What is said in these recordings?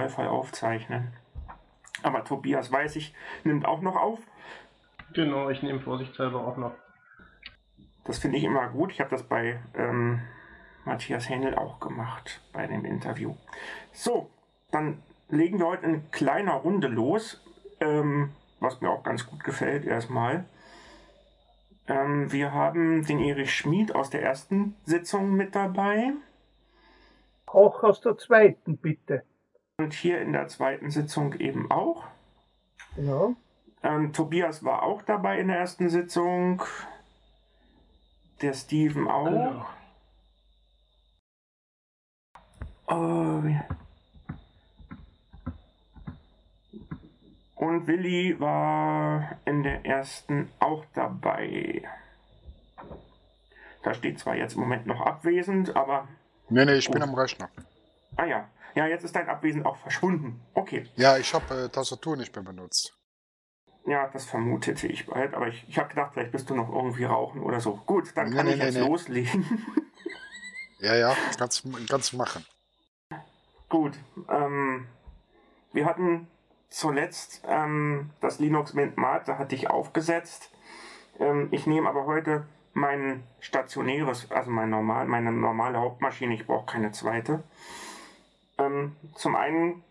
Idealfall aufzeichnen. Aber Tobias, weiß ich, nimmt auch noch auf. Genau, ich nehme vorsichtshalber auch noch. Das finde ich immer gut. Ich habe das bei ähm, Matthias Händel auch gemacht bei dem Interview. So, dann legen wir heute in kleiner Runde los, ähm, was mir auch ganz gut gefällt erstmal. Ähm, wir haben den Erich Schmid aus der ersten Sitzung mit dabei. Auch aus der zweiten, bitte. Und hier in der zweiten Sitzung eben auch. Ja. Ähm, Tobias war auch dabei in der ersten Sitzung. Der Steven auch. Oh. Und Willi war in der ersten auch dabei. Da steht zwar jetzt im Moment noch abwesend, aber. Nee, nee, ich gut. bin am Rechner. Ah ja. Ja, jetzt ist dein Abwesen auch verschwunden. Okay. Ja, ich habe äh, Tastatur nicht mehr benutzt. Ja, das vermutete ich bald, aber ich, ich habe gedacht, vielleicht bist du noch irgendwie rauchen oder so. Gut, dann kann nee, ich nee, jetzt nee. loslegen. ja, ja, kannst, kannst machen. Gut, ähm, wir hatten zuletzt ähm, das Linux Mint Mate hatte ich aufgesetzt. Ähm, ich nehme aber heute mein stationäres, also mein normal, meine normale Hauptmaschine, ich brauche keine zweite. Ähm, zum einen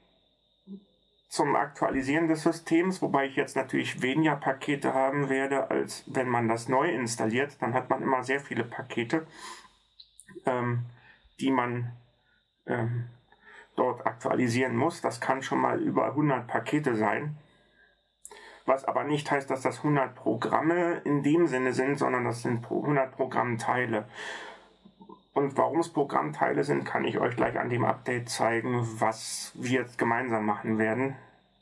zum Aktualisieren des Systems, wobei ich jetzt natürlich weniger Pakete haben werde, als wenn man das neu installiert. Dann hat man immer sehr viele Pakete, ähm, die man ähm, dort aktualisieren muss. Das kann schon mal über 100 Pakete sein. Was aber nicht heißt, dass das 100 Programme in dem Sinne sind, sondern das sind 100 Programmteile. Und warum es Programmteile sind, kann ich euch gleich an dem Update zeigen, was wir jetzt gemeinsam machen werden.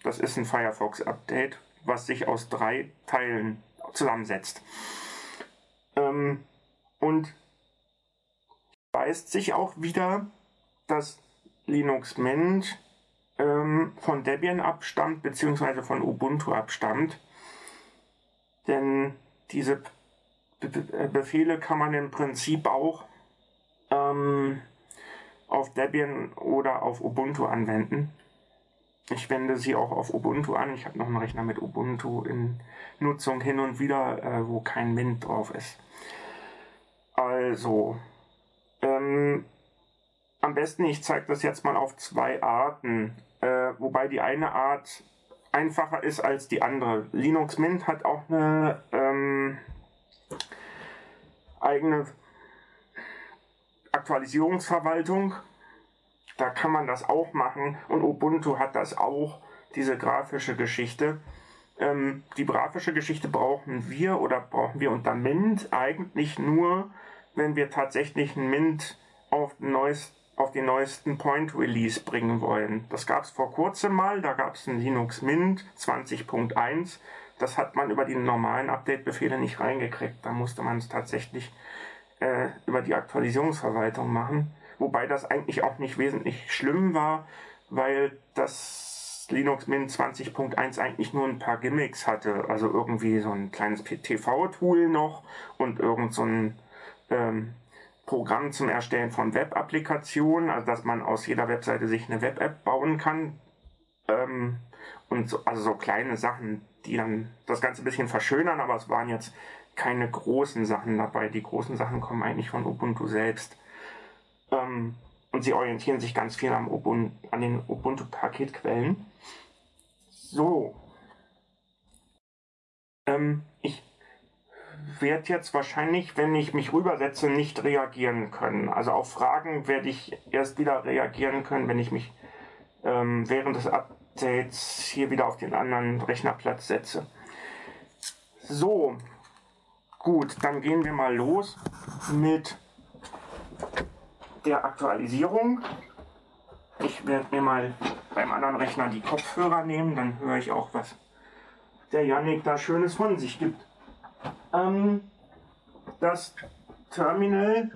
Das ist ein Firefox-Update, was sich aus drei Teilen zusammensetzt. Ähm, und weist sich auch wieder, dass Linux Mint ähm, von Debian abstammt, beziehungsweise von Ubuntu abstammt. Denn diese Be Be Befehle kann man im Prinzip auch ähm, auf Debian oder auf Ubuntu anwenden. Ich wende sie auch auf Ubuntu an. Ich habe noch einen Rechner mit Ubuntu in Nutzung hin und wieder, äh, wo kein Mint drauf ist. Also, ähm, am besten, ich zeige das jetzt mal auf zwei Arten, äh, wobei die eine Art einfacher ist als die andere. Linux Mint hat auch eine ähm, eigene Aktualisierungsverwaltung. Da kann man das auch machen und Ubuntu hat das auch, diese grafische Geschichte. Ähm, die grafische Geschichte brauchen wir oder brauchen wir unter Mint eigentlich nur, wenn wir tatsächlich ein Mint auf, neues, auf den neuesten Point Release bringen wollen. Das gab es vor kurzem mal, da gab es ein Linux Mint 20.1. Das hat man über die normalen Update-Befehle nicht reingekriegt. Da musste man es tatsächlich äh, über die Aktualisierungsverwaltung machen. Wobei das eigentlich auch nicht wesentlich schlimm war, weil das Linux Mint 20.1 eigentlich nur ein paar Gimmicks hatte. Also irgendwie so ein kleines TV-Tool noch und irgend so ein ähm, Programm zum Erstellen von Web-Applikationen, also dass man aus jeder Webseite sich eine Web-App bauen kann. Ähm, und so, also so kleine Sachen, die dann das Ganze ein bisschen verschönern, aber es waren jetzt keine großen Sachen dabei. Die großen Sachen kommen eigentlich von Ubuntu selbst. Ähm, und sie orientieren sich ganz viel am Ubuntu, an den Ubuntu-Paketquellen. So. Ähm, ich werde jetzt wahrscheinlich, wenn ich mich rübersetze, nicht reagieren können. Also auf Fragen werde ich erst wieder reagieren können, wenn ich mich ähm, während des Updates hier wieder auf den anderen Rechnerplatz setze. So, Gut, dann gehen wir mal los mit der Aktualisierung. Ich werde mir mal beim anderen Rechner die Kopfhörer nehmen, dann höre ich auch, was der Yannick da Schönes von sich gibt. Ähm, das Terminal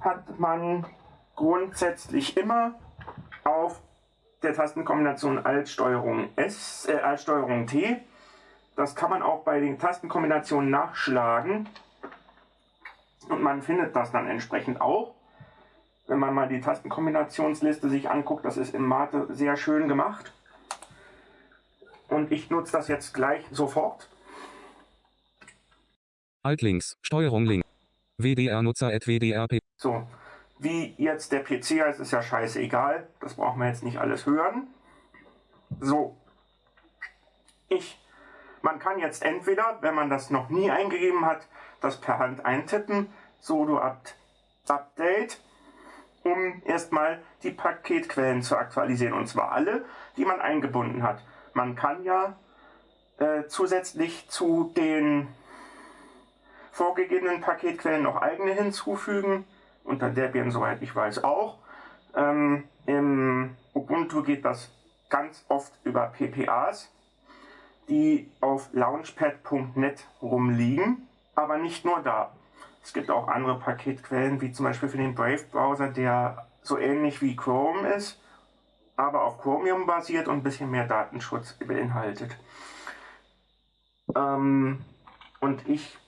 hat man grundsätzlich immer auf der Tastenkombination Alt-Steuerung äh, Alt-Steuerung T das kann man auch bei den Tastenkombinationen nachschlagen. Und man findet das dann entsprechend auch. wenn man mal die Tastenkombinationsliste sich anguckt, das ist in Mate sehr schön gemacht. Und ich nutze das jetzt gleich sofort. Alt links, Steuerung links. WDR-Nutzer at WDRP. So, wie jetzt der PC heißt, ist ja scheißegal. Das brauchen wir jetzt nicht alles hören. So, ich, man kann jetzt entweder, wenn man das noch nie eingegeben hat, das per Hand eintippen, sudo apt update, um erstmal die Paketquellen zu aktualisieren. Und zwar alle, die man eingebunden hat. Man kann ja äh, zusätzlich zu den vorgegebenen Paketquellen noch eigene hinzufügen. Unter Debian, soweit ich weiß, auch. Ähm, Im Ubuntu geht das ganz oft über PPAs, die auf launchpad.net rumliegen, aber nicht nur da. Es gibt auch andere Paketquellen, wie zum Beispiel für den Brave-Browser, der so ähnlich wie Chrome ist, aber auf Chromium basiert und ein bisschen mehr Datenschutz beinhaltet. Ähm, und ich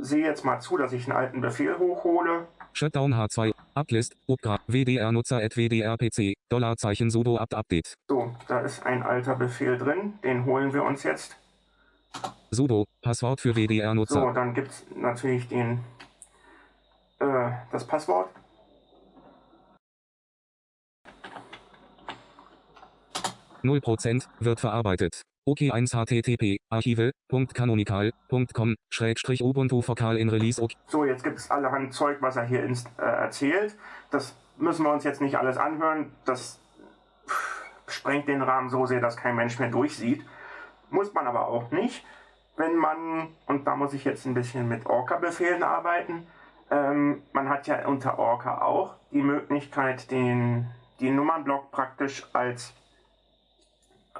sehe jetzt mal zu, dass ich einen alten Befehl hochhole. Shutdown H2, Uplist, Upgrade, WDR-Nutzer at WDR-PC, Dollarzeichen sudo apt update. So, da ist ein alter Befehl drin, den holen wir uns jetzt. Sudo, Passwort für So, WDR-Nutzer. dann gibt es natürlich den, äh, das Passwort. Null Prozent wird verarbeitet. OK1 HTTP, archive.canonical.com, Schrägstrich Ubuntu Vokal in Release OK. So, jetzt gibt es allerhand Zeug, was er hier inst äh, erzählt. Das müssen wir uns jetzt nicht alles anhören. Das pff, sprengt den Rahmen so sehr, dass kein Mensch mehr durchsieht. Muss man aber auch nicht, wenn man, und da muss ich jetzt ein bisschen mit Orca-Befehlen arbeiten, ähm, man hat ja unter Orca auch die Möglichkeit, den, den Nummernblock praktisch als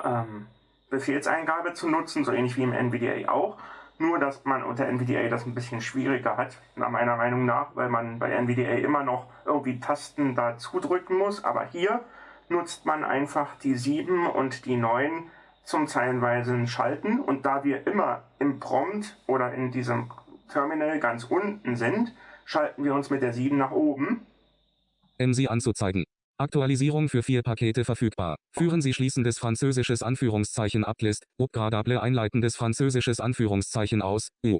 ähm, Befehlseingabe zu nutzen, so ähnlich wie im NVDA auch. Nur, dass man unter NVDA das ein bisschen schwieriger hat, meiner Meinung nach, weil man bei NVDA immer noch irgendwie Tasten dazu drücken muss. Aber hier nutzt man einfach die 7 und die 9 zum zeilenweisen Schalten. Und da wir immer im Prompt oder in diesem Terminal ganz unten sind, schalten wir uns mit der 7 nach oben. MC anzuzeigen. Aktualisierung für vier Pakete verfügbar. Führen Sie schließendes französisches Anführungszeichen Uplist, upgradable einleitendes französisches Anführungszeichen aus, U.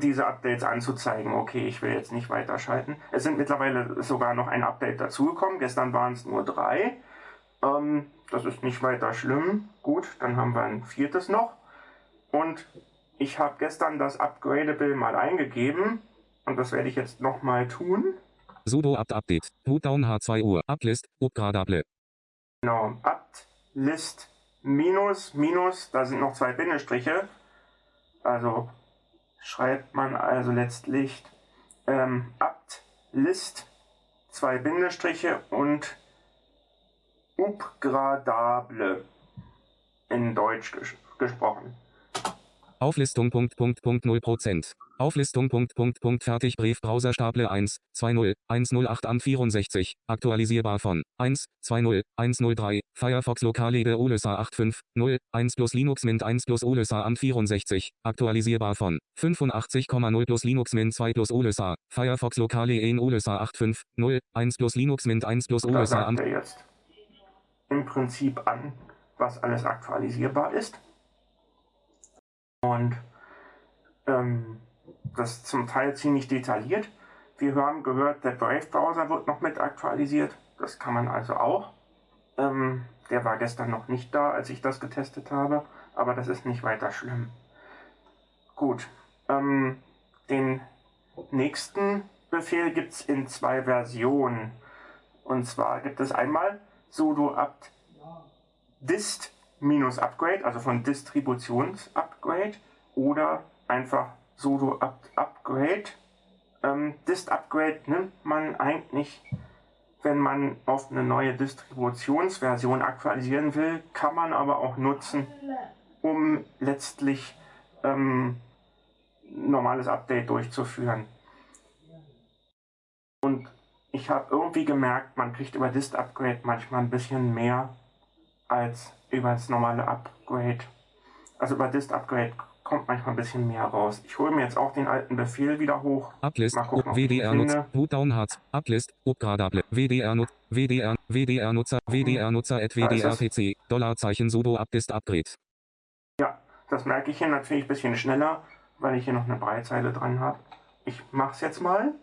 diese Updates anzuzeigen. Okay, ich will jetzt nicht weiterschalten. Es sind mittlerweile sogar noch ein Update dazugekommen. Gestern waren es nur drei. Ähm, das ist nicht weiter schlimm. Gut, dann haben wir ein viertes noch. Und ich habe gestern das Upgradable mal eingegeben. Und das werde ich jetzt nochmal tun. Sudo apt update. Bootdown H2 Uhr. Uplist, upgradable. Genau, apt list minus minus, da sind noch zwei Bindestriche. Also schreibt man also letztlich ähm, apt list zwei Bindestriche und upgradable in Deutsch ges gesprochen. Auflistung Punkt Punkt Punkt 0%. Auflistung Punkt Punkt Punkt fertig Brief Browser Stapel 1, 20, 108 am 64, aktualisierbar von 1, 20, 103, Firefox Lokallede OLESA 85, 0, 1 plus Linux Mint 1 plus OLESA am 64, aktualisierbar von 85,0 plus Linux Mint 2 plus OLESA, Firefox Lokale in OLESA 85, 0, 1 plus Linux Mint 1 plus Da OLESA sagt am er jetzt im Prinzip an, was alles aktualisierbar ist. Und ähm, das zum Teil ziemlich detailliert. Wir haben gehört, der Brave-Browser wird noch mit aktualisiert. Das kann man also auch. Ähm, der war gestern noch nicht da, als ich das getestet habe, aber das ist nicht weiter schlimm. Gut, ähm, den nächsten Befehl gibt es in zwei Versionen. Und zwar gibt es einmal sudo apt dist minus upgrade, also von Distributionsupgrade, oder einfach sudo apt upgrade. Ähm, dist upgrade nimmt man eigentlich, wenn man auf eine neue Distributionsversion aktualisieren will, kann man aber auch nutzen, um letztlich ähm, normales Update durchzuführen. Und ich habe irgendwie gemerkt, man kriegt über Dist Upgrade manchmal ein bisschen mehr als über das normale Upgrade. Also über Dist Upgrade kommt manchmal ein bisschen mehr raus. Ich hole mir jetzt auch den alten Befehl wieder hoch. Uplist, Mal gucken, ob WDR Nutz. Bootdown Harz, Uplist, Upgradable, WDR Nutz, WDR, WDR Nutzer, WDR Nutzer at WDR. PC, Dollarzeichen sudo updist upgrade. Ja, das merke ich hier natürlich ein bisschen schneller, weil ich hier noch eine Breitzeile dran habe. Ich mach's jetzt mal.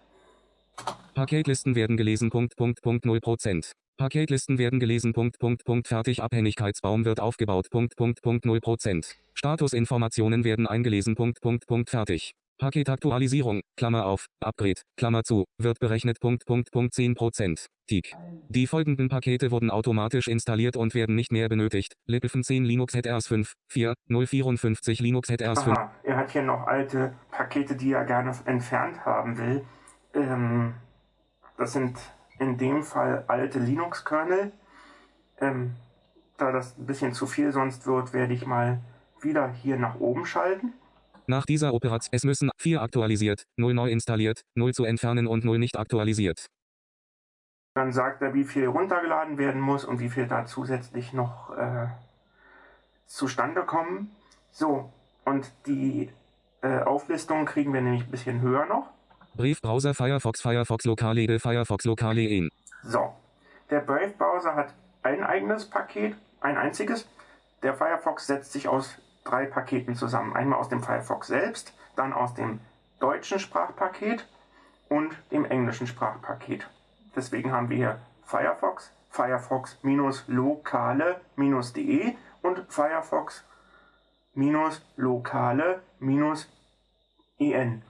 Paketlisten werden gelesen. Punkt, Punkt, Punkt, 0%. Paketlisten werden gelesen. Punkt, Punkt, Punkt, fertig. Abhängigkeitsbaum wird aufgebaut. Punkt, Punkt, Punkt, 0%. Statusinformationen werden eingelesen. Punkt, Punkt, Punkt, fertig. Paketaktualisierung, Klammer auf, Upgrade, Klammer zu, wird berechnet. Punkt, Punkt, Punkt, 10%. Tick. Die folgenden Pakete wurden automatisch installiert und werden nicht mehr benötigt. Lippelfen 10 Linux HETRS 5, 4, 054 Linux HETRS 5. Aha, er hat hier noch alte Pakete, die er gerne entfernt haben will. Ähm, das sind in dem Fall alte Linux-Kernel. Ähm, da das ein bisschen zu viel sonst wird, werde ich mal wieder hier nach oben schalten. Nach dieser Operation, es müssen 4 aktualisiert, 0 neu installiert, 0 zu entfernen und 0 nicht aktualisiert. Dann sagt er, wie viel runtergeladen werden muss und wie viel da zusätzlich noch äh, zustande kommen. So, und die äh, Auflistung kriegen wir nämlich ein bisschen höher noch. Briefbrowser Firefox Firefox Lokale Firefox Lokale in. So, der Brave-Browser hat ein eigenes Paket, ein einziges. Der Firefox setzt sich aus drei Paketen zusammen. Einmal aus dem Firefox selbst, dann aus dem deutschen Sprachpaket und dem englischen Sprachpaket. Deswegen haben wir hier Firefox, Firefox-lokale-de und Firefox-lokale-en.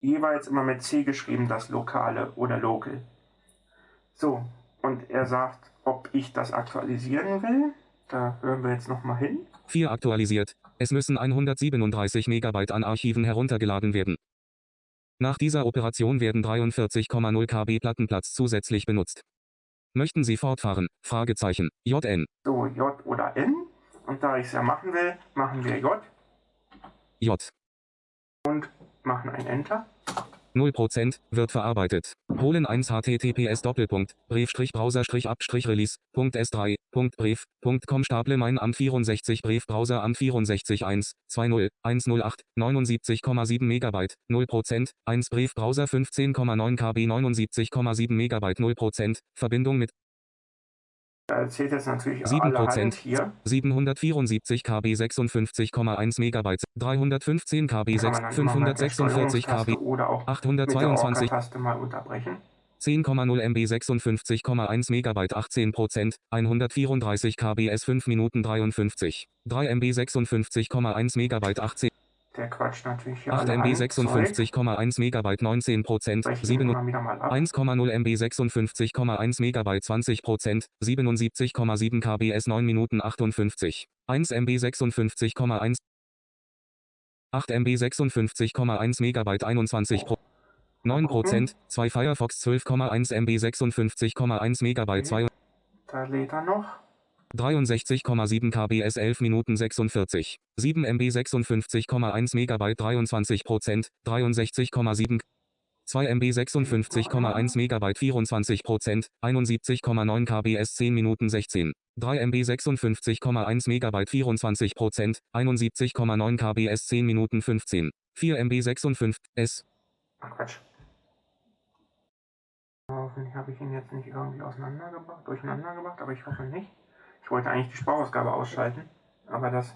Jeweils immer mit C geschrieben, das Lokale oder Local. So, und er sagt, ob ich das aktualisieren will. Da hören wir jetzt nochmal hin. 4 aktualisiert. Es müssen 137 Megabyte an Archiven heruntergeladen werden. Nach dieser Operation werden 43,0 KB Plattenplatz zusätzlich benutzt. Möchten Sie fortfahren? Fragezeichen. JN. So, J oder N. Und da ich es ja machen will, machen wir J J. und machen ein Enter. 0% wird verarbeitet. Holen 1 https Doppelpunkt. Brief-Browser Abstrich Release. Punkt S3 Punkt Brief. Punkt com. Stable mein am 64 Briefbrowser am 64 1 20 108 79,7 Megabyte. 0% 1 Briefbrowser 15,9 KB 79,7 Megabyte. 0% Verbindung mit Da erzählt jetzt natürlich 7% allerhand hier. 774 KB 56,1 Megabyte 315 KB Kann 6 man dann immer mal mit der 546 KB Steuerungstaste oder auch mit der 822 Orca-Taste mal unterbrechen. 10,0 MB 56,1 Megabyte 18%, 134 KBS 5 Minuten 53, 3 MB 56,1 Megabyte 18, Der quatscht natürlich hier 8 MB allerhand Zeug. 56,1 Megabyte 19%, Breche ich 7, immer wieder mal ab. 1,0 MB 56,1 Megabyte 20%, 77,7 KBS 9 Minuten 58, 1 MB 56,1 8 MB 56,1 Megabyte 21 Pro 9%, 2 Firefox 12,1 MB 56,1 Megabyte 2 Da lädt er noch. 63,7 KBS 11 Minuten 46, 7 MB 56,1 Megabyte 23 Prozent, 63,7 2 MB 56,1 Megabyte 24 Prozent, 71,9 KBS 10 Minuten 16, 3 MB 56,1 Megabyte 24 Prozent, 71,9 KBS 10 Minuten 15, 4 MB 56 S. Ach Quatsch. Hoffentlich habe ich ihn jetzt nicht irgendwie auseinandergebracht, durcheinander gemacht, aber ich hoffe nicht. Ich wollte eigentlich die Sprachausgabe ausschalten, aber das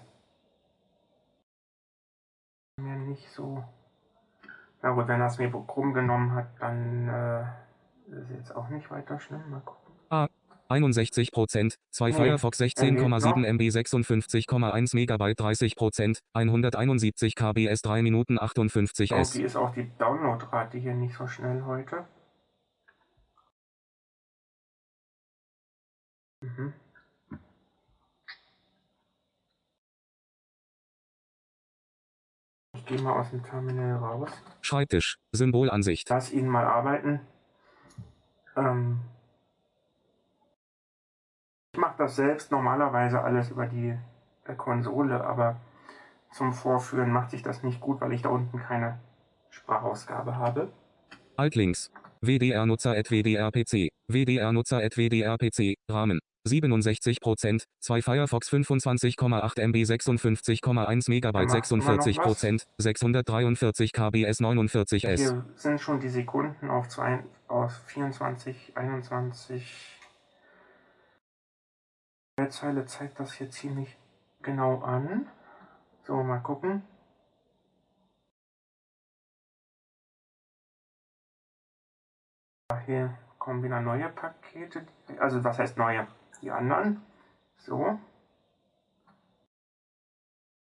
mir nicht so. Na gut, wenn es mir krumm genommen hat, dann äh, ist jetzt auch nicht weiter schlimm. Mal gucken. 61 Prozent, 2 Nee, Firefox er lebt 16,7 noch. MB 56,1 Megabyte 30 Prozent, 171 KBS 3 Minuten 58 S. Irgendwie ist auch die Downloadrate hier nicht so schnell heute. Mhm. Gehe mal aus dem Terminal raus. Schreibtisch, Symbolansicht. Lass ihn mal arbeiten. Ähm ich mache das selbst normalerweise alles über die äh, Konsole, aber zum Vorführen macht sich das nicht gut, weil ich da unten keine Sprachausgabe habe. Altlinks. WDR-Nutzer@WDR-PC, WDR-Nutzer@WDR-PC, Rahmen 67%, 2 Firefox 25,8 MB 56,1 Megabyte Da macht immer noch 46%, 643 KBS 49S. Hier sind schon die Sekunden auf, zwei, auf 24, 21. Die Zeile zeigt das hier ziemlich genau an. So, mal gucken. Hier kommen wieder neue Pakete. Also was heißt neue? Die anderen. So.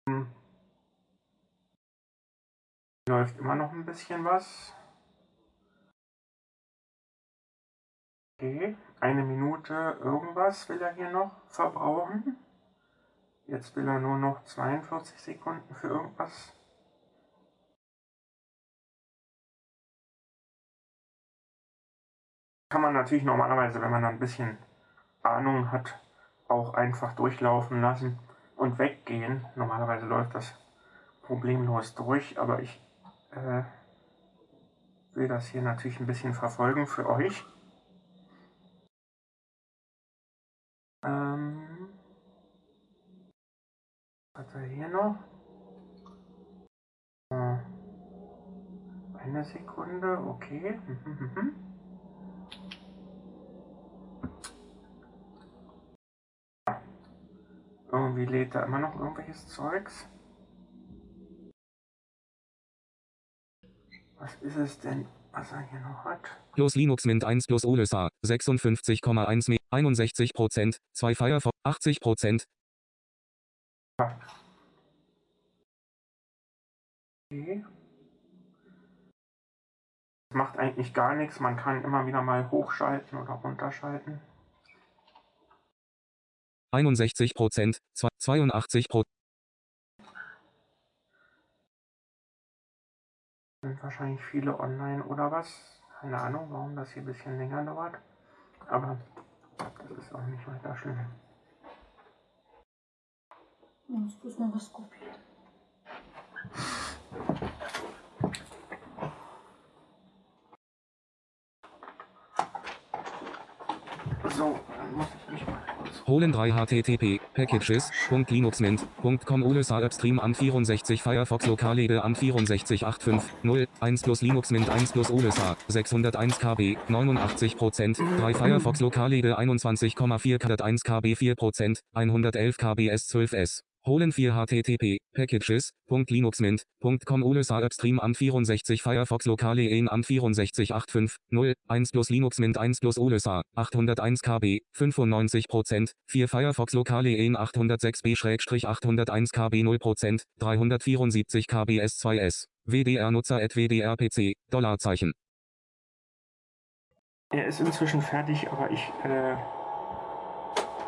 Hm. Läuft immer noch ein bisschen was. Okay, eine Minute irgendwas will er hier noch verbrauchen. Jetzt will er nur noch 42 Sekunden für irgendwas. Kann man natürlich normalerweise, wenn man ein bisschen Ahnung hat, auch einfach durchlaufen lassen und weggehen. Normalerweise läuft das problemlos durch, aber ich äh, will das hier natürlich ein bisschen verfolgen für euch. Ähm, was hat er hier noch? Eine Sekunde, okay. Lädt er immer noch irgendwelches Zeugs. Was ist es denn, was er hier noch hat? Plus Linux Mint 1 plus OLSA 56,1 Me 61%, 2 Firefox 80%, Okay. Das macht eigentlich gar nichts. Man kann immer wieder mal hochschalten oder runterschalten. 61 Prozent, 82 Prozent. Sind wahrscheinlich viele online oder was? Keine Ahnung, warum das hier ein bisschen länger dauert. Aber das ist auch nicht weiter schlimm. Ich muss mal was kopieren. So, dann muss ich mich Holen 3 HTTP, Packages.linuxmint.com OLSA Upstream am 64 Firefox Lokallede am 6485 1 plus Linux Mint 1 plus OLSA 601 KB 89%, 3 Firefox Lokallede 21,4 Cat 1 KB 4%, 111 KB S12S. Holen 4 HTTP, Packages.linuxmint.com OLSA Upstream am 64 Firefox Lokale EN am 6485 1 plus Linux Mint 1 plus OLSA 801 KB 95%, 4 Firefox Lokale EN 806b-801 KB 0%, 374 KB S2S, WDR-Nutzer at WDR-PC, Dollarzeichen. Er ist inzwischen fertig, aber ich äh,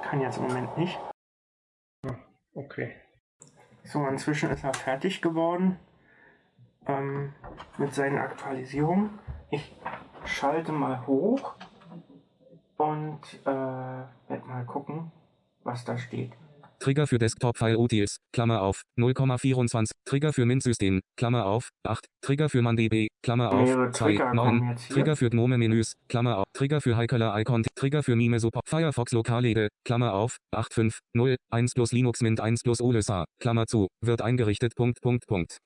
kann jetzt im Moment nicht. Okay. So, inzwischen ist er fertig geworden ähm, mit seinen Aktualisierungen. Ich schalte mal hoch und äh, werde mal gucken, was da steht. Trigger für Desktop-File-Utils, Klammer auf, 0,24, Trigger für Mint-System, Klammer auf, 8, Trigger für ManDB, Klammer auf, 2, Trigger kommen 9, jetzt hier. Trigger für Gnome-Menüs, Klammer auf, Trigger für Heikeler Icon, Trigger für Mime Support, Firefox Lokallede, Klammer auf, 850, 1 plus Linux Mint 1 plus OLSA, Klammer zu, wird eingerichtet, Punkt, Punkt, Punkt.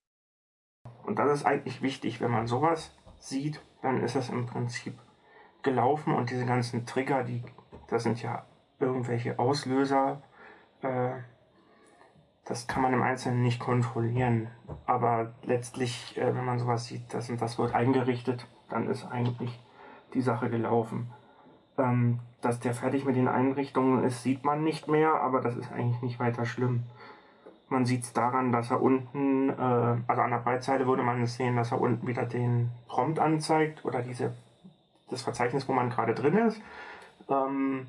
Und das ist eigentlich wichtig, wenn man sowas sieht, dann ist das im Prinzip gelaufen und diese ganzen Trigger, die, das sind ja irgendwelche Auslöser, äh, das kann man im Einzelnen nicht kontrollieren. Aber letztlich, äh, wenn man sowas sieht, das und das wird eingerichtet, dann ist eigentlich die Sache gelaufen. Ähm, dass der fertig mit den Einrichtungen ist, sieht man nicht mehr, aber das ist eigentlich nicht weiter schlimm. Man sieht es daran, dass er unten, äh, also an der Breitseite würde man es sehen, dass er unten wieder den Prompt anzeigt oder diese, das Verzeichnis, wo man gerade drin ist. Ähm,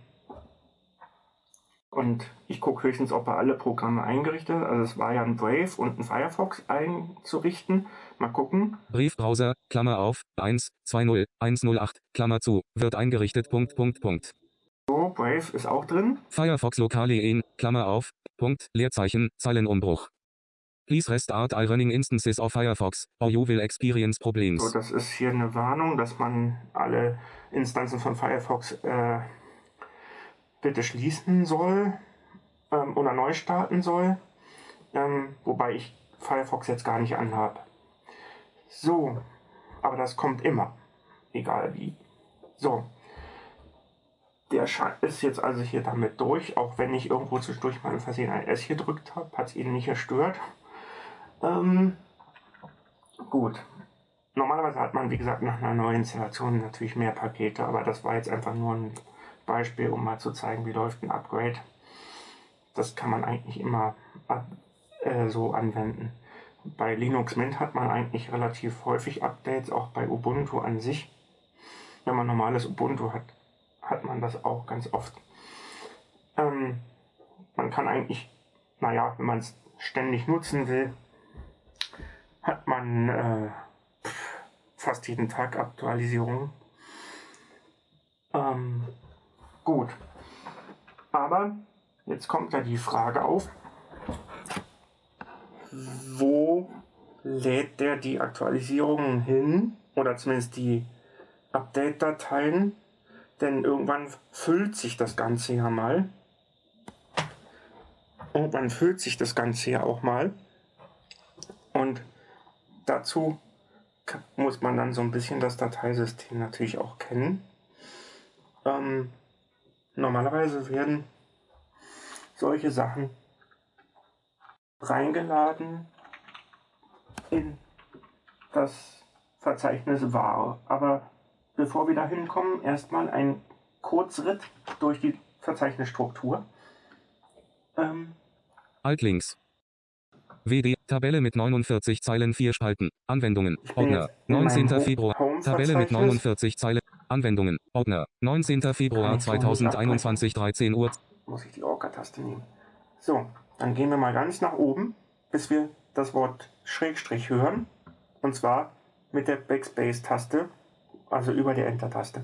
und ich gucke höchstens, ob er alle Programme eingerichtet hat. Also es war ja ein Brave und ein Firefox einzurichten. Mal gucken. Briefbrowser, Klammer auf, 1, 20, 108, Klammer zu, wird eingerichtet, Punkt, Punkt, Punkt. So, Brave ist auch drin. Firefox Lokale EN, Klammer auf, Punkt, Leerzeichen, Zeilenumbruch. Please restart all running instances of Firefox, or you will experience So, problems. das ist hier eine Warnung, dass man alle Instanzen von Firefox äh, bitte schließen soll ähm, oder neu starten soll. Ähm, wobei ich Firefox jetzt gar nicht anhabe. So, aber das kommt immer. Egal wie. So. Der Scha ist jetzt also hier damit durch, auch wenn ich irgendwo zwischendurch mal Versehen ein S gedrückt habe, hat es ihn nicht gestört. Ähm, gut. Normalerweise hat man, wie gesagt, nach einer Neuinstallation natürlich mehr Pakete, aber das war jetzt einfach nur ein Beispiel, um mal zu zeigen, wie läuft ein Upgrade. Das kann man eigentlich immer äh, so anwenden. Bei Linux Mint hat man eigentlich relativ häufig Updates, auch bei Ubuntu an sich. Wenn man normales Ubuntu hat, hat man das auch ganz oft. Ähm, man kann eigentlich, naja, wenn man es ständig nutzen will, hat man äh, fast jeden Tag Aktualisierungen. Ähm, gut. Aber jetzt kommt ja die Frage auf, wo lädt der die Aktualisierungen hin? Oder zumindest die Update-Dateien? Denn irgendwann füllt sich das Ganze ja mal. Irgendwann füllt sich das Ganze ja auch mal. Und dazu muss man dann so ein bisschen das Dateisystem natürlich auch kennen. Ähm, normalerweise werden solche Sachen reingeladen in das Verzeichnis war. Aber bevor wir da hinkommen, erstmal ein Kurzritt durch die Verzeichnisstruktur. Ähm, Altlinks. WD, Tabelle mit 49 Zeilen 4 Spalten. Anwendungen. Ordner. jetzt in meinem 19. Ho- Februar. Tabelle mit 49 Zeilen. Anwendungen. Ordner. 19. Februar Kann ich so nicht 2021 13 Uhr. muss ich die Orca-Taste nehmen. So, dann gehen wir mal ganz nach oben, bis wir das Wort Schrägstrich hören. Und zwar mit der Backspace-Taste, also über der Enter-Taste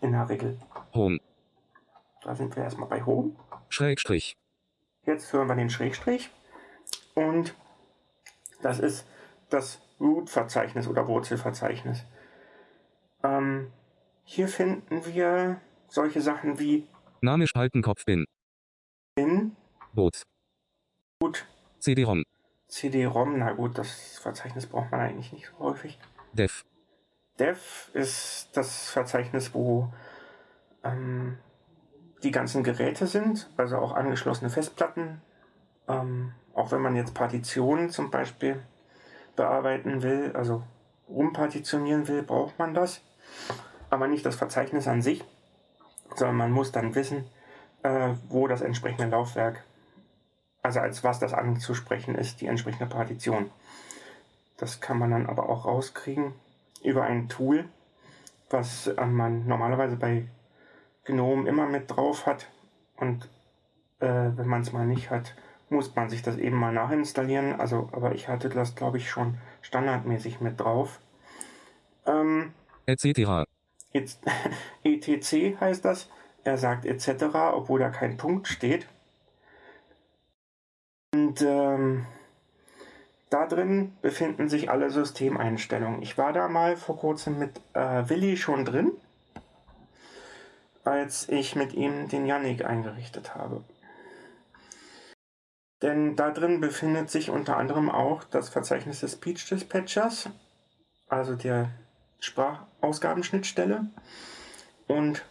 in der Regel. Home. Da sind wir erstmal bei Home. Schrägstrich. Jetzt hören wir den Schrägstrich. Und das ist das Root-Verzeichnis oder Wurzelverzeichnis. Ähm, hier finden wir solche Sachen wie Name Spaltenkopf bin. in, Boot. gut, CD-ROM. CD-ROM, na gut, das Verzeichnis braucht man eigentlich nicht so häufig. Dev. Dev ist das Verzeichnis, wo ähm, die ganzen Geräte sind, also auch angeschlossene Festplatten. Ähm, auch wenn man jetzt Partitionen zum Beispiel bearbeiten will, also rumpartitionieren will, braucht man das. Aber nicht das Verzeichnis an sich, sondern man muss dann wissen, äh, wo das entsprechende Laufwerk, also als was das anzusprechen ist, die entsprechende Partition. Das kann man dann aber auch rauskriegen über ein Tool, was äh, man normalerweise bei GNOME immer mit drauf hat. Und äh, wenn man es mal nicht hat, muss man sich das eben mal nachinstallieren. Also, aber ich hatte das, glaube ich, schon standardmäßig mit drauf. Ähm, Etc. ETC heißt das. Er sagt etc., obwohl da kein Punkt steht. Und ähm, da drin befinden sich alle Systemeinstellungen. Ich war da mal vor kurzem mit äh, Willi schon drin, als ich mit ihm den Yannick eingerichtet habe. Denn da drin befindet sich unter anderem auch das Verzeichnis des Speech Dispatchers, also der Sprachausgabenschnittstelle. Und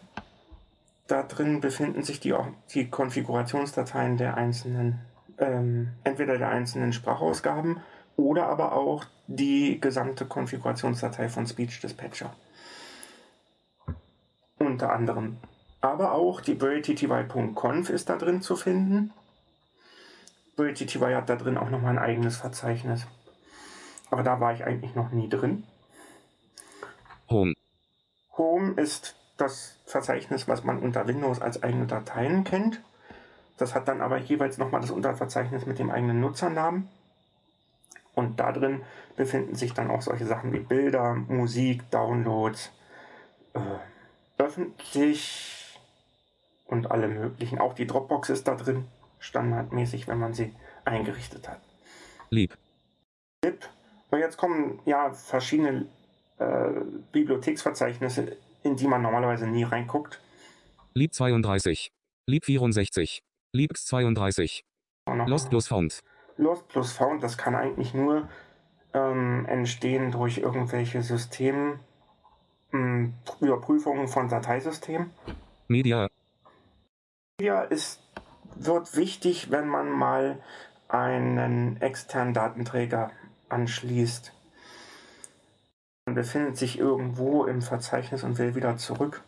da drin befinden sich die, die Konfigurationsdateien der einzelnen, ähm, entweder der einzelnen Sprachausgaben oder aber auch die gesamte Konfigurationsdatei von Speech Dispatcher. Unter anderem. Aber auch die BuryTTY.conf ist da drin zu finden. BuryTTY hat da drin auch nochmal ein eigenes Verzeichnis. Aber da war ich eigentlich noch nie drin. Home. Home ist das Verzeichnis, was man unter Windows als eigene Dateien kennt. Das hat dann aber jeweils nochmal das Unterverzeichnis mit dem eigenen Nutzernamen. Und da drin befinden sich dann auch solche Sachen wie Bilder, Musik, Downloads, äh, öffentlich und alle möglichen. Auch die Dropbox ist da drin, standardmäßig, wenn man sie eingerichtet hat. Lieb. Lib. Und jetzt kommen ja verschiedene äh, Bibliotheksverzeichnisse, in die man normalerweise nie reinguckt. Lieb 32. Lieb 64. Liebx 32. Auch noch Lost plus Found. Lost plus Found, das kann eigentlich nur ähm, entstehen durch irgendwelche System mh, Überprüfungen von Dateisystemen. Media. Media ist, wird wichtig, wenn man mal einen externen Datenträger anschließt. Man befindet sich irgendwo im Verzeichnis und will wieder zurück.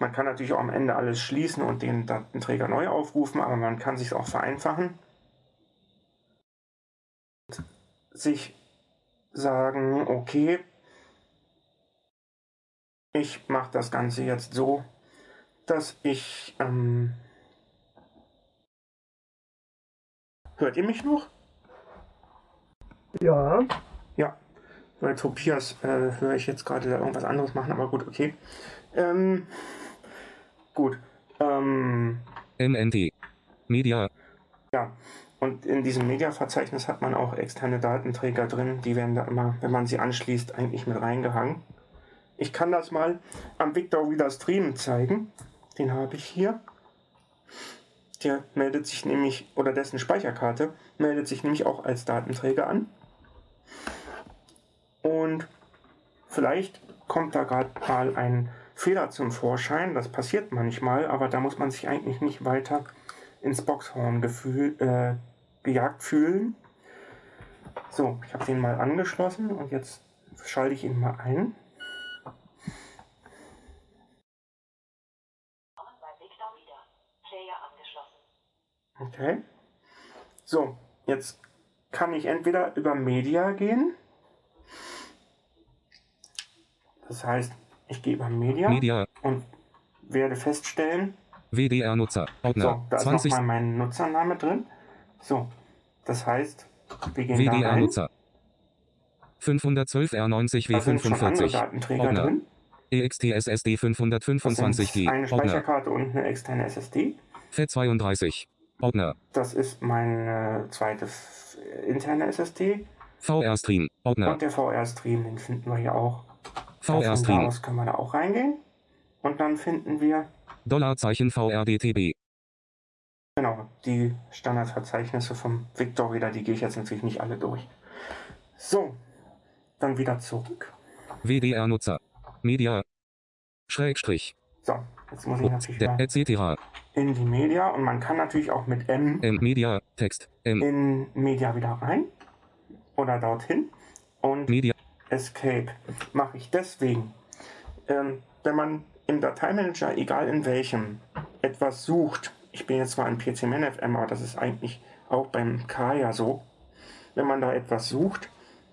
Man kann natürlich auch am Ende alles schließen und den Datenträger neu aufrufen, aber man kann sich auch vereinfachen. Sich sagen, okay, ich mache das Ganze jetzt so, dass ich... Ähm Hört ihr mich noch? Ja, Ja, weil Tobias äh, höre ich jetzt gerade irgendwas anderes machen, aber gut, okay. Ähm, gut. Ähm, MNT. Media. ja, und in diesem Media-Verzeichnis hat man auch externe Datenträger drin. Die werden da immer, wenn man sie anschließt, eigentlich mit reingehangen. Ich kann das mal am Victor Reader Stream zeigen. Den habe ich hier. Der meldet sich nämlich, oder dessen Speicherkarte meldet sich nämlich auch als Datenträger an. Und vielleicht kommt da gerade mal ein Fehler zum Vorschein. Das passiert manchmal, aber da muss man sich eigentlich nicht weiter ins Boxhorn gefühl, äh, gejagt fühlen. So, ich habe den mal angeschlossen und jetzt schalte ich ihn mal ein. Willkommen bei Victor Reader. Player angeschlossen. Okay. So, jetzt kann ich entweder über Media gehen. Das heißt, ich gehe über Media, Media. und werde feststellen, WDR-Nutzer. Ordner. so, da ist 20. nochmal mein Nutzername drin. So, das heißt, wir gehen da rein. WDR-Nutzer. 512 R90 Da sind schon andere W45. Datenträger Ordner. drin. EXTSSD Das sind 525G. eine Ordner. Speicherkarte und eine externe SSD. FAT32. Ordner. Das ist meine zweite f- interne SSD. VR-Stream. Ordner. Und der VR-Stream, den finden wir hier auch. VR-Stream. aus können wir da auch reingehen. Und dann finden wir, Dollarzeichen VRDTB. genau, die Standardverzeichnisse vom Victor wieder. Die gehe ich jetzt natürlich nicht alle durch. So, dann wieder zurück. WDR-Nutzer. Media. Schrägstrich. So, jetzt muss ich natürlich etc. in die Media. Und man kann natürlich auch mit M M Media. Text. M in Media wieder rein. Oder dorthin. Und Media. Escape mache ich deswegen. Ähm, wenn man im Dateimanager, egal in welchem, etwas sucht, ich bin jetzt zwar im PCMNFM, aber das ist eigentlich auch beim K ja so, wenn man da etwas sucht,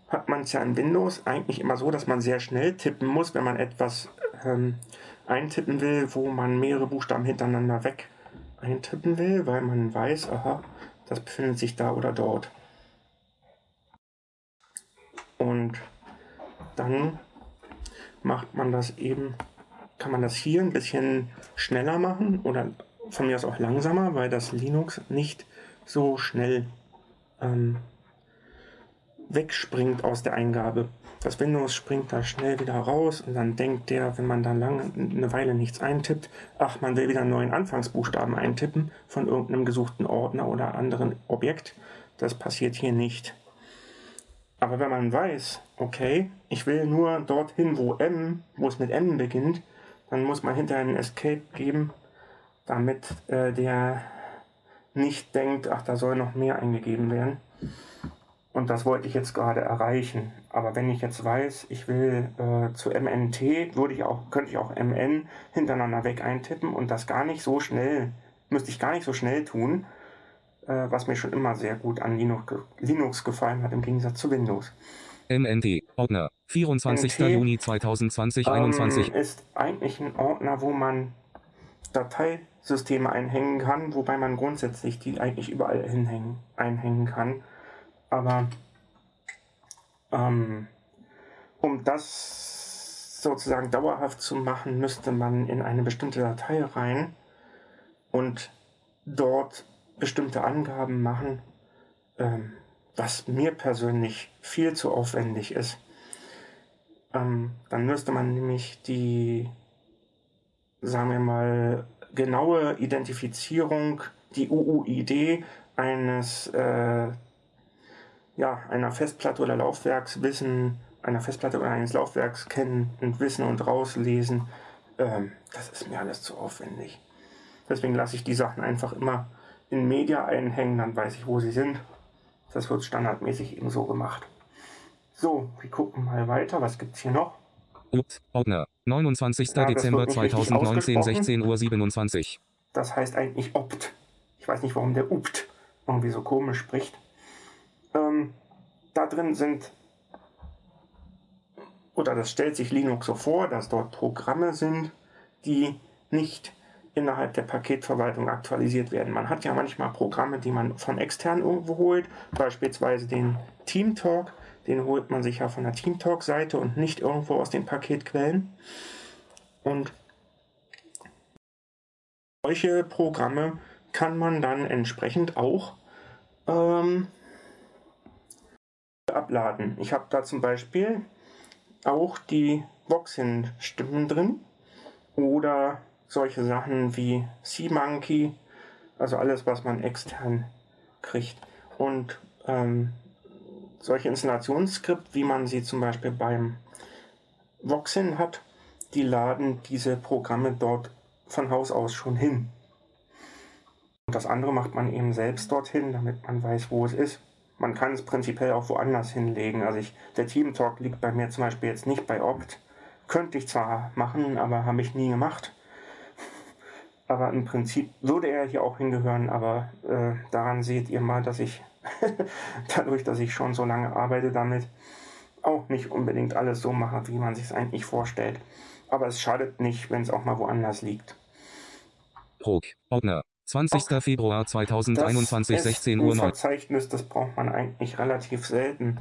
hat man es ja in Windows eigentlich immer so, dass man sehr schnell tippen muss, wenn man etwas ähm, eintippen will, wo man mehrere Buchstaben hintereinander weg eintippen will, weil man weiß, aha, das befindet sich da oder dort. Und dann macht man das eben, kann man das hier ein bisschen schneller machen oder von mir aus auch langsamer, weil das Linux nicht so schnell ähm, wegspringt aus der Eingabe. Das Windows springt da schnell wieder raus und dann denkt der, wenn man da lange eine Weile nichts eintippt, ach, man will wieder einen neuen Anfangsbuchstaben eintippen von irgendeinem gesuchten Ordner oder anderen Objekt. Das passiert hier nicht. Aber wenn man weiß, okay, ich will nur dorthin, wo M, wo es mit M beginnt, dann muss man hinterher einen Escape geben, damit äh, der nicht denkt, ach, da soll noch mehr eingegeben werden. Und das wollte ich jetzt gerade erreichen. Aber wenn ich jetzt weiß, ich will äh, zu MNT, würde ich auch, könnte ich auch MN hintereinander weg eintippen und das gar nicht so schnell, müsste ich gar nicht so schnell tun, äh, was mir schon immer sehr gut an Linux, Linux gefallen hat, im Gegensatz zu Windows. MNT. Ordner. 24. NT, Juni 2020 21. Ähm, ist eigentlich ein Ordner, wo man Dateisysteme einhängen kann, wobei man grundsätzlich die eigentlich überall hinhängen, einhängen kann. Aber ähm, um das sozusagen dauerhaft zu machen, müsste man in eine bestimmte Datei rein und dort bestimmte Angaben machen, ähm, was mir persönlich viel zu aufwendig ist. Ähm, dann müsste man nämlich die, sagen wir mal, genaue Identifizierung, die UUID eines, äh, ja, einer Festplatte oder Laufwerks wissen, einer Festplatte oder eines Laufwerks kennen und wissen und rauslesen. Ähm, das ist mir alles zu aufwendig. Deswegen lasse ich die Sachen einfach immer in Media einhängen, dann weiß ich, wo sie sind. Das wird standardmäßig eben so gemacht. So, wir gucken mal weiter. Was gibt es hier noch? Upt, Ordner. 29. Ja, Dezember wird nicht richtig 2019, ausgesprochen. 16 Uhr 27. Das heißt eigentlich opt. Ich weiß nicht, warum der upt irgendwie so komisch spricht. Ähm, da drin sind, oder das stellt sich Linux so vor, dass dort Programme sind, die nicht innerhalb der Paketverwaltung aktualisiert werden. Man hat ja manchmal Programme, die man von extern irgendwo holt, beispielsweise den TeamTalk. Den holt man sich ja von der TeamTalk-Seite und nicht irgendwo aus den Paketquellen. Und solche Programme kann man dann entsprechend auch ähm, abladen. Ich habe da zum Beispiel auch die Voxin-Stimmen drin oder solche Sachen wie SeaMonkey, also alles, was man extern kriegt. Und ähm, solche Installationsskript, wie man sie zum Beispiel beim Voxin hat, die laden diese Programme dort von Haus aus schon hin. Und das andere macht man eben selbst dorthin, damit man weiß, wo es ist. Man kann es prinzipiell auch woanders hinlegen. Also ich, der Team Talk liegt bei mir zum Beispiel jetzt nicht bei Opt. Könnte ich zwar machen, aber habe ich nie gemacht. Aber im Prinzip würde er hier auch hingehören, aber äh, daran seht ihr mal, dass ich dadurch, dass ich schon so lange arbeite damit, auch nicht unbedingt alles so mache, wie man sich es eigentlich vorstellt. Aber es schadet nicht, wenn es auch mal woanders liegt. Prog. Ordner. 20. Februar 2021, Das 16 ist Uhr ein 9. Verzeichnis, das braucht man eigentlich relativ selten.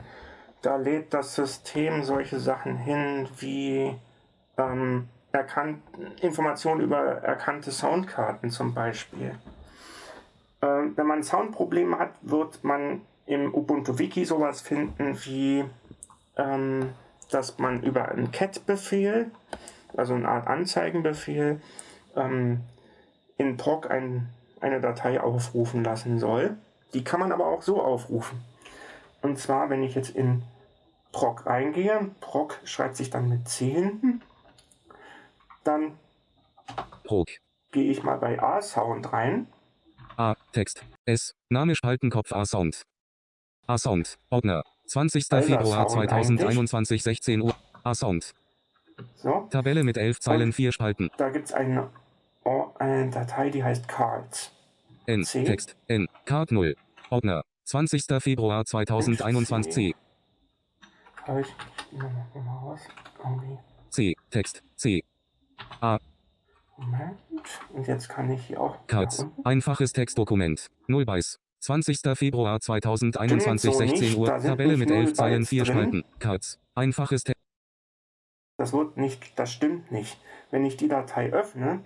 Da lädt das System solche Sachen hin wie ähm, erkannt, Informationen über erkannte Soundkarten zum Beispiel. Ähm, wenn man Soundprobleme hat, wird man im Ubuntu-Wiki sowas finden wie, ähm, dass man über einen Cat-Befehl, also eine Art Anzeigenbefehl, ähm, in PROC ein, eine Datei aufrufen lassen soll. Die kann man aber auch so aufrufen. Und zwar, wenn ich jetzt in PROC eingehe, PROC schreibt sich dann mit C hinten, dann Prog. gehe ich mal bei A-Sound rein. A. Text. S. Name Spaltenkopf A Sound. A Sound. Ordner. 20. Alter Februar Sound 2021, 16 Uhr. A Sound. So, Tabelle mit 11 Zeilen, 4 Spalten. da gibt es eine, oh, eine Datei, die heißt Cards. N. C. Text. N. Card 0. Ordner. 20. Februar 2021 C. Habe ich mal. Irgendwie. C. Text. C. Moment. Und jetzt kann ich hier auch. Cards. Einfaches Textdokument. 0 Bytes. 20. Februar 2021, Stimmt so 16 nicht. Uhr. Tabelle mit 0 11 Zeilen, Bytes 4 drin. Spalten. Cards. Einfaches Text. Das wird nicht, das stimmt nicht. Wenn ich die Datei öffne,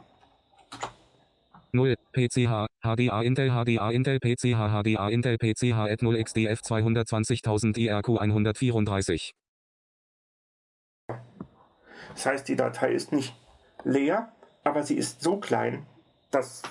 0, PCH, HDA Intel HDA Intel PCH HDA Intel PCH at 0 XDF 220.000 IRQ 134. das heißt, die Datei ist nicht leer, aber sie ist so klein, dass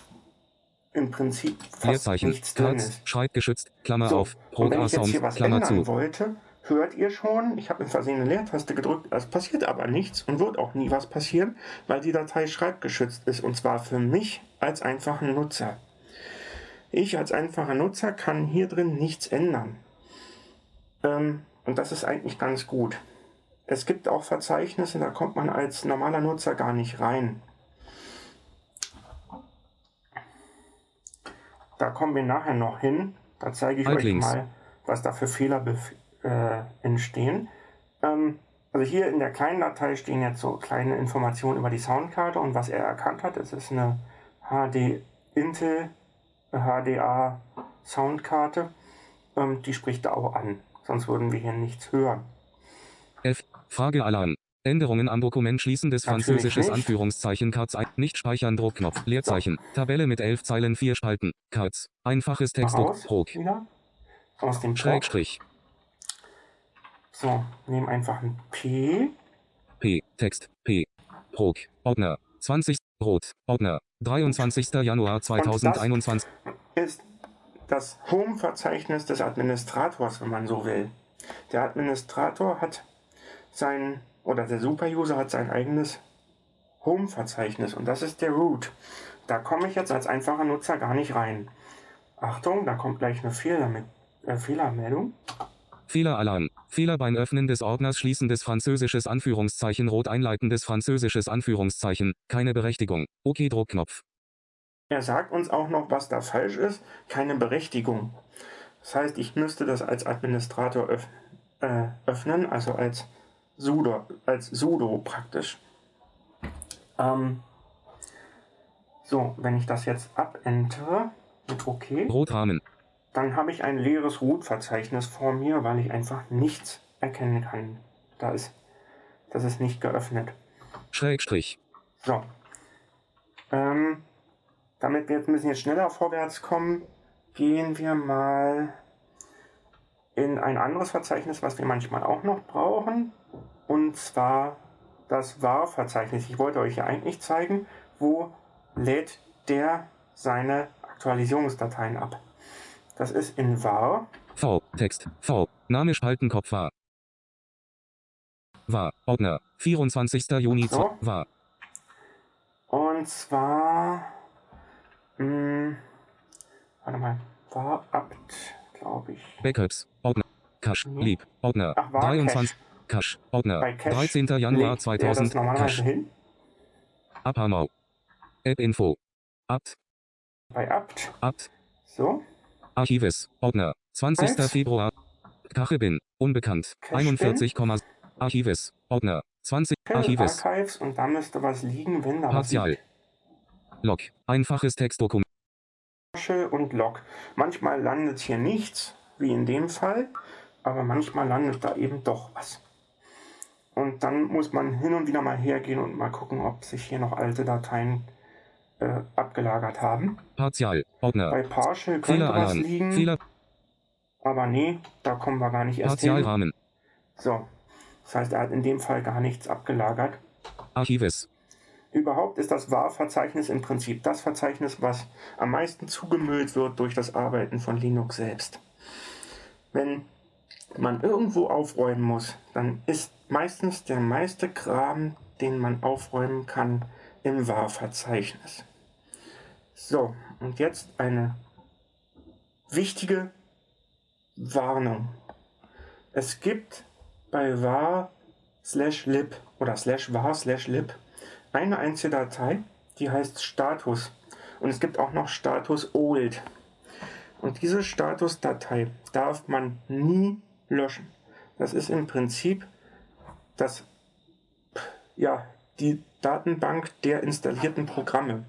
im Prinzip fast Leerzeichen. nichts drin Cards. ist. Schreibgeschützt. Klammer So, auf. und Prog wenn A ich jetzt hier Sound. Klammer zu. wollte, hört ihr schon, ich habe im Versehen eine Leertaste gedrückt, es passiert aber nichts und wird auch nie was passieren, weil die Datei schreibgeschützt ist und zwar für mich als einfachen Nutzer. Ich als einfacher Nutzer kann hier drin nichts ändern. Ähm, und das ist eigentlich ganz gut. Es gibt auch Verzeichnisse, da kommt man als normaler Nutzer gar nicht rein. Da kommen wir nachher noch hin. Da zeige ich euch Altlinks. mal, was da für Fehler äh, entstehen. Ähm, also hier in der kleinen Datei stehen jetzt so kleine Informationen über die Soundkarte und was er erkannt hat. Es ist eine HD Intel HDA Soundkarte. Ähm, die spricht er auch an. Sonst würden wir hier nichts hören. F. Frage Alarm. Änderungen am Dokument schließendes Natürlich französisches nicht. Anführungszeichen Cards ein. Nicht speichern Druckknopf. Leerzeichen. Tabelle mit 11 Zeilen 4 Spalten. Cards. Einfaches Prog. wieder. aus dem. Schrägstrich. So, nehmen einfach ein P. P. Text. P. Prog. Ordner. 20. Rot. Ordner. 23. Januar 2021. ist das Home-Verzeichnis des Administrators, wenn man so will. Der Administrator hat sein, oder der Superuser hat sein eigenes Home-Verzeichnis und das ist der Root. Da komme ich jetzt als einfacher Nutzer gar nicht rein. Achtung, da kommt gleich eine Fehler mit, äh, Fehlermeldung. Fehleralarm. Fehler beim Öffnen des Ordners schließendes französisches Anführungszeichen rot einleitendes französisches Anführungszeichen. Keine Berechtigung. OK Druckknopf. Er sagt uns auch noch, was da falsch ist. Keine Berechtigung. Das heißt, ich müsste das als Administrator öff äh, öffnen, also als sudo, als sudo praktisch. Ähm, so, wenn ich das jetzt abentere mit OK, Rotrahmen. Dann habe ich ein leeres Root-Verzeichnis vor mir, weil ich einfach nichts erkennen kann. Da ist, das ist nicht geöffnet. Schrägstrich. So. Ähm, damit wir jetzt ein bisschen schneller vorwärts kommen, gehen wir mal in ein anderes Verzeichnis, was wir manchmal auch noch brauchen. Und zwar das var-Verzeichnis. Ich wollte euch ja eigentlich zeigen, wo lädt der seine Aktualisierungsdateien ab. Das ist in var. V. Text. V. Name Spaltenkopf war. War. Ordner. 24. Juni. So. War. Und zwar. Mh, warte mal. War abt, glaube ich. Backups. Ordner. Cache. Mhm. Lieb. Ordner. Ach, war 23. Cache. Ordner. Cache 13. Januar legt er 2000. das normalerweise Cache. hin. Abhamau. App Info. Abt. Bei abt. Abt. So. Archives. Ordner. 20. Eins. Februar. Kachebin. Unbekannt. Cache 41, Archives. Ordner. 20. Kill Archives. Archives und da müsste was liegen, wenn da was Partial. liegt. Log. Einfaches Textdokument. Und Log. Manchmal landet hier nichts, wie in dem Fall, aber manchmal landet da eben doch was. Und dann muss man hin und wieder mal hergehen und mal gucken, ob sich hier noch alte Dateien äh, abgelagert haben. Partial. Ordner. Bei Partial könnte was Fehleralarm. liegen, Fehler. aber nee, da kommen wir gar nicht erst hin. Partialrahmen. So, das heißt, er hat in dem Fall gar nichts abgelagert. Archives. Überhaupt ist das VAR-Verzeichnis im Prinzip das Verzeichnis, was am meisten zugemüllt wird durch das Arbeiten von Linux selbst. Wenn man irgendwo aufräumen muss, dann ist meistens der meiste Kram, den man aufräumen kann, im VAR-Verzeichnis. So, und jetzt eine wichtige Warnung. Es gibt bei var slash lib oder slash var slash lib eine einzige Datei, die heißt Status. Und es gibt auch noch Status old. Und diese Statusdatei darf man nie löschen. Das ist im Prinzip das, ja, die Datenbank der installierten Programme.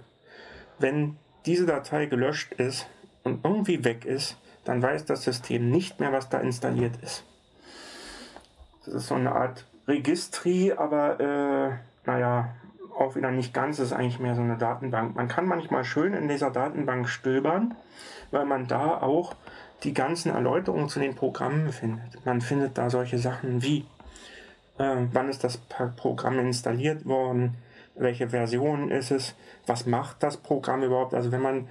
Wenn diese Datei gelöscht ist und irgendwie weg ist, dann weiß das System nicht mehr, was da installiert ist. Das ist so eine Art Registry, aber äh, naja, auch wieder nicht ganz, ist eigentlich mehr so eine Datenbank. Man kann manchmal schön in dieser Datenbank stöbern, weil man da auch die ganzen Erläuterungen zu den Programmen findet. Man findet da solche Sachen wie, äh, wann ist das Programm installiert worden, welche Version ist es, was macht das Programm überhaupt. Also wenn man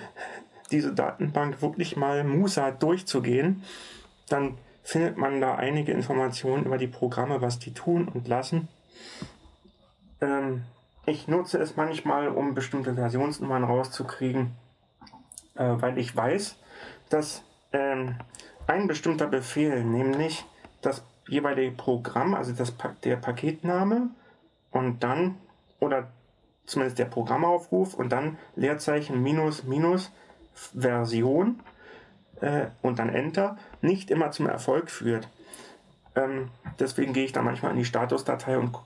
diese Datenbank wirklich mal hat durchzugehen, dann findet man da einige Informationen über die Programme, was die tun und lassen. Ähm, ich nutze es manchmal, um bestimmte Versionsnummern rauszukriegen, äh, weil ich weiß, dass ähm, ein bestimmter Befehl, nämlich das jeweilige Programm, also das, der Paketname und dann, oder zumindest der Programmaufruf und dann Leerzeichen minus minus Version äh, und dann Enter nicht immer zum Erfolg führt. Ähm, deswegen gehe ich da manchmal in die Statusdatei und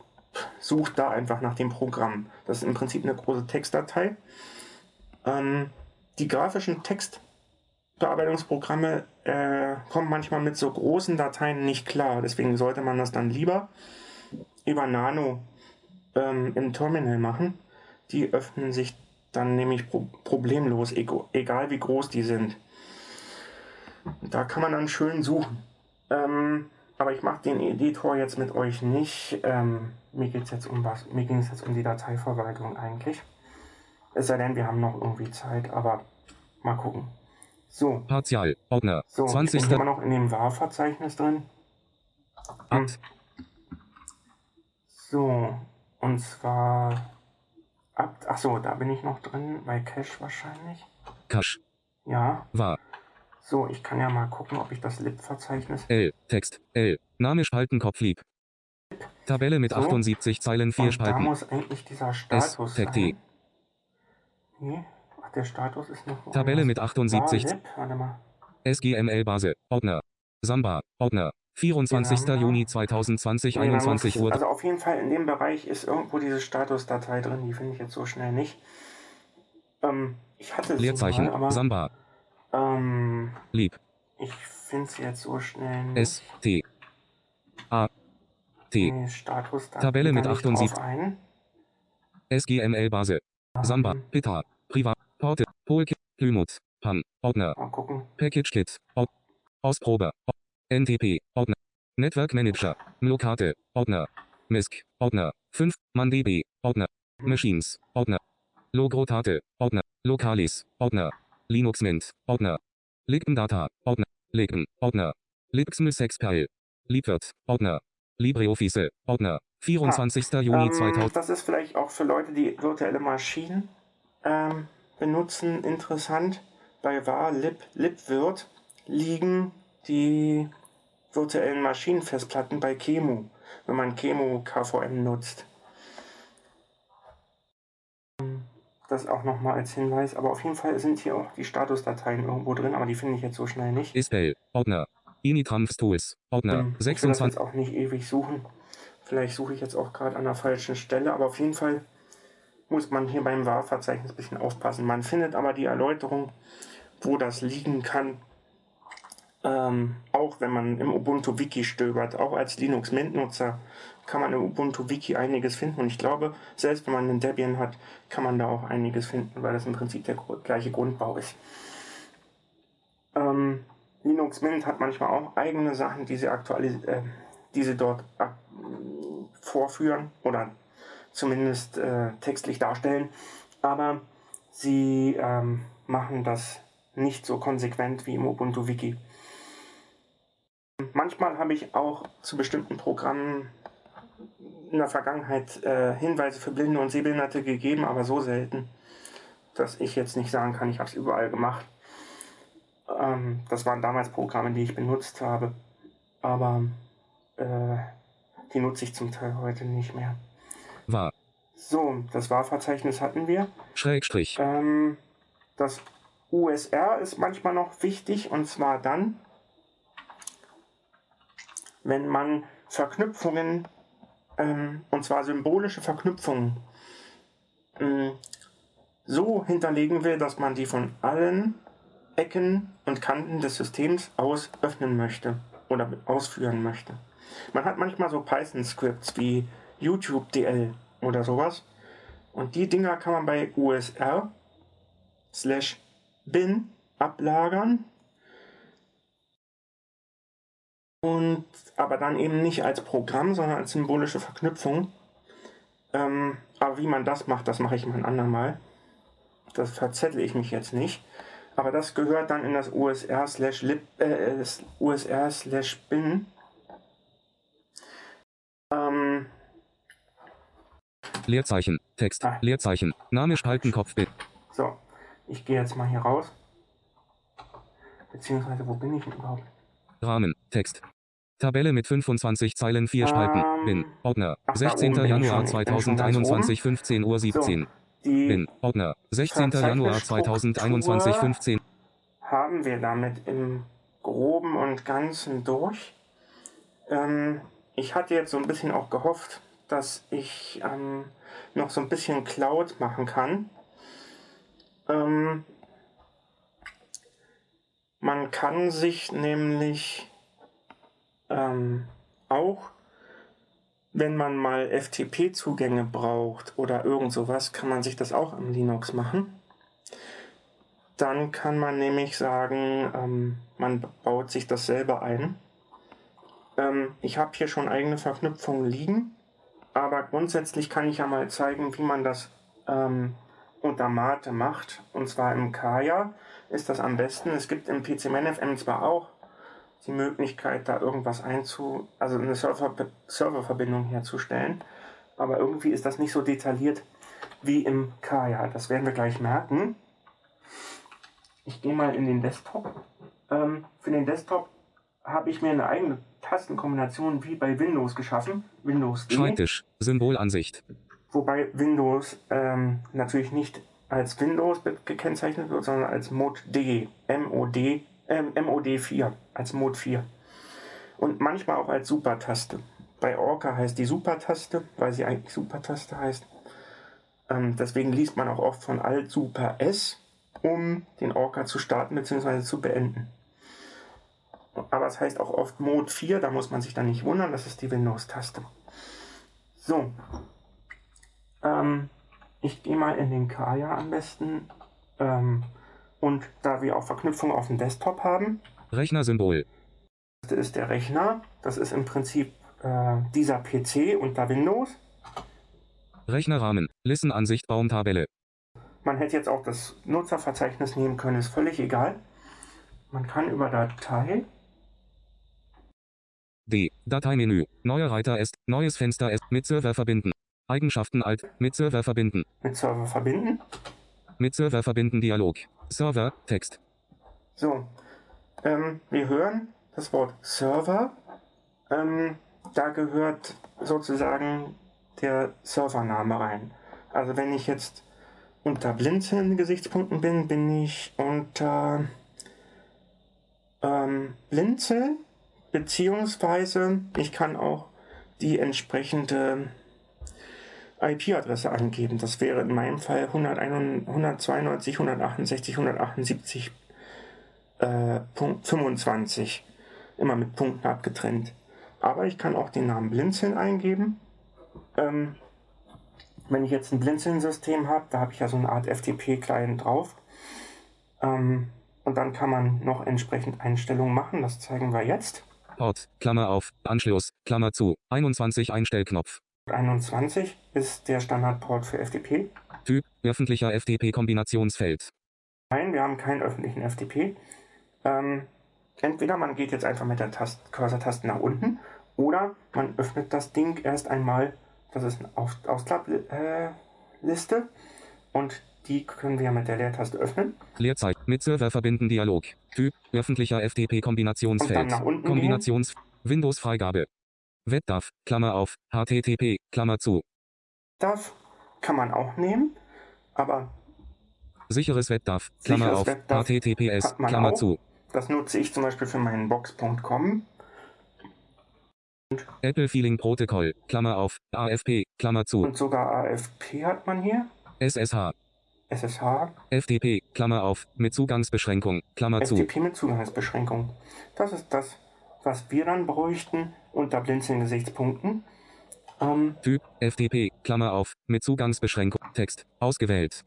suche da einfach nach dem Programm. Das ist im Prinzip eine große Textdatei. Ähm, die grafischen Textbearbeitungsprogramme äh, kommen manchmal mit so großen Dateien nicht klar. Deswegen sollte man das dann lieber über Nano ähm, im Terminal machen. Die öffnen sich dann nämlich pro problemlos, egal wie groß die sind. Da kann man dann schön suchen. Ähm, aber ich mache den Editor jetzt mit euch nicht. Ähm, mir geht es jetzt um was. Mir ging es jetzt um die Dateiverwaltung eigentlich. Es sei denn, wir haben noch irgendwie Zeit, aber mal gucken. So, Partial. Ordner. so ich 20. bin immer noch in dem WAR-Verzeichnis drin. Hm. Akt. So, und zwar ab. Ach so, da bin ich noch drin, bei Cache wahrscheinlich. Cache. Ja. War. So, ich kann ja mal gucken, ob ich das lib-Verzeichnis. L. Text. L. Name Spalten Kopf lieb. Tabelle mit So. 78 Zeilen 4 Und da Spalten. muss eigentlich dieser Status Tag T. sein. Nee, ach, der Status ist noch. Tabelle mit woanders. 78 War lib, warte mal. SGML Base. Ordner. Samba. Ordner. 24. Samba. Juni 2020, Nee, da 21 muss- Uhr. Also auf jeden Fall in dem Bereich ist irgendwo diese Statusdatei drin, die finde ich jetzt so schnell nicht. Ähm, ich hatte sie Leerzeichen. mal, aber Samba. ähm, Lieb. ich finde sie jetzt so schnell nicht. S. T. A. T. Nee, Status da Tabelle mit da nicht 78. drauf Ein. SGML Base. Samba. Ähm, Pitta. Privat. Porte. Polkit. Plymouth. Pan. Ordner. Mal gucken. Package Kit. Ausprobe. NTP. Ordner. Network Manager. Mlokate. Ordner. MISC. Ordner. 5. ManDB. Ordner. Machines. Ordner. Logrotate. Ordner. Localis. Ordner. Linux Mint. Ordner. Licken Data. Ordner. Licken. Ordner. Lipxml Sexperl. Liebwirt. Ordner. LibreOffice. Ordner. 24. Juni Ähm, 2000. das ist vielleicht auch für Leute, die virtuelle Maschinen ähm, benutzen, interessant. Bei var lib libvirt liegen die virtuellen Maschinenfestplatten bei Chemo, wenn man Chemo KVM nutzt. Das auch nochmal als Hinweis, aber auf jeden Fall sind hier auch die Statusdateien irgendwo drin, aber die finde ich jetzt so schnell nicht. Ispel. Ordner. Initramps Tools. Ordner. Ähm, Ich will das jetzt 26. auch nicht ewig suchen. Vielleicht suche ich jetzt auch gerade an der falschen Stelle, aber auf jeden Fall muss man hier beim WAR-Verzeichnis ein bisschen aufpassen. Man findet aber die Erläuterung, wo das liegen kann, ähm, auch wenn man im Ubuntu-Wiki stöbert. Auch als Linux-Mint-Nutzer kann man im Ubuntu-Wiki einiges finden. Und ich glaube, selbst wenn man einen Debian hat, kann man da auch einiges finden, weil das im Prinzip der gleiche Grundbau ist. Ähm, Linux Mint hat manchmal auch eigene Sachen, die sie, aktualis äh, die sie dort vorführen oder zumindest äh, textlich darstellen. Aber sie ähm, machen das nicht so konsequent wie im Ubuntu Wiki. Manchmal habe ich auch zu bestimmten Programmen in der Vergangenheit äh, Hinweise für Blinde und Sehbehinderte gegeben, aber so selten, dass ich jetzt nicht sagen kann, ich habe es überall gemacht. Ähm, das waren damals Programme, die ich benutzt habe, aber äh, die nutze ich zum Teil heute nicht mehr. War. So, das Wahlverzeichnis hatten wir. Schrägstrich. Ähm, das USR ist manchmal noch wichtig und zwar dann, wenn man Verknüpfungen, ähm, und zwar symbolische Verknüpfungen, ähm, so hinterlegen will, dass man die von allen Ecken und Kanten des Systems aus öffnen möchte oder ausführen möchte. Man hat manchmal so Python-Scripts wie YouTube-DL oder sowas. Und die Dinger kann man bei USR slash bin ablagern. Und aber dann eben nicht als Programm, sondern als symbolische Verknüpfung. Ähm, aber wie man das macht, das mache ich mal ein andermal. Das verzettle ich mich jetzt nicht. Aber das gehört dann in das USR slash äh, das USR slash bin. Ähm, Leerzeichen. Text. Ah. Leerzeichen. Name Spalten Kopf Bild. So, ich gehe jetzt mal hier raus. Beziehungsweise, wo bin ich denn überhaupt? Rahmen. Text. Tabelle mit 25 Zeilen 4 Spalten. Ähm, Bin. Ordner. ach, da 16. oben bin ich Januar schon. Ich bin schon ganz 2021 15 Uhr 17. Die Bin. Ordner. 16. Januar 2021 15. haben wir damit im Groben und Ganzen durch. Ähm, ich hatte jetzt so ein bisschen auch gehofft, dass ich ähm, noch so ein bisschen Cloud machen kann. Ähm, man kann sich nämlich ähm, auch, wenn man mal FTP-Zugänge braucht oder irgend sowas, kann man sich das auch am Linux machen. Dann kann man nämlich sagen, ähm, man baut sich das selber ein. Ähm, ich habe hier schon eigene Verknüpfungen liegen, aber grundsätzlich kann ich ja mal zeigen, wie man das ähm, unter Mate macht. Und zwar im Kaya ist das am besten. Es gibt im PCManFM zwar auch die Möglichkeit, da irgendwas einzu, also eine Server Serververbindung herzustellen, aber irgendwie ist das nicht so detailliert wie im Kaya. Das werden wir gleich merken. Ich gehe mal in den Desktop. Ähm, für den Desktop habe ich mir eine eigene Tastenkombination wie bei Windows geschaffen. Windows D. Schreibtisch. Symbolansicht. Wobei Windows ähm, natürlich nicht als Windows gekennzeichnet wird, sondern als Mod D. MOD, ähm, MOD4. Als Mod 4. Und manchmal auch als Supertaste. Bei Orca heißt die Supertaste, weil sie eigentlich Supertaste heißt. Ähm, deswegen liest man auch oft von Alt Super S um den Orca zu starten bzw. zu beenden. Aber es heißt auch oft Mode 4, da muss man sich dann nicht wundern, das ist die Windows-Taste. So, ähm, ich gehe mal in den Kaya am besten. Ähm, und da wir auch Verknüpfung auf dem Desktop haben, Rechnersymbol. das ist der Rechner. Das ist im Prinzip äh, dieser PC unter Windows. Rechnerrahmen. Listenansicht Baumtabelle. Man hätte jetzt auch das Nutzerverzeichnis nehmen können, ist völlig egal. Man kann über Datei, D. Dateimenü. Neuer Reiter ist. Neues Fenster ist. Mit Server verbinden. Eigenschaften alt. Mit Server verbinden. mit Server verbinden. Mit Server verbinden Dialog. Server. Text. So, ähm, wir hören das Wort Server. Ähm, da gehört sozusagen der Servername rein. Also wenn ich jetzt unter Blinzeln-Gesichtspunkten bin, bin ich unter ähm, Blinzel, beziehungsweise ich kann auch die entsprechende IP-Adresse angeben. Das wäre in meinem Fall 191, 192, 168, 178 äh, Punkt 25. Immer mit Punkten abgetrennt. Aber ich kann auch den Namen Blinzeln eingeben. Ähm, wenn ich jetzt ein Blinzeln-System habe, da habe ich ja so eine Art FTP-Client drauf. Ähm, und dann kann man noch entsprechend Einstellungen machen. Das zeigen wir jetzt. Port. Klammer auf. Anschluss. Klammer zu. 21 Einstellknopf. 21 ist der Standardport für FTP. Typ. Öffentlicher FTP-Kombinationsfeld. Nein, wir haben keinen öffentlichen FTP. Ähm, entweder man geht jetzt einfach mit der Tast Cursor-Taste nach unten oder man öffnet das Ding erst einmal. Das ist eine Auf Ausklappliste äh, und die können wir mit der Leertaste öffnen. Leerzeit. Mit Server verbinden Dialog. Typ. Öffentlicher FTP-Kombinationsfeld. nach unten Kombinations. Windows-Freigabe. WebDAV. Klammer auf. HTTP. Klammer zu. Darf kann man auch nehmen, aber Sicheres WebDAV. Klammer Sicheres auf. WebDAV HTTPS. Klammer auch. zu. das nutze ich zum Beispiel für meinen Box.com. Apple Feeling Protocol. Klammer auf. AFP. Klammer zu. Und sogar AFP hat man hier. SSH. SSH, FTP. Klammer auf. Mit Zugangsbeschränkung. Klammer zu. FTP mit Zugangsbeschränkung. Das ist das, was wir dann bräuchten unter Blinzeln-Gesichtspunkten. Ähm, Typ. FTP. Klammer auf. Mit Zugangsbeschränkung. Text. Ausgewählt.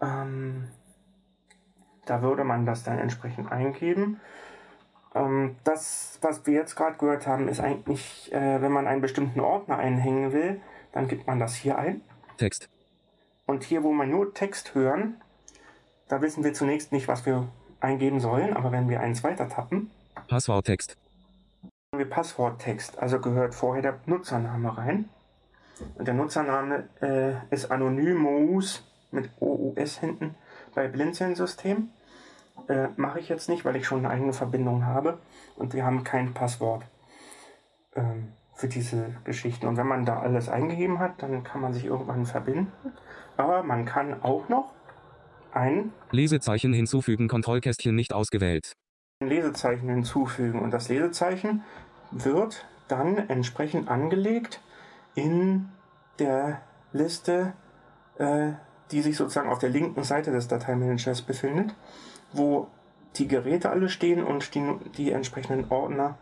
ähm, da würde man das dann entsprechend eingeben. Ähm, das, was wir jetzt gerade gehört haben, ist eigentlich, äh, wenn man einen bestimmten Ordner einhängen will, dann gibt man das hier ein. Text. Und hier, wo wir nur Text hören, da wissen wir zunächst nicht, was wir eingeben sollen, aber wenn wir eins weiter tappen, Passworttext. wir Passworttext, also gehört vorher der Nutzername rein. Und der Nutzername äh, ist Anonymous mit OUS hinten bei Blinzeln-System. Äh, Mache ich jetzt nicht, weil ich schon eine eigene Verbindung habe und wir haben kein Passwort ähm, für diese Geschichten. Und wenn man da alles eingegeben hat, dann kann man sich irgendwann verbinden. Aber man kann auch noch ein Lesezeichen hinzufügen. Kontrollkästchen nicht ausgewählt. Lesezeichen hinzufügen. Und das Lesezeichen wird dann entsprechend angelegt in der Liste, äh, die sich sozusagen auf der linken Seite des Dateimanagers befindet, wo die Geräte alle stehen und die, die entsprechenden Ordner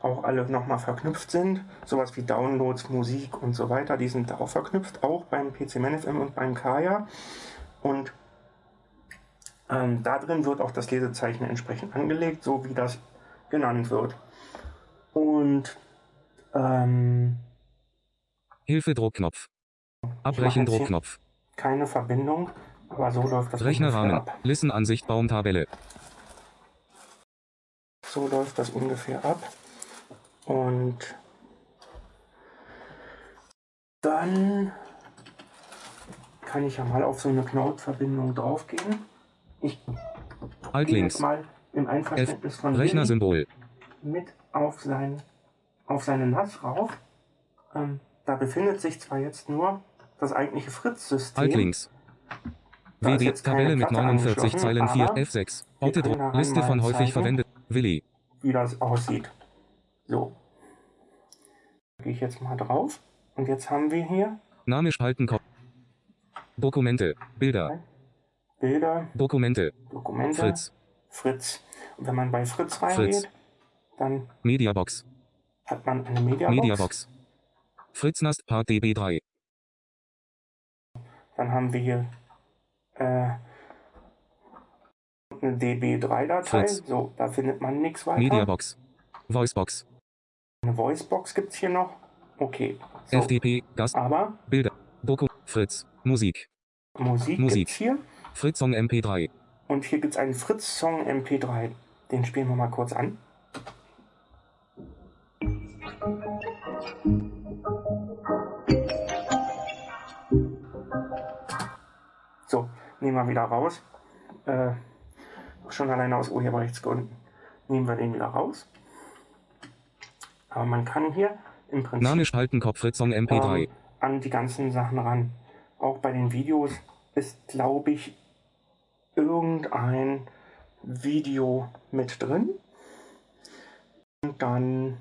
auch alle nochmal verknüpft sind. Sowas wie Downloads, Musik und so weiter, die sind auch verknüpft, auch beim PC ManFM und beim Kaya. Und Ähm, da drin wird auch das Lesezeichen entsprechend angelegt, so wie das genannt wird. Und ähm, Hilfe Druckknopf. Abbrechen Druckknopf. keine Verbindung, aber so läuft das Rechnerrahmen. ungefähr ab. Listen Ansicht Baumtabelle. So läuft das ungefähr ab. Und dann kann ich ja mal auf so eine Cloud-Verbindung draufgehen. Ich Alt links. mal im Einverständnis von Rechnersymbol. mit auf sein, auf seine NAS rauf. Ähm, da befindet sich zwar jetzt nur das eigentliche Fritz-System. Alt links. WD Tabelle mit Platte 49 angeschlossen, Zeilen 4 aber F6. wir Orte können Druck. da Liste von häufig verwendet. Willi. wie das aussieht. So. Gehe ich jetzt mal drauf. Und jetzt haben wir hier Name Spalten Kopf. Dokumente. Bilder. Bilder, Dokumente. Dokumente, Fritz. Fritz. Und wenn man bei Fritz reingeht, Fritz. dann Mediabox. hat man eine Mediabox. Mediabox. Fritz Nast Part DB3. Dann haben wir hier äh, eine DB3-Datei. Fritz. So, da findet man nichts weiter. Mediabox. Voicebox. Eine Voicebox gibt es hier noch. Okay. So. FTP. Gast. Aber Bilder. Doku. Fritz. Musik. Musik, Musik. gibt's hier. Fritz Song MP3. Und hier gibt es einen Fritz-Song MP3. Den spielen wir mal kurz an. So, nehmen wir wieder raus. Äh, schon alleine aus Urheberrechtsgründen nehmen wir den wieder raus. Aber man kann hier im Prinzip Name Spalten Kopf Fritz Song MP3. ähm, an die ganzen Sachen ran. Auch bei den Videos ist, glaube ich, irgendein Video mit drin. Und dann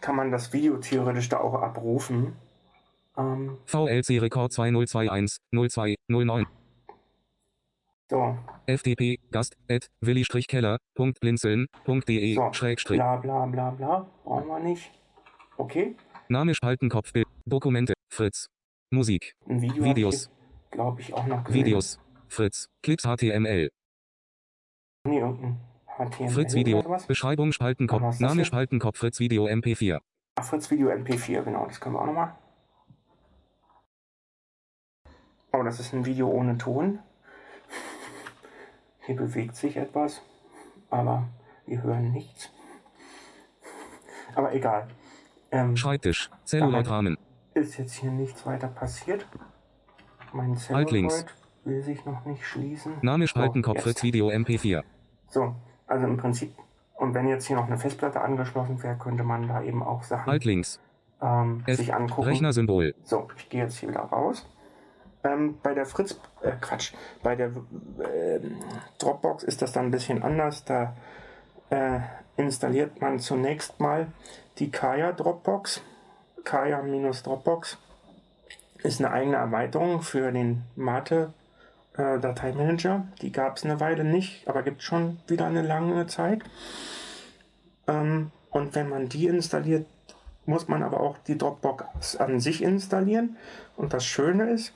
kann man das Video theoretisch da auch abrufen. Ähm, VLC Rekord 2021 0209. so, FTP. Gast. at willi-keller.blinzeln.de. so, Schrägstrich. bla bla bla bla, brauchen wir nicht. Okay, Name Spalten Kopf Bild. Dokumente. Fritz. Musik. Video Videos. glaube ich, auch noch gesehen. Videos. Fritz. Clips HTML. Nee, irgendein HTML Fritz Video. Beschreibung Aber Spaltenkopf. Name? Spaltenkopf Fritz Video MP4. Ach, Fritz Video MP4, genau, das können wir auch nochmal. Oh, das ist ein Video ohne Ton. Hier bewegt sich etwas, aber wir hören nichts. Aber egal. Ähm, Schreibtisch. Celluloid-Rahmen. ist jetzt hier nichts weiter passiert. Mein Alt links. Will sich noch nicht schließen. Name Spaltenkopf jetzt. Fritz Video MP4. So, also im Prinzip, und wenn jetzt hier noch eine Festplatte angeschlossen wäre, könnte man da eben auch Sachen Alt links. ähm, sich angucken. Rechnersymbol. So, ich gehe jetzt hier wieder raus. Ähm, bei der Fritz, äh, Quatsch, bei der ähm, Dropbox ist das dann ein bisschen anders. Da äh, installiert man zunächst mal die Kaya Dropbox. Kaya-Dropbox ist eine eigene Erweiterung für den Mate äh, Dateimanager. Die gab es eine Weile nicht, aber gibt schon wieder eine lange Zeit. Ähm, und wenn man die installiert, muss man aber auch die Dropbox an sich installieren. Und das Schöne ist,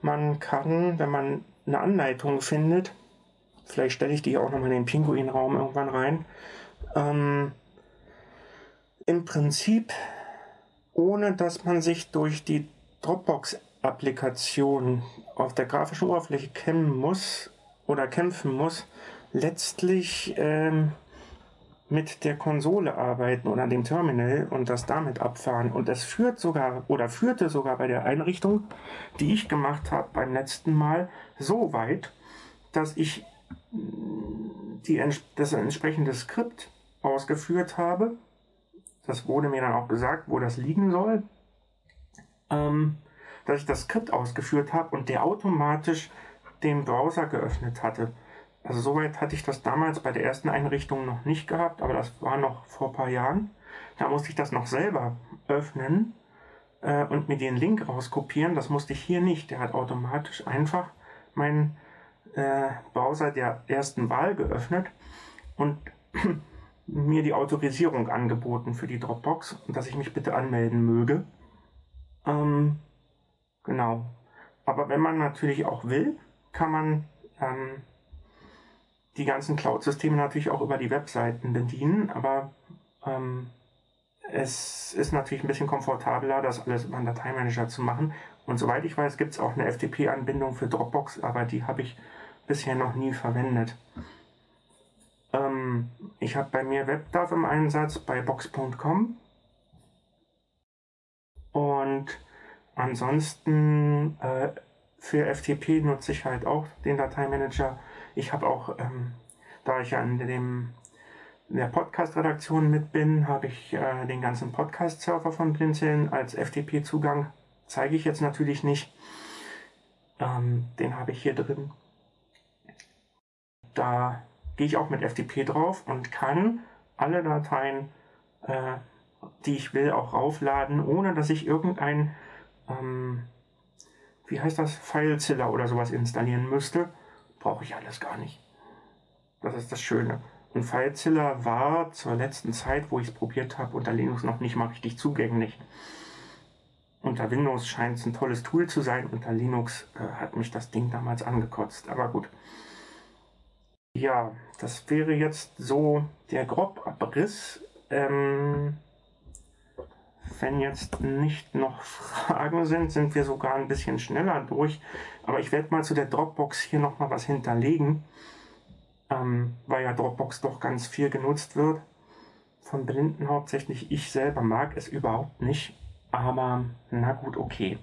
man kann, wenn man eine Anleitung findet, vielleicht stelle ich die auch nochmal in den Pinguin-Raum irgendwann rein, ähm, im Prinzip, ohne dass man sich durch die Dropbox-Applikation auf der grafischen Oberfläche kämmen muss oder kämpfen muss, letztlich ähm, mit der Konsole arbeiten oder dem Terminal und das damit abfahren. Und es führt sogar oder führte sogar bei der Einrichtung, die ich gemacht habe beim letzten Mal, so weit, dass ich mh, die, das entsprechende Skript ausgeführt habe. Das wurde mir dann auch gesagt, wo das liegen soll. Ähm, dass ich das Skript ausgeführt habe und der automatisch den Browser geöffnet hatte. Also soweit hatte ich das damals bei der ersten Einrichtung noch nicht gehabt, aber das war noch vor ein paar Jahren. Da musste ich das noch selber öffnen äh, und mir den Link rauskopieren. Das musste ich hier nicht. Der hat automatisch einfach meinen äh, Browser der ersten Wahl geöffnet und mir die Autorisierung angeboten für die Dropbox dass ich mich bitte anmelden möge. Ähm, genau. Aber wenn man natürlich auch will, kann man ähm, die ganzen Cloud-Systeme natürlich auch über die Webseiten bedienen, aber ähm, es ist natürlich ein bisschen komfortabler, das alles über einen Dateimanager zu machen. Und soweit ich weiß, gibt es auch eine FTP-Anbindung für Dropbox, aber die habe ich bisher noch nie verwendet. Ähm, ich habe bei mir WebDAV im Einsatz bei Box.com. Und ansonsten äh, für FTP nutze ich halt auch den Dateimanager. Ich habe auch, ähm, da ich ja in dem der Podcast-Redaktion mit bin, habe ich äh, den ganzen Podcast-Server von Blinzeln als FTP-Zugang. Zeige ich jetzt natürlich nicht. Ähm, den habe ich hier drin. Da gehe ich auch mit FTP drauf und kann alle Dateien, äh, die ich will, auch raufladen, ohne dass ich irgendein, ähm, wie heißt das, FileZilla oder sowas installieren müsste. Brauche ich alles gar nicht. Das ist das Schöne. Und FileZilla war zur letzten Zeit, wo ich es probiert habe, unter Linux noch nicht mal richtig zugänglich. Unter Windows scheint es ein tolles Tool zu sein, unter Linux äh, hat mich das Ding damals angekotzt. Aber gut. Ja, das wäre jetzt so der Grobabriss. Ähm, wenn jetzt nicht noch Fragen sind, sind wir sogar ein bisschen schneller durch. Aber ich werde mal zu der Dropbox hier nochmal was hinterlegen ähm, weil ja Dropbox doch ganz viel genutzt wird. Von Blinden hauptsächlich. Ich selber mag es überhaupt nicht. Aber na gut, okay.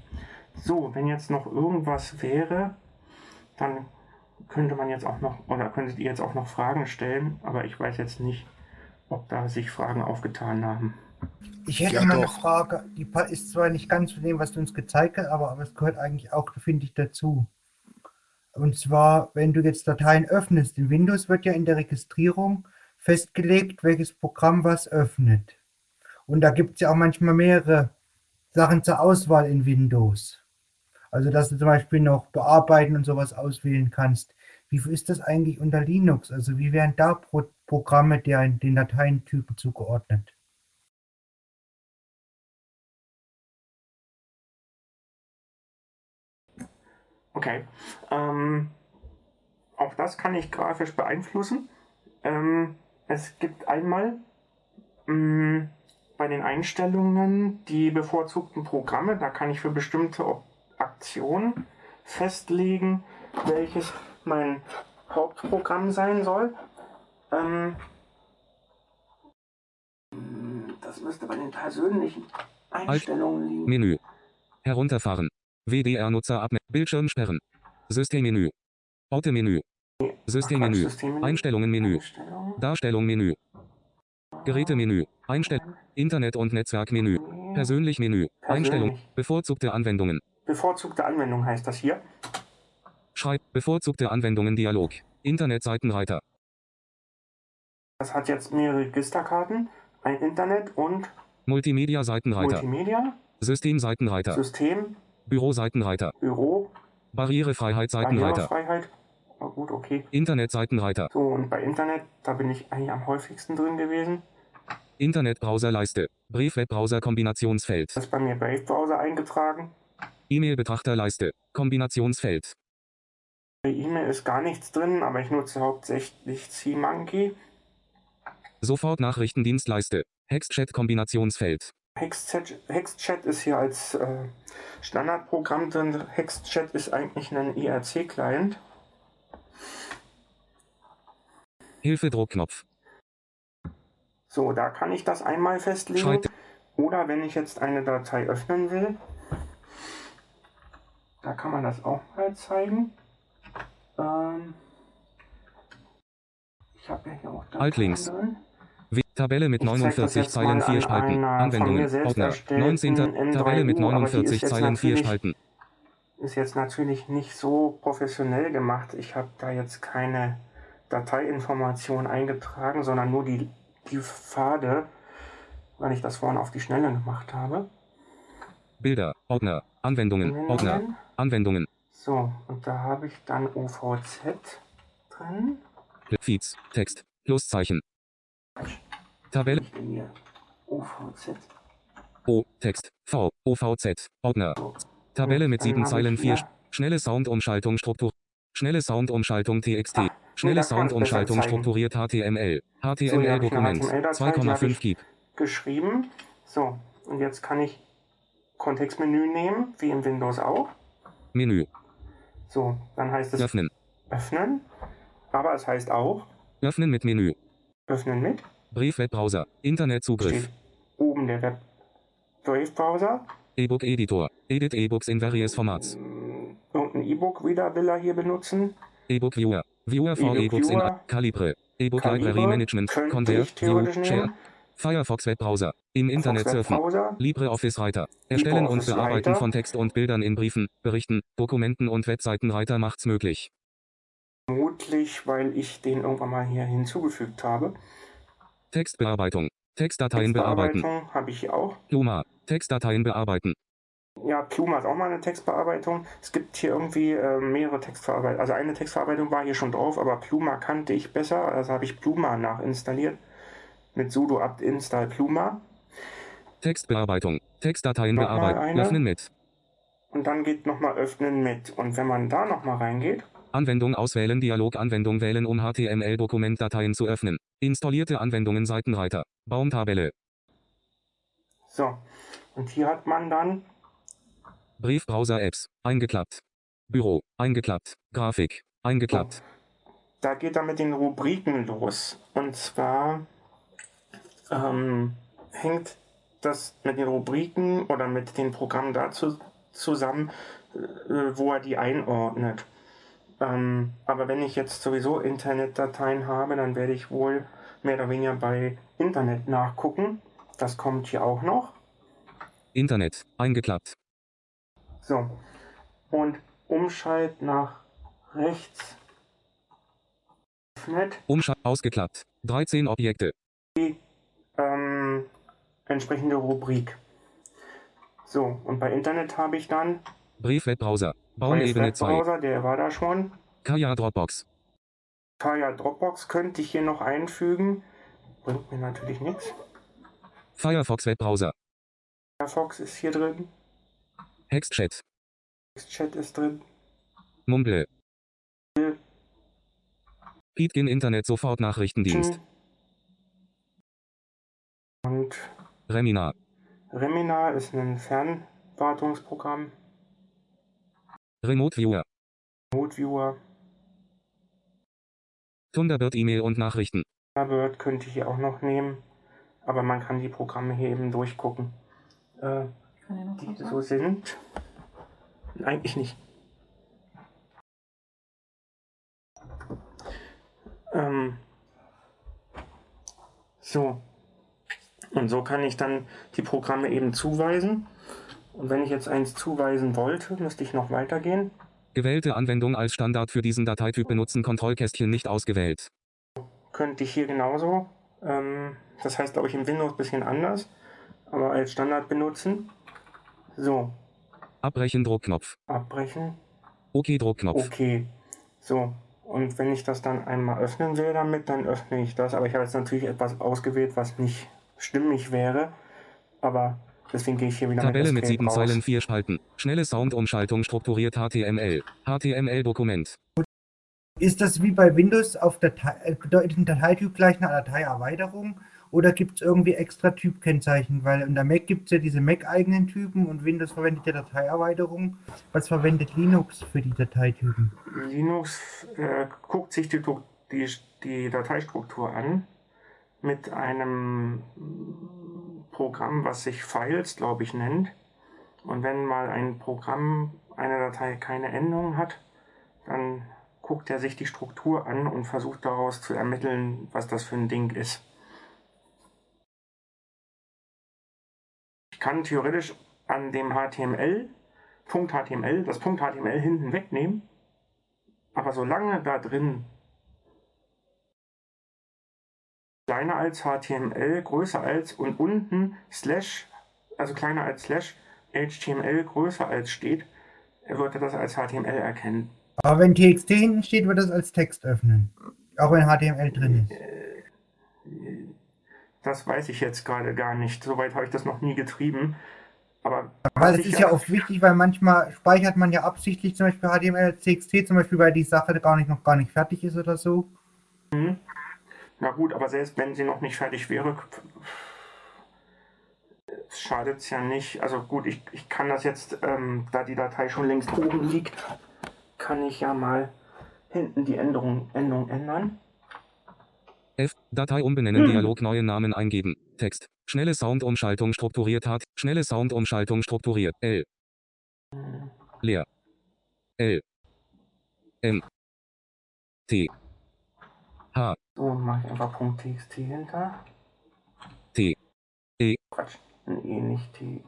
So, wenn jetzt noch irgendwas wäre, dann könnte man jetzt auch noch, oder könntet ihr jetzt auch noch Fragen stellen, aber ich weiß jetzt nicht, ob da sich Fragen aufgetan haben. Ich hätte Ja, mal eine. Frage, die ist zwar nicht ganz von dem, was du uns gezeigt hast, aber, aber es gehört eigentlich auch, finde ich, dazu. Und zwar, wenn du jetzt Dateien öffnest, in Windows wird ja in der Registrierung festgelegt, welches Programm was öffnet. Und da gibt es ja auch manchmal mehrere Sachen zur Auswahl in Windows. Also, dass du zum Beispiel noch bearbeiten und sowas auswählen kannst. Wie ist das eigentlich unter Linux? Also, wie werden da Pro Programme der, den Dateientypen zugeordnet? Okay. Ähm, auch das kann ich grafisch beeinflussen. Ähm, es gibt einmal mh, bei den Einstellungen die bevorzugten Programme. Da kann ich für bestimmte Aktionen festlegen, welches mein Hauptprogramm sein soll. Ähm, das müsste bei den persönlichen Einstellungen liegen. Menü. Herunterfahren. WDR-Nutzer ab. Bildschirm sperren. Systemmenü. Orte-Menü. Systemmenü. Systemmenü. Einstellungen-Menü. Einstellungen. Darstellung-Menü. Geräte-Menü. Einstell Internet- und Netzwerk-Menü. Persönlich-Menü. Einstellung. Persönlich. Bevorzugte Anwendungen. Bevorzugte Anwendung heißt das hier. Schreib. Bevorzugte Anwendungen Dialog. Internetseitenreiter. Das hat jetzt mehrere Registerkarten, ein Internet und Multimedia-Seitenreiter. Multimedia, Systemseitenreiter. System, Büroseitenreiter. Büro, Barrierefreiheit-Seitenreiter. Barrierefreiheit. Na gut, okay. Internetseitenreiter. So, und bei Internet, da bin ich eigentlich am häufigsten drin gewesen. Internetbrowserleiste. Brief-Webbrowser-Kombinationsfeld. Das ist bei mir Brave Browser eingetragen. E-Mail-Betrachterleiste. Kombinationsfeld. Bei E-Mail ist gar nichts drin, aber ich nutze hauptsächlich CMonkey. Sofort Nachrichtendienstleiste. Hexchat-Kombinationsfeld. Hexchat, Hexchat ist hier als äh, Standardprogramm drin. Hexchat ist eigentlich ein IRC-Client. Hilfe-Druckknopf. So, da kann ich das einmal festlegen. Schreib. Oder wenn ich jetzt eine Datei öffnen will, da kann man das auch mal zeigen. Ähm, ich habe ja hier auch Dateien Altlinks. drin. Tabelle mit Ich zeig das 49 jetzt Zeilen mal 4 an Spalten. Anwendungen. Ordner. erstellten 19. Tabelle mit N3U, aber die ist 49 jetzt Zeilen 4 natürlich- Spalten. Ist jetzt natürlich nicht so professionell gemacht. Ich habe da jetzt keine Dateiinformation eingetragen, sondern nur die, die Pfade, weil ich das vorhin auf die Schnelle gemacht habe. Bilder. Ordner. Anwendungen. Ordner. Anwendungen. Anwendungen. So, und da habe ich dann OVZ drin. Feeds. Text. Pluszeichen. Tabelle. Hier OVZ. O. Text. V. OVZ. Ordner. Tabelle mit Dann 7 habe Zeilen ich 4. hier- Schnelle Soundumschaltung Struktur. Schnelle Soundumschaltung TXT. Schnelle man's besser Soundumschaltung strukturiert HTML. So, HTML-Dokument. Habe 2,5 ich Gig. geschrieben. So, und jetzt kann ich Kontextmenü nehmen, wie im Windows auch. Menü. So, dann heißt es Öffnen. öffnen, aber es heißt auch Öffnen mit Menü. öffnen mit. Brief-Webbrowser. Internetzugriff. Steht oben der Web Brave Browser. E-Book Editor. Edit E-Books in various formats. Irgendein E-Book wieder will er hier benutzen. E-Book Viewer. Viewer for E-Book E-Books in Viewer. Calibre. E-Book Library Management. Convert. View. Share. Firefox Webbrowser. Im Internet surfen. LibreOffice Reiter. Erstellen und LibreOffice Bearbeiten von Text und Bildern in Briefen, Berichten, Dokumenten und Webseitenreiter macht's möglich. Vermutlich, weil ich den irgendwann mal hier hinzugefügt habe. Textbearbeitung. Textdateien bearbeiten. Textbearbeitung habe ich hier auch. Pluma. Textdateien bearbeiten. Ja, Pluma ist auch mal eine Textbearbeitung. Es gibt hier irgendwie äh, mehrere Textverarbeitungen. Also eine Textverarbeitung war hier schon drauf, aber Pluma kannte ich besser. Also habe ich Pluma nachinstalliert. Mit sudo apt install Pluma. Textbearbeitung. Textdateien Nochmal bearbeiten. eine. Öffnen mit. Und dann geht nochmal öffnen mit. Und wenn man da nochmal reingeht, Anwendung auswählen. Dialoganwendung wählen, um HTML-Dokumentdateien zu öffnen. Installierte Anwendungen Seitenreiter. Baumtabelle. so. Und hier hat man dann Briefbrowser-Apps. Eingeklappt. Büro. Eingeklappt. Grafik. Eingeklappt. Da geht er mit den Rubriken los. Und zwar ähm, hängt das mit den Rubriken oder mit den Programmen dazu zusammen, äh, wo er die einordnet. Ähm, aber wenn ich jetzt sowieso Internetdateien habe, dann werde ich wohl mehr oder weniger bei Internet nachgucken. Das kommt hier auch noch. Internet. Eingeklappt. So. Und Umschalt nach rechts. Öffnet. Umschalt. Ausgeklappt. 13 Objekte. ähm, entsprechende Rubrik. So, und bei Internet habe ich dann Brief-Webbrowser. Baumebene 2. Webbrowser, der war da schon. Kaya Dropbox. Kaya Dropbox könnte ich hier noch einfügen. Bringt mir natürlich nichts. Firefox Webbrowser. Firefox ist hier drin. Hexchat. Chat ist drin. Mumble. Pitkin Internet Sofortnachrichtendienst. Und Remina. Remina ist ein Fernwartungsprogramm. Remote Viewer. Noteviewer. Thunderbird E-Mail und Nachrichten. Thunderbird könnte ich hier auch noch nehmen. Aber man kann die Programme hier eben durchgucken. Äh, Kann ich noch die so sind. Eigentlich nicht. Ähm, so. Und so kann ich dann die Programme eben zuweisen. Und wenn ich jetzt eins zuweisen wollte, müsste ich noch weitergehen. Gewählte Anwendung als Standard für diesen Dateityp benutzen Kontrollkästchen nicht ausgewählt. Könnte ich hier genauso. Ähm, das heißt, glaube ich, im Windows ein bisschen anders. Aber als Standard benutzen. So, Abbrechen Druckknopf. abbrechen. OK Druckknopf. Okay. So. Und wenn ich das dann einmal öffnen will damit, dann öffne ich das. Aber ich habe jetzt natürlich etwas ausgewählt, was nicht stimmig wäre. Aber deswegen gehe ich hier wieder Tabelle mit Escape sieben raus. Zeilen, vier Spalten. Schnelle Soundumschaltung strukturiert HTML. HTML-Dokument. Ist das wie bei Windows auf Datei, äh, bedeutet ein Dateityp gleich eine Dateier-Erweiterung oder gibt es irgendwie extra Typkennzeichen? Weil unter Mac gibt es ja diese Mac-eigenen Typen und Windows verwendet ja Dateierweiterung. Was verwendet Linux für die Dateitypen? Linux äh, guckt sich die, die, die Dateistruktur an mit einem Programm, was sich Files, glaube ich, nennt. Und wenn mal ein Programm, eine Datei keine Endung hat, dann guckt er sich die Struktur an und versucht daraus zu ermitteln, was das für ein Ding ist. Ich kann theoretisch an dem HTML, Punkt HTML, das HTML hinten wegnehmen aber solange da drin kleiner als HTML, größer als und unten Slash, also kleiner als Slash, HTML größer als steht, wird er das als HTML erkennen. Aber wenn TXT hinten steht, wird das als Text öffnen. Auch wenn HTML drin ist. Das weiß ich jetzt gerade gar nicht. Soweit habe ich das noch nie getrieben. Aber Weil es ist ja oft wichtig, weil manchmal speichert man ja absichtlich zum Beispiel HTML, CXT, zum Beispiel, weil die Sache gar nicht, noch gar nicht fertig ist oder so. Na gut, aber selbst wenn sie noch nicht fertig wäre, schadet es ja nicht. Also gut, ich, ich kann das jetzt, ähm, da die Datei schon längst oben liegt, kann ich ja mal hinten die Änderung, Endung ändern. F. Datei umbenennen Hm. Dialog neue Namen eingeben. Text. Schnelle Soundumschaltung strukturiert hat. Schnelle Soundumschaltung strukturiert. L. Leer. L. M. T. H. So, mache ich einfach .txt hinter. T. E. Quatsch, ein E nicht T.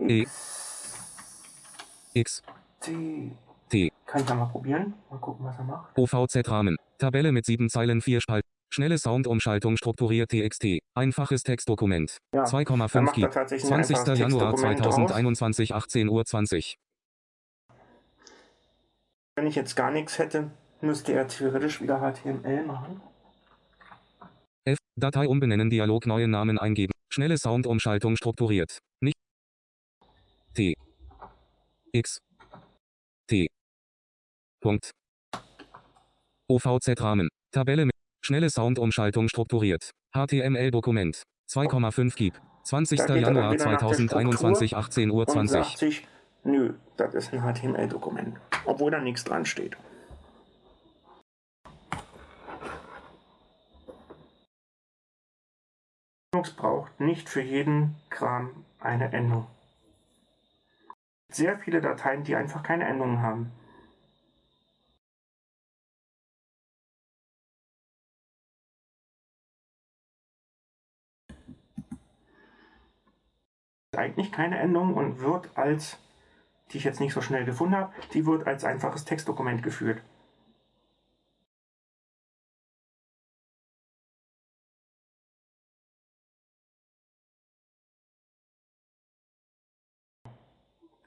E. X. X. T. T. Kann ich ja mal probieren. Mal gucken, was er macht. OVZ-Rahmen. Tabelle mit sieben Zeilen, vier Spalt. Schnelle Soundumschaltung strukturiert TXT. Einfaches Textdokument. Ja, dann 2,5 macht er Gig. tatsächlich ein 20. einfaches Januar Textdokument draus. 2021, 18.20 Uhr. 20. Wenn ich jetzt gar nichts hätte, müsste er theoretisch wieder HTML machen. F. Datei umbenennen Dialog neue Namen eingeben. Schnelle Soundumschaltung strukturiert. Nicht. T. X. T. Punkt. OVZ-Rahmen. Tabelle mit. Schnelle Soundumschaltung strukturiert. HTML-Dokument. 2,5 Gig. 20. Da geht er dann Januar wieder nach der 2021, 18.20 Uhr. Und sagt sich, nö, das ist ein HTML-Dokument. Obwohl da nichts dran steht. Linux braucht nicht für jeden Kram eine Endung. Sehr viele Dateien, die einfach keine Endungen haben. eigentlich keine Endung und wird als, die ich jetzt nicht so schnell gefunden habe, die wird als einfaches Textdokument geführt.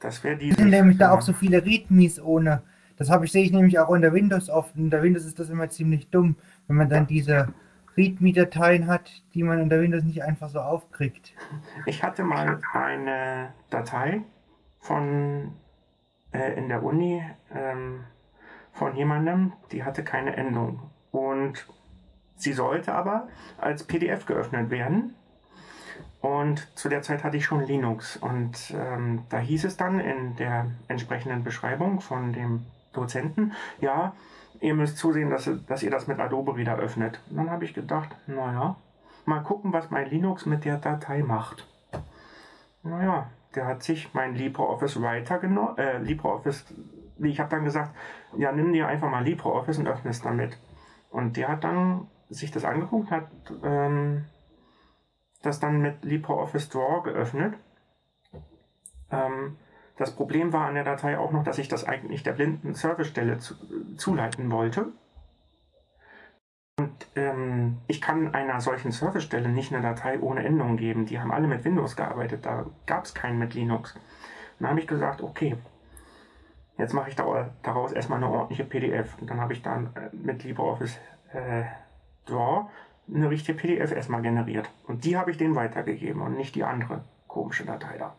Das wäre Es diese. sind nämlich da auch so viele Readmes ohne. Das habe ich, sehe ich nämlich auch unter Windows oft. Unter Windows ist das immer ziemlich dumm, wenn man dann diese README-Dateien hat, die man unter Windows nicht einfach so aufkriegt. Ich hatte mal eine Datei von äh, in der Uni ähm, von jemandem, die hatte keine Endung. Und sie sollte aber als PDF geöffnet werden. Und zu der Zeit hatte ich schon Linux. Und ähm, da hieß es dann in der entsprechenden Beschreibung von dem Dozenten, ja, ihr müsst zusehen, dass, ihr- dass ihr das mit Adobe wieder öffnet. Und dann habe ich gedacht, naja, mal gucken, was mein Linux mit der Datei macht. Naja, der hat sich mein LibreOffice Writer genommen, äh, LibreOffice, ich habe dann gesagt, ja, nimm dir einfach mal LibreOffice und öffne es damit. Und der hat dann sich das angeguckt, hat ähm, das dann mit LibreOffice Draw geöffnet. Ähm, das Problem war an der Datei auch noch, dass ich das eigentlich der blinden Servicestelle zu, zuleiten wollte. Und ähm, ich kann einer solchen Servicestelle nicht eine Datei ohne Endung geben. Die haben alle mit Windows gearbeitet, da gab es keinen mit Linux. Dann habe ich gesagt, okay, jetzt mache ich da, daraus erstmal eine ordentliche PDF. Und dann habe ich dann äh, mit LibreOffice äh, Draw eine richtige PDF erstmal generiert. Und die habe ich denen weitergegeben und nicht die andere komische Datei da.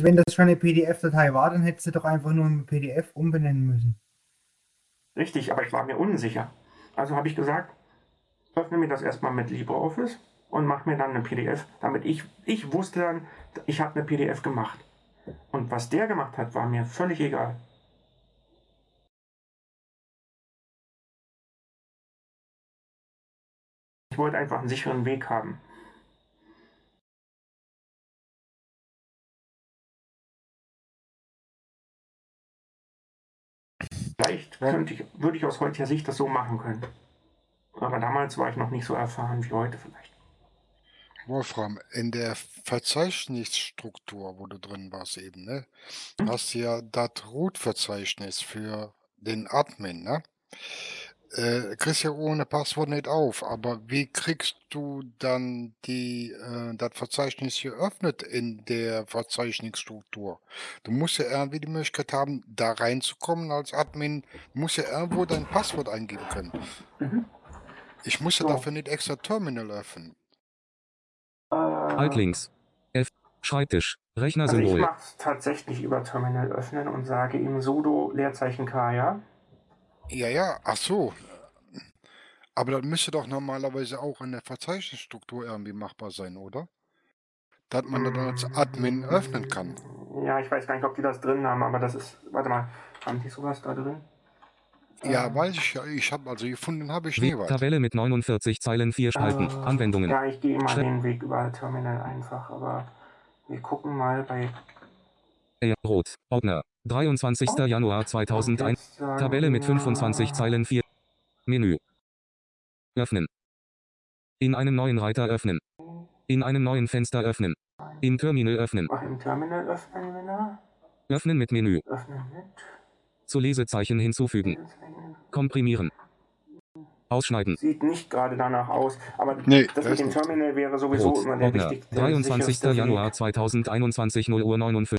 Wenn das schon eine PDF-Datei war, dann hättest du doch einfach nur ein PDF umbenennen müssen. Richtig, aber ich war mir unsicher. Also habe ich gesagt, öffne mir das erstmal mit LibreOffice und mach mir dann eine PDF, damit ich, ich wusste dann, ich habe eine PDF gemacht. Und was der gemacht hat, war mir völlig egal. Ich wollte einfach einen sicheren Weg haben. Vielleicht könnte ich, würde ich aus heutiger Sicht das so machen können. Aber damals war ich noch nicht so erfahren wie heute vielleicht. Wolfram, in der Verzeichnisstruktur, wo du drin warst eben, ne, Hm? hast du ja das Root-Verzeichnis für den Admin, ne? Äh, kriegst ja ohne Passwort nicht auf, aber wie kriegst du dann die, äh, das Verzeichnis geöffnet in der Verzeichnisstruktur? Du musst ja irgendwie die Möglichkeit haben, da reinzukommen als Admin, du musst ja irgendwo dein Passwort eingeben können. Mhm. Ich muss ja So. dafür nicht extra Terminal öffnen. Alt links. F. Schreibtisch. Also ich Rechnersymbol. mache tatsächlich über Terminal öffnen und sage ihm sudo Leerzeichen K, ja? Ja, ja, ach so. Aber das müsste doch normalerweise auch in der Verzeichnisstruktur irgendwie machbar sein, oder? Dass man das dann als Admin öffnen kann. Ja, ich weiß gar nicht, ob die das drin haben, aber das ist. Warte mal, haben die sowas da drin? Ja, Ähm, weiß ich ja. Ich habe also gefunden, habe ich nie was. Tabelle mit 49 Zeilen 4 Spalten. äh, Anwendungen. Ja, ich gehe mal Schle- den Weg über Terminal einfach, aber wir gucken mal bei. Rot. Ordner. 23. Januar 2001. Jetzt sagen Tabelle mit wir- 25 Zeilen 4. Menü. Öffnen. In einem neuen Reiter öffnen. In einem neuen Fenster öffnen. Im Terminal öffnen. Ach, im Terminal öffnen da. Öffnen mit Menü. Öffnen mit. Zu Lesezeichen hinzufügen. Komprimieren. Ausschneiden. Sieht nicht gerade danach aus, aber Nee, das da mit ist dem. Terminal wäre sowieso Rot. immer der Ordner. wichtigste. 23. sicherste Weg. Januar 2021 0 Uhr 59.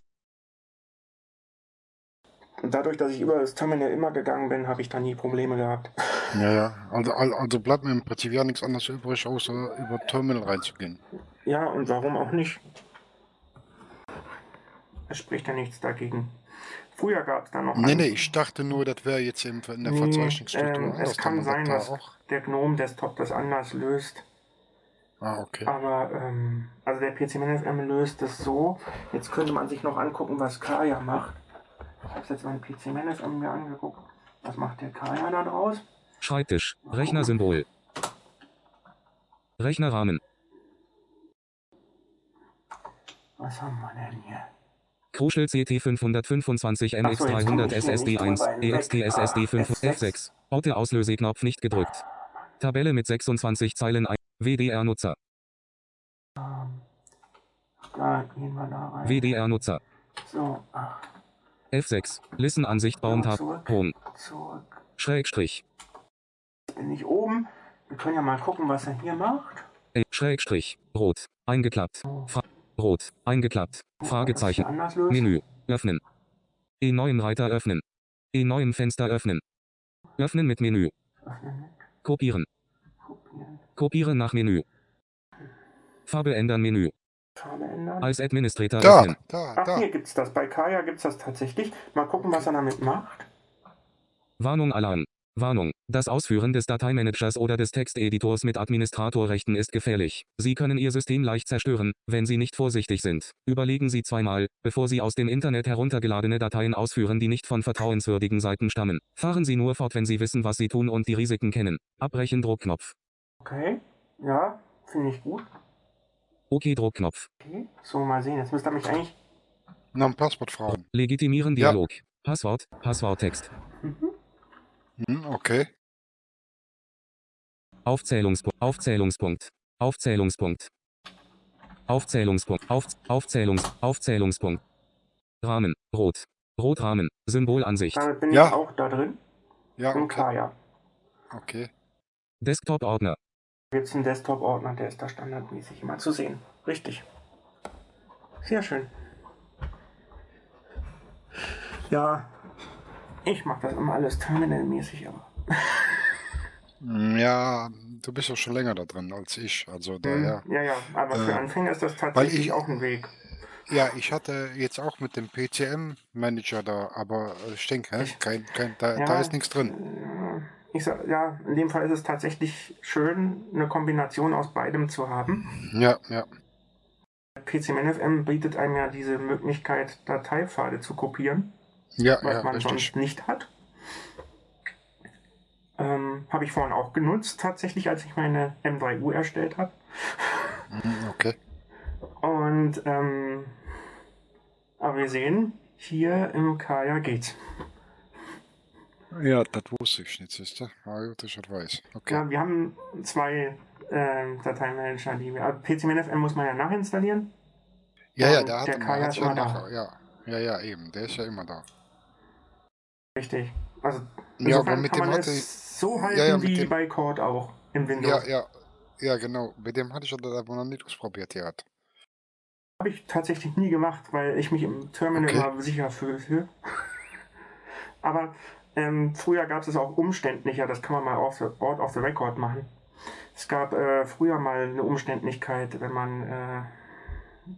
Und dadurch, dass ich über das Terminal immer gegangen bin, habe ich da nie Probleme gehabt. Ja, ja. Also, al- also bleibt mir im Prinzip ja nichts anderes übrig, außer über Terminal reinzugehen. Ja, und warum auch nicht? Es spricht ja nichts dagegen. Früher gab es da noch Nee, einen- nee, ich dachte nur, das wäre jetzt in, der Nee, Verzeichnisstruktur ähm, es kann sein, da dass auch. der GNOME Desktop das anders löst. Ah, okay. Aber, ähm, also der PCMNFM löst es so. Jetzt könnte man sich noch angucken, was Kaya macht. Ich habe jetzt meinen PCMNFM mir angeguckt. Was macht der Kaya da draus? Schreibtisch. Rechnersymbol. Rechnerrahmen. Was haben wir denn hier? Kruschel CT 525 Ach so, jetzt komm MX300 ich hier SSD nicht 1, drüber hinweg. EXT SSD 5 Ah, F6. Orte Auslöseknopf nicht gedrückt. Tabelle mit 26 Zeilen ein. WDR-Nutzer. Ähm, da gehen wir da rein. WDR-Nutzer. So, ach, F6. Listen-Ansicht Baumtab. Zurück. Home. zurück. Schrägstrich. Bin ich oben. Wir können ja mal gucken, was er hier macht. E. Schrägstrich. Rot. Eingeklappt. Fra Rot. Eingeklappt. Fragezeichen. Anders löst. Menü. Öffnen. In neuen Reiter öffnen. In neuen Fenster öffnen. Öffnen mit Menü. Kopieren. Kopieren nach Menü. Farbe ändern Menü. Farbe ändern. Als Administrator Da, öffnen. da, Ach, da. hier gibt's das. Bei Kaya gibt's das tatsächlich. Mal gucken, was er damit macht. Warnung Alarm. Warnung. Das Ausführen des Dateimanagers oder des Texteditors mit Administratorrechten ist gefährlich. Sie können Ihr System leicht zerstören, wenn Sie nicht vorsichtig sind. Überlegen Sie zweimal, bevor Sie aus dem Internet heruntergeladene Dateien ausführen, die nicht von vertrauenswürdigen Seiten stammen. Fahren Sie nur fort, wenn Sie wissen, was Sie tun und die Risiken kennen. Abbrechen Druckknopf. Okay. Ja, finde ich gut. OK Druckknopf. Okay. So, mal sehen. Jetzt müsste er mich eigentlich. Nach dem Passwort fragen. Legitimieren Ja. Dialog. Passwort, Passworttext. Mhm. Hm, okay. Aufzählungspunkt. Aufzählungspunkt. Aufzählungspunkt. Aufzählungspunkt. Auf, Aufzählungs, Aufzählungspunkt. Rahmen. Rot. Rotrahmen. Symbolansicht. Damit bin Ja. ich auch da drin. Ja, okay. Kaya. Okay. Desktop-Ordner. Gibt's einen Desktop-Ordner, der ist da standardmäßig immer zu sehen. Richtig. Sehr schön. Ja, ich mache das immer alles terminalmäßig, aber. Hm, Ja, du bist ja schon länger da drin als ich. Also daher. Ja, ja, aber für Äh, Anfänger ist das tatsächlich ich- auch ein Weg. Ja, ich hatte jetzt auch mit dem PCM-Manager da, aber ich denke, hä, kein, kein, da, Ja. da ist nichts drin. Ich sag, ja, in dem Fall ist es tatsächlich schön, eine Kombination aus beidem zu haben. Ja, ja. PCMNFM bietet einem ja diese Möglichkeit, Dateipfade zu kopieren. Ja, was ja, man richtig. sonst nicht hat. Ähm, habe ich vorhin auch genutzt, tatsächlich, als ich meine M3U erstellt habe. Hm, Okay. Und, ähm, aber wir sehen, hier im Kaya geht's. Ja, das wusste ich nicht, siehst du? Ah, gut, ich weiß. Okay. Ja, wir haben zwei ähm, Dateimanager, die wir. also PCMNFM muss man ja nachinstallieren. Ja, ja, der hat, der Kaya ist ja immer da. ja. Ja, ja, eben, der ist ja immer da. Richtig. Also, Ja, aber mit kann dem man hatte es so halten Ja, ja, wie dem- bei Cord auch im Windows. Ja, ja, ja, genau. Mit dem hatte ich das aber noch nicht ausprobiert gehabt. Habe ich tatsächlich nie gemacht, weil ich mich im Terminal Okay. immer sicher fühle. Aber ähm, früher gab es es auch umständlicher, das kann man mal off the, out of the record machen. Es gab äh, früher mal eine Umständlichkeit, wenn man äh,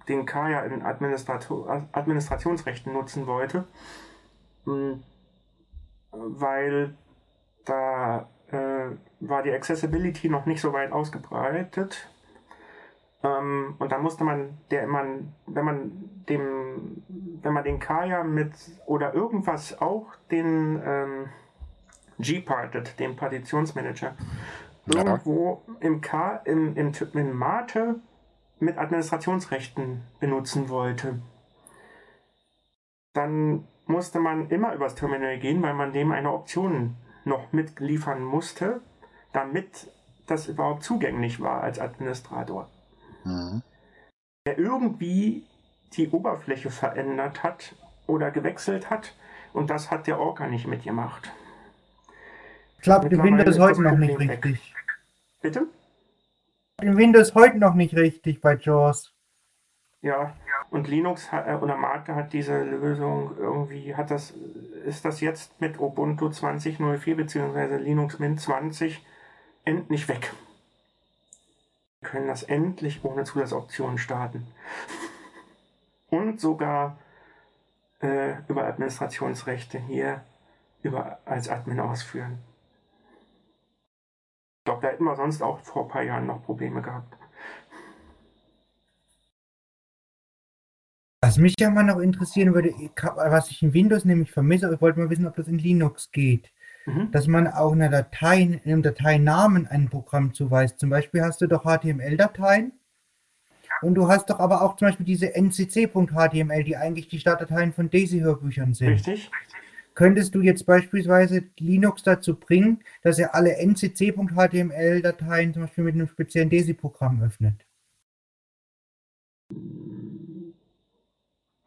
den Kaya in Administrator Administrationsrechten nutzen wollte, hm, weil da äh, war die Accessibility noch nicht so weit ausgebreitet. Ähm, und da musste man, der man, wenn man dem, wenn man den Kaya mit oder irgendwas auch den ähm, G-Parted, den Partitionsmanager, Ja. irgendwo im K, im, im, im Mate mit Administrationsrechten benutzen wollte, dann musste man immer übers Terminal gehen, weil man dem eine Option noch mitliefern musste, damit das überhaupt zugänglich war als Administrator. Mhm. Der irgendwie die Oberfläche verändert hat oder gewechselt hat und das hat der Orca nicht mitgemacht. Klappt in Mittlerweile Windows ist heute noch nicht weg. richtig. Bitte? In Windows heute noch nicht richtig bei JAWS. Ja, und Linux hat, äh, oder Mate hat diese Lösung irgendwie, hat das, ist das jetzt mit Ubuntu 20.04 bzw. Linux Mint 20 endlich weg. Können das endlich ohne Zusatzoptionen starten. Und sogar äh, über Administrationsrechte hier über, als Admin ausführen. Ich glaube, da hätten wir sonst auch vor ein paar Jahren noch Probleme gehabt. Was mich ja mal noch interessieren würde, was ich in Windows nämlich vermisse, ich wollte mal wissen, ob das in Linux geht. Mhm. Dass man auch einer Datei, in einem Dateinamen ein Programm zuweist. Zum Beispiel hast du doch HTML-Dateien und du hast doch aber auch zum Beispiel diese ncc.html, die eigentlich die Startdateien von Daisy-Hörbüchern sind. Richtig? Könntest du jetzt beispielsweise Linux dazu bringen, dass er alle ncc.html-Dateien zum Beispiel mit einem speziellen Daisy-Programm öffnet?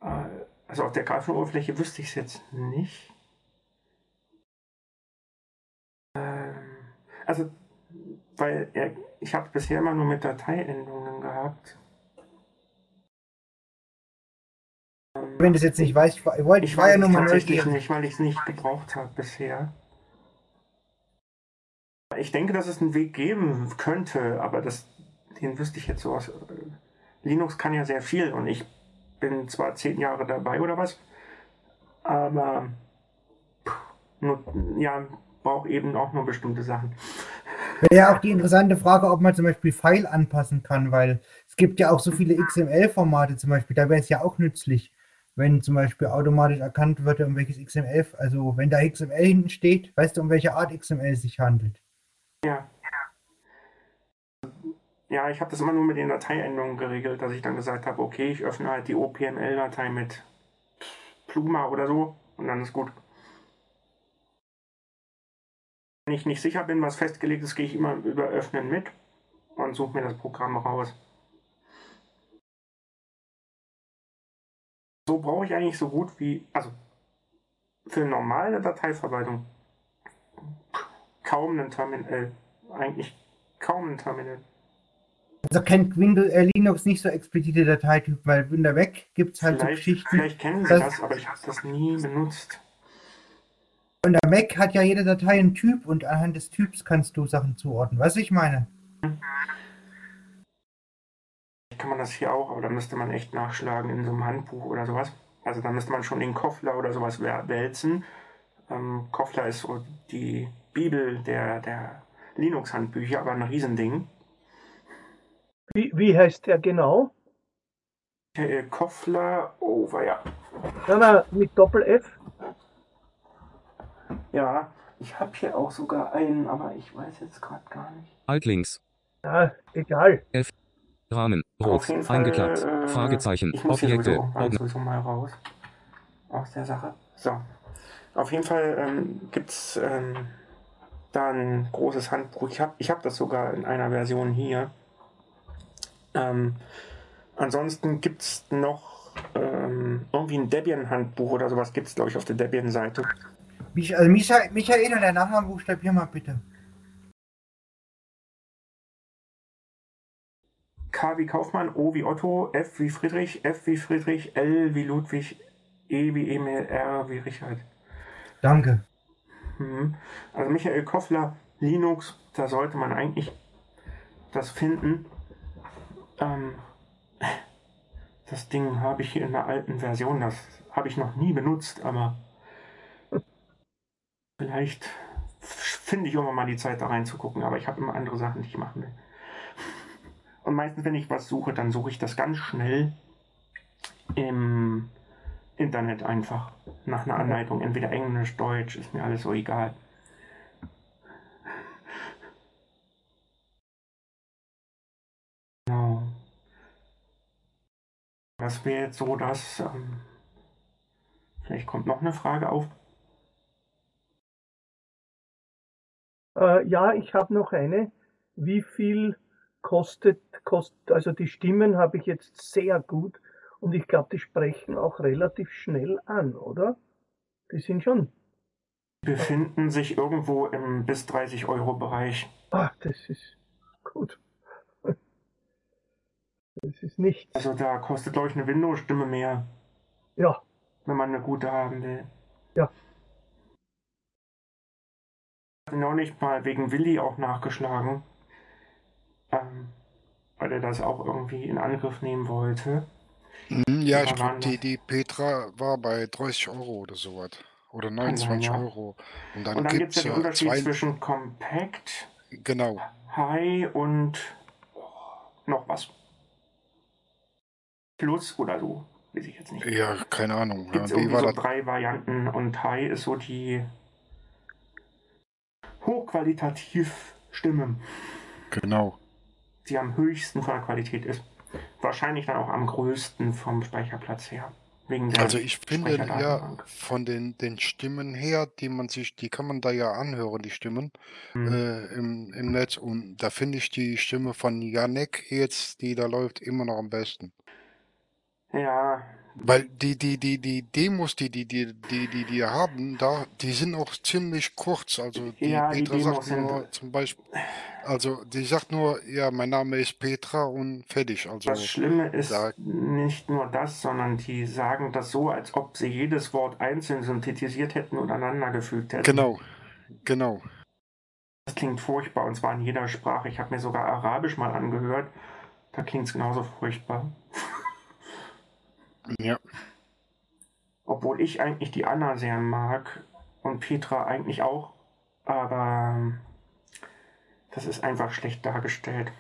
Äh, Also auf der Grafenoberfläche wüsste ich es jetzt nicht. Also, weil er, ich habe bisher immer nur mit Dateiendungen gehabt. Wenn du es jetzt nicht weißt, ich war, ich wollte, Ich ich war ja nur mal tatsächlich nicht, weil ich es nicht gebraucht habe bisher. Ich denke, dass es einen Weg geben könnte, aber das, den wüsste ich jetzt so aus. äh, Linux kann ja sehr viel und ich bin zwar zehn Jahre dabei oder was, aber pff, nur, ja, brauche eben auch nur bestimmte Sachen. Wäre ja auch die interessante Frage, ob man zum Beispiel File anpassen kann, weil es gibt ja auch so viele XML-Formate zum Beispiel. Da wäre es ja auch nützlich, wenn zum Beispiel automatisch erkannt wird, um welches XML, also wenn da XML hinten steht, weißt du, um welche Art XML es sich handelt. Ja. Ja, ich habe das immer nur mit den Dateiendungen geregelt, dass ich dann gesagt habe, okay, ich öffne halt die OPML-Datei mit Pluma oder so und dann ist gut. Wenn ich nicht sicher bin, was festgelegt ist, gehe ich immer über Öffnen mit und suche mir das Programm raus. So brauche ich eigentlich so gut wie, also für normale Dateiverwaltung kaum einen Terminal. Eigentlich kaum ein Terminal. Also kennt Windows, äh, Linux nicht so explizite Dateitypen, weil Windows weg gibt es halt so Vielleicht, Geschichten. vielleicht kennen Sie das- das, aber ich habe das nie benutzt. Und der Mac hat ja jede Datei einen Typ und anhand des Typs kannst du Sachen zuordnen. Was ich meine? Vielleicht kann man das hier auch, aber da müsste man echt nachschlagen in so einem Handbuch oder sowas. Also da müsste man schon den Koffler oder sowas wälzen. Ähm, Koffler ist so die Bibel der, der Linux-Handbücher, aber ein Riesending. Wie, wie heißt der genau? Michael Koffler, oh, war ja. Nein, nein, mit Doppel-F. Ja, ich habe hier auch sogar einen, aber ich weiß jetzt gerade gar nicht. Altlinks. Ja, egal. Rahmen. Auf Rot. jeden Fall, Eingeklappt. äh, Fragezeichen. Ich muss hier Objekte. sowieso, irgendwann Ordner. sowieso mal raus aus der Sache. So. Auf jeden Fall ähm, gibt es ähm, da ein großes Handbuch. Ich habe ich hab das sogar in einer Version hier. Ähm, ansonsten gibt es noch ähm, irgendwie ein Debian-Handbuch oder sowas gibt es, glaube ich, auf der Debian-Seite. Also Michael, Michael und der Nachname buchstabier mal bitte. K wie Kaufmann, O wie Otto, F wie Friedrich, F wie Friedrich, L wie Ludwig, E wie Emil, R wie Richard. Danke. Mhm. Also Michael Koffler, Linux, da sollte man eigentlich das finden. Ähm, Das Ding habe ich hier in der alten Version, das habe ich noch nie benutzt, aber vielleicht finde ich irgendwann mal die Zeit da reinzugucken, aber ich habe immer andere Sachen, die ich machen will. Und meistens, wenn ich was suche, dann suche ich das ganz schnell im Internet einfach nach einer Anleitung. Entweder Englisch, Deutsch, ist mir alles so egal. Genau. Das wäre jetzt so, dass. Ähm, vielleicht kommt noch eine Frage auf. Äh, ja, ich habe noch eine. Wie viel kostet, kostet, also die Stimmen habe ich jetzt sehr gut und ich glaube, die sprechen auch relativ schnell an, oder? Die sind schon. Befinden sich irgendwo im bis 30 Euro Bereich. Ah, das ist gut. Das ist nichts. Also da kostet, glaube ich, eine Windows-Stimme mehr, Ja, wenn man eine gute haben will. Ja. Ich habe neulich mal wegen Willi auch nachgeschlagen, ähm, weil er das auch irgendwie in Angriff nehmen wollte. Mhm, ja, ich glaube, die, die Petra war bei 30 Euro oder sowas. Oder sein, 29 ja. Euro. Und dann, Und dann gibt es ja den Unterschied zwei. zwischen Compact, Genau. High und noch was. Plus oder so, weiß ich jetzt nicht. Ja, keine Ahnung. Gibt es Ja, wie irgendwie so drei Varianten und High ist so die hochqualitativ Stimme, Genau. die am höchsten von der Qualität ist. Wahrscheinlich dann auch am größten vom Speicherplatz her. Wegen der Also ich finde ja von den, den Stimmen her, die man sich, die kann man da ja anhören, die Stimmen Hm. äh, im, im Netz. Und da finde ich die Stimme von Janek jetzt, die da läuft, immer noch am besten. Ja, Weil die, die, die, die Demos, die, die, die, die, die, die haben, da, die sind auch ziemlich kurz. Also die Ja, die Petra Demos sagt nur zum Beispiel, also die sagt nur, ja, mein Name ist Petra und fertig. Also das Schlimme ist da- nicht nur das, sondern die sagen das so, als ob sie jedes Wort einzeln synthetisiert hätten und aneinander gefügt hätten. genau, genau. Das klingt furchtbar und zwar in jeder Sprache. Ich habe mir sogar Arabisch mal angehört. Da klingt es genauso furchtbar. Ja. Obwohl ich eigentlich die Anna sehr mag und Petra eigentlich auch. Aber das ist einfach schlecht dargestellt.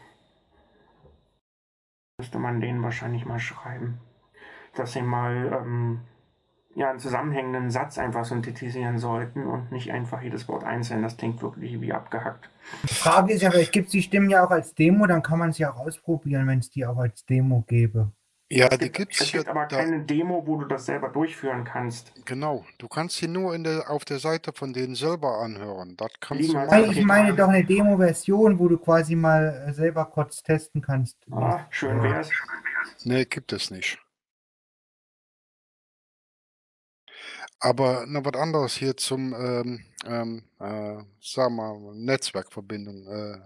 Müsste man denen wahrscheinlich mal schreiben. Dass sie mal ähm, ja, einen zusammenhängenden Satz einfach synthetisieren sollten und nicht einfach jedes Wort einzeln. Das klingt wirklich wie abgehackt. Die Frage ist ja, vielleicht gibt es die Stimmen ja auch als Demo, dann kann man sie auch ausprobieren, wenn es die auch als Demo gäbe. Ja, Es die gibt, gibt's es ja gibt aber da, keine Demo, wo du das selber durchführen kannst. genau. Du kannst sie nur in der, auf der Seite von denen selber anhören. Das kannst Liegen du machen. ich meine doch eine Demo-Version, wo du quasi mal äh, selber kurz testen kannst. Ah, schön wär's. Nee, gibt es nicht. Aber noch was anderes hier zum, ähm, ähm, äh, sagen wir mal, Netzwerkverbindung, äh,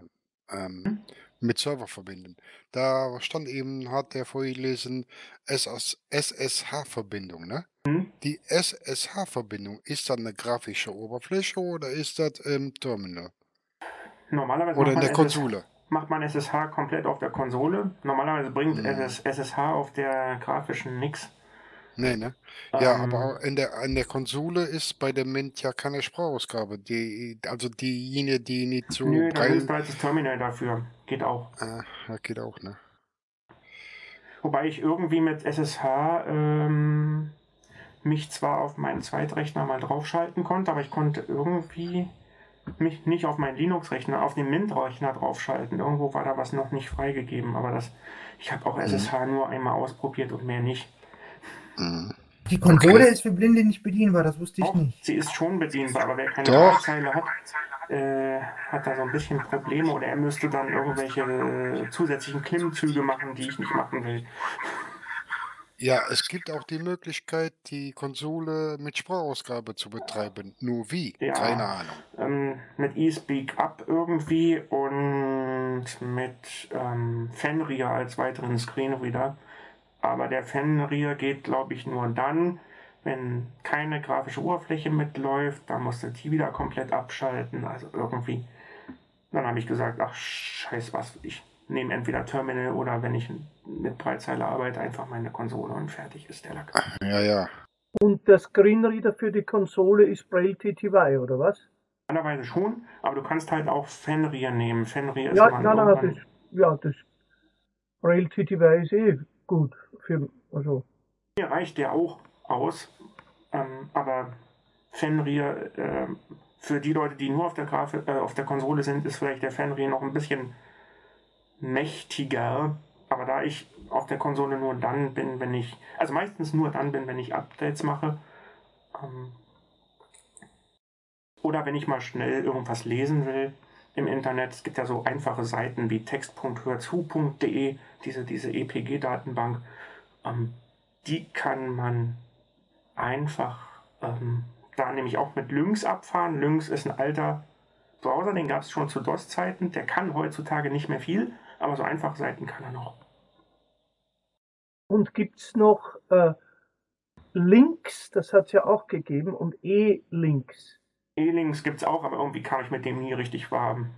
ähm, Hm? Mit Serververbindung. Da stand eben, hat der vorgelesen, SSH-Verbindung, ne? Hm? Die SSH-Verbindung, ist das eine grafische Oberfläche oder ist das im Terminal? Normalerweise Oder in macht der man, SS, Konsole? macht man SSH komplett auf der Konsole. Normalerweise bringt Hm. SS, SSH auf der grafischen nix. Nee, ne? Ja, Ähm, aber in der, in der Konsole ist bei der Mint ja keine Sprachausgabe. Die, also diejenige, die nicht so Nö, da du halt das Terminal dafür. Geht auch. Ah, das geht auch, ne? Wobei ich irgendwie mit SSH ähm, mich zwar auf meinen Zweitrechner mal draufschalten konnte, aber ich konnte irgendwie mich nicht auf meinen Linux-Rechner, auf den Mint-Rechner draufschalten. Irgendwo war da was noch nicht freigegeben, aber das, ich habe auch Mhm. SSH nur einmal ausprobiert und mehr nicht. Mhm. Die Konsole Okay. ist für Blinde nicht bedienbar, das wusste ich Auch, nicht. sie ist schon bedienbar, aber wer keine Doch. Braillezeile hat, äh, hat da so ein bisschen Probleme oder er müsste dann irgendwelche äh, zusätzlichen Klimmzüge machen, die ich nicht machen will. Ja, es gibt auch die Möglichkeit, die Konsole mit Sprachausgabe zu betreiben. Nur wie? Ja. Keine Ahnung. Ähm, mit eSpeak Up irgendwie und mit ähm, Fenrir als weiteren Screenreader. Aber der Fenrir geht, glaube ich, nur dann, wenn keine grafische Oberfläche mitläuft. Da musst du die wieder komplett abschalten. Also irgendwie. Dann habe ich gesagt, ach scheiß was, ich nehme entweder Terminal oder wenn ich mit Breitzeile arbeite, einfach meine Konsole und fertig ist der Lack. Ja, ja. Und der Screenreader für die Konsole ist Braille TTY, oder was? Normalerweise schon, aber du kannst halt auch Fenrir nehmen. Fenrir ist Ja, nein, nein, irgendwann- das, ja, das Braille TTY ist eh gut. Für, also, Mir reicht der auch aus, ähm, aber Fenrir, äh, für die Leute, die nur auf der, Grafik, äh, auf der Konsole sind, ist vielleicht der Fenrir noch ein bisschen mächtiger. Aber da ich auf der Konsole nur dann bin, wenn ich, also meistens nur dann bin, wenn ich Updates mache, ähm, oder wenn ich mal schnell irgendwas lesen will im Internet. Es gibt ja so einfache Seiten wie text.hörzu.de, diese, diese EPG-Datenbank. Ähm, die kann man einfach ähm, da nämlich auch mit Lynx abfahren. Lynx ist ein alter Browser, den gab es schon zu DOS-Zeiten. Der kann heutzutage nicht mehr viel, aber so einfache Seiten kann er noch. und gibt's noch äh, Links, das hat's ja auch gegeben, und E-Links. E-Links gibt es auch, aber irgendwie kam ich mit dem nie richtig warm.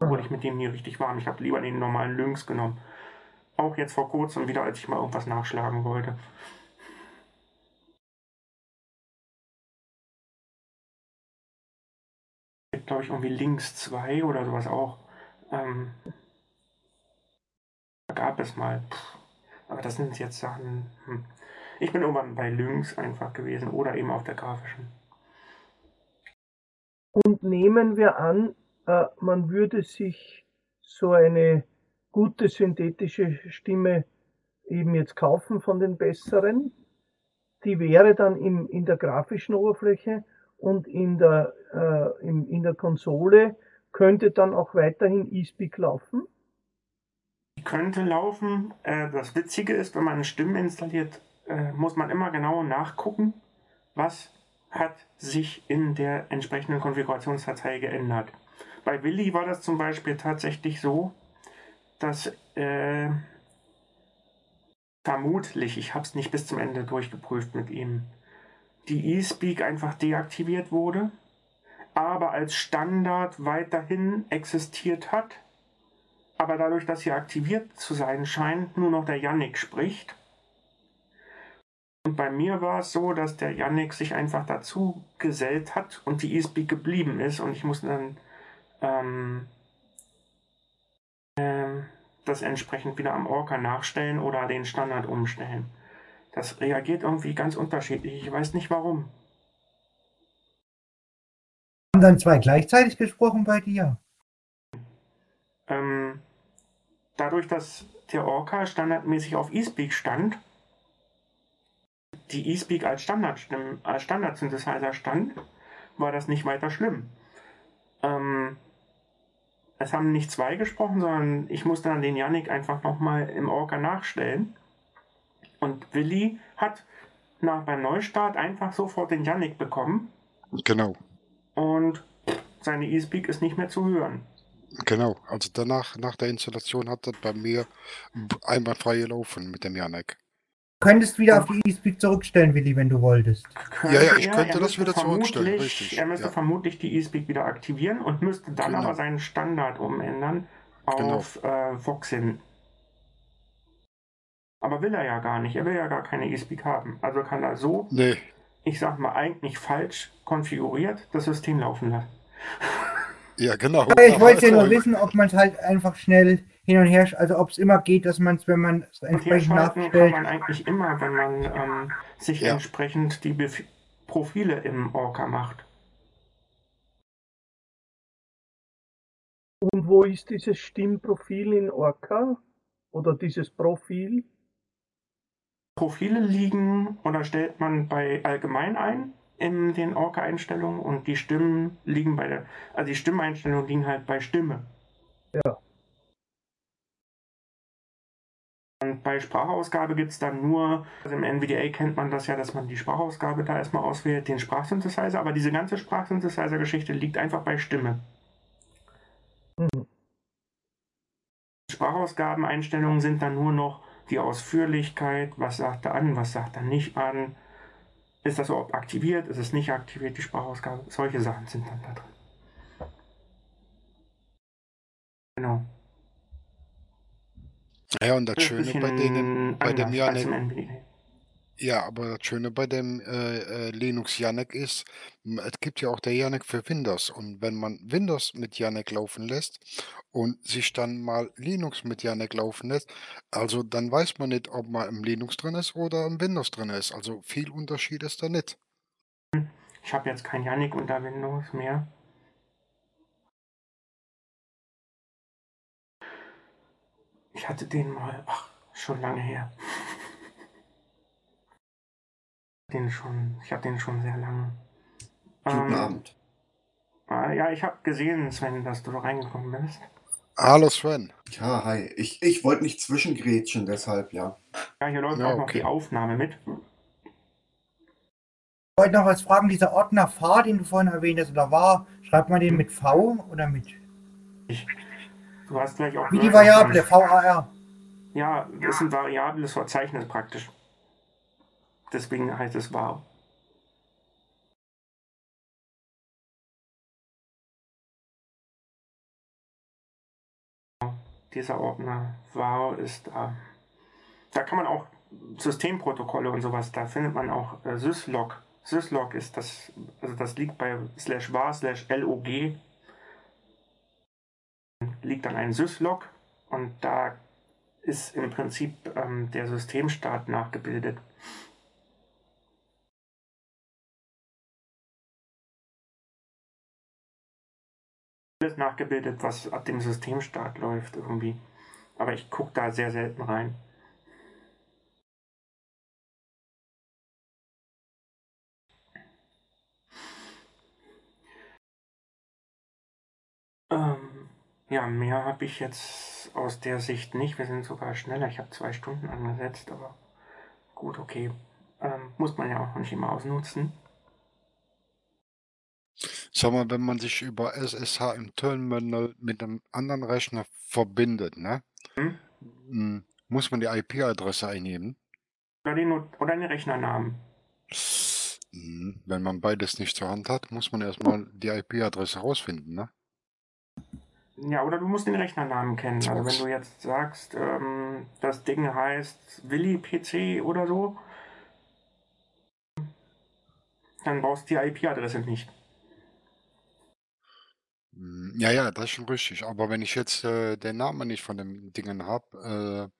Wurde ich mit dem nie richtig warm. Ich habe lieber den normalen Lynx genommen. Auch jetzt vor kurzem wieder, als ich mal irgendwas nachschlagen wollte. Glaube ich, irgendwie Links 2 oder sowas auch. Ähm, gab es mal. Puh. Aber das sind jetzt Sachen. Hm. Ich bin irgendwann bei Lynx einfach gewesen oder eben auf der grafischen. Und nehmen wir an, äh, man würde sich so eine gute synthetische Stimme eben jetzt kaufen von den besseren. Die wäre dann im, in der grafischen Oberfläche und in der, äh, in, in der Konsole könnte dann auch weiterhin eSpeak laufen. Könnte laufen. Äh, das Witzige ist, wenn man eine Stimme installiert, äh, muss man immer genau nachgucken, was hat sich in der entsprechenden Konfigurationsdatei geändert. Bei Willi war das zum Beispiel tatsächlich so, dass äh, vermutlich, ich habe es nicht bis zum Ende durchgeprüft mit ihm, die eSpeak einfach deaktiviert wurde, aber als Standard weiterhin existiert hat, aber dadurch, dass sie aktiviert zu sein scheint, nur noch der Yannick spricht. Und bei mir war es so, dass der Yannick sich einfach dazu gesellt hat und die eSpeak geblieben ist und ich musste dann ähm, ähm, das entsprechend wieder am Orca nachstellen oder den Standard umstellen. Das reagiert irgendwie ganz unterschiedlich. Ich weiß nicht warum. Haben dann zwei gleichzeitig gesprochen bei dir? Ähm, dadurch, dass der Orca standardmäßig auf eSpeak stand, die eSpeak als Standardstimmen, als Standard-Synthesizer stand, war das nicht weiter schlimm. Ähm, es haben nicht zwei gesprochen, sondern ich musste dann den Yannick einfach nochmal im Orca nachstellen. Und Willi hat nach, beim Neustart einfach sofort den Yannick bekommen Genau, und seine eSpeak ist nicht mehr zu hören. genau. Also danach, nach der Installation hat das bei mir einwandfrei gelaufen mit dem Janek. Du könntest wieder auf die eSpeak zurückstellen, Willi, wenn du wolltest. Ja, ja, ich könnte er das wieder zurückstellen, richtig, Er müsste ja. vermutlich die eSpeak wieder aktivieren und müsste dann Genau. aber seinen Standard umändern Genau. auf äh, Voxin. Aber will er ja gar nicht. Er will ja gar keine eSpeak haben. Also kann er so, Nee, ich sag mal, eigentlich falsch konfiguriert das System laufen lassen. ja genau. Ja, ich wollte ja nur Aber- wissen, ob man es halt einfach schnell hin und her, also ob es immer geht, dass man es, wenn man es entsprechend herschalten kann nachstellt. man eigentlich immer, wenn man ähm, sich Ja. entsprechend die Bef Profile im Orca macht. Und wo ist dieses Stimmprofil in Orca? Oder dieses Profil? Profile liegen oder stellt man bei allgemein ein in den Orca-Einstellungen und die Stimmen liegen bei der, also die Stimmeinstellungen liegen halt bei Stimme. Ja. Und bei Sprachausgabe gibt es dann nur, also im NVDA kennt man das ja, dass man die Sprachausgabe da erstmal auswählt, den Sprachsynthesizer, aber diese ganze Sprachsynthesizer-Geschichte liegt einfach bei Stimme. Mhm. Sprachausgabeneinstellungen sind dann nur noch die Ausführlichkeit, was sagt er an, was sagt er nicht an, ist das überhaupt aktiviert, ist es nicht aktiviert, die Sprachausgabe, solche Sachen sind dann da drin. Genau. Ja, und das Das Schöne bei denen, bei dem anders als im Janik, NVDA. Ja, aber das Schöne bei dem äh, äh, Linux Janik ist, es gibt ja auch der Janik für Windows. Und wenn man Windows mit Janik laufen lässt und sich dann mal Linux mit Janik laufen lässt, also dann weiß man nicht, ob man im Linux drin ist oder im Windows drin ist. Also viel Unterschied ist da nicht. Ich habe jetzt kein Yannick unter Windows mehr. Ich hatte den mal, ach, schon lange her. Den schon, ich habe den schon sehr lange. Guten Ähm, Abend. äh, ja, ich habe gesehen, Sven, dass du da reingekommen bist. Hallo Sven. Ja, hi. Ich, ich wollte nicht zwischengrätschen, deshalb, ja. Ja, hier läuft Ja, auch noch okay. die Aufnahme mit. Ich wollte noch was fragen, dieser Ordner Fahr, den du vorhin erwähnt hast, oder war, schreibt man den mit V oder mit? Du hast gleich auch Wie die Variable, VAR. Ja, das ist ein variables Verzeichnis praktisch. Deswegen heißt es var. Dieser Ordner var ist da. Da kann man auch Systemprotokolle und sowas, da findet man auch äh, syslog. Syslog ist das, also das liegt bei slash var slash log. Liegt dann ein syslog und da ist im Prinzip ähm, der Systemstart nachgebildet. Alles nachgebildet, was ab dem Systemstart läuft irgendwie. Aber ich gucke da sehr selten rein. Ähm, ja, mehr habe ich jetzt aus der Sicht nicht. Wir sind sogar schneller. Ich habe zwei Stunden angesetzt, aber gut, okay. Ähm, muss man ja auch nicht immer ausnutzen. Sag mal, wenn man sich über SSH im Terminal mit einem anderen Rechner verbindet, ne? Hm? m, Muss man die IP-Adresse eingeben? Oder den, Not- oder den Rechnernamen. Hm, Wenn man beides nicht zur Hand hat, muss man erstmal die IP-Adresse rausfinden, ne? Ja, oder du musst den Rechnernamen kennen. Also wenn du jetzt sagst, ähm, das Ding heißt Willi PC oder so, dann brauchst du die IP-Adresse nicht. Hm, Ja, ja, das ist schon richtig. Aber wenn ich jetzt äh, den Namen nicht von dem Dingen habe,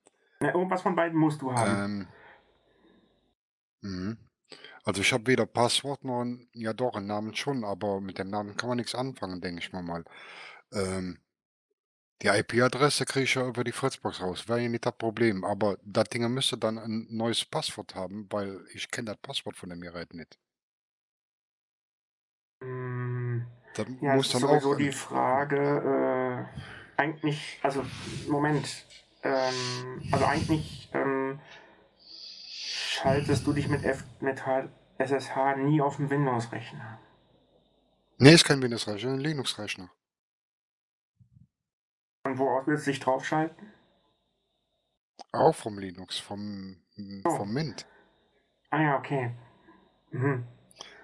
Ja, irgendwas von beiden musst du äh, haben. ähm, mhm. also ich habe weder Passwort noch, ein- ja doch, einen Namen schon, aber mit dem Namen kann man nichts anfangen, denke ich mal mal. Ähm, die IP-Adresse kriege ich ja über die Fritzbox raus, wäre ja nicht das Problem. Aber das Ding müsste dann ein neues Passwort haben, weil ich kenne das Passwort von dem Gerät nicht. Das ja, muss dann sowieso auch die Frage, äh, eigentlich, also Moment, ähm, also eigentlich ähm, schaltest du dich mit, F mit H SSH nie auf dem Windows-Rechner. nee, ist kein Windows-Rechner, ein Linux-Rechner. Und woraus willst du dich draufschalten? Auch vom Linux, vom, Oh. vom Mint. Ah ja, okay. Mhm.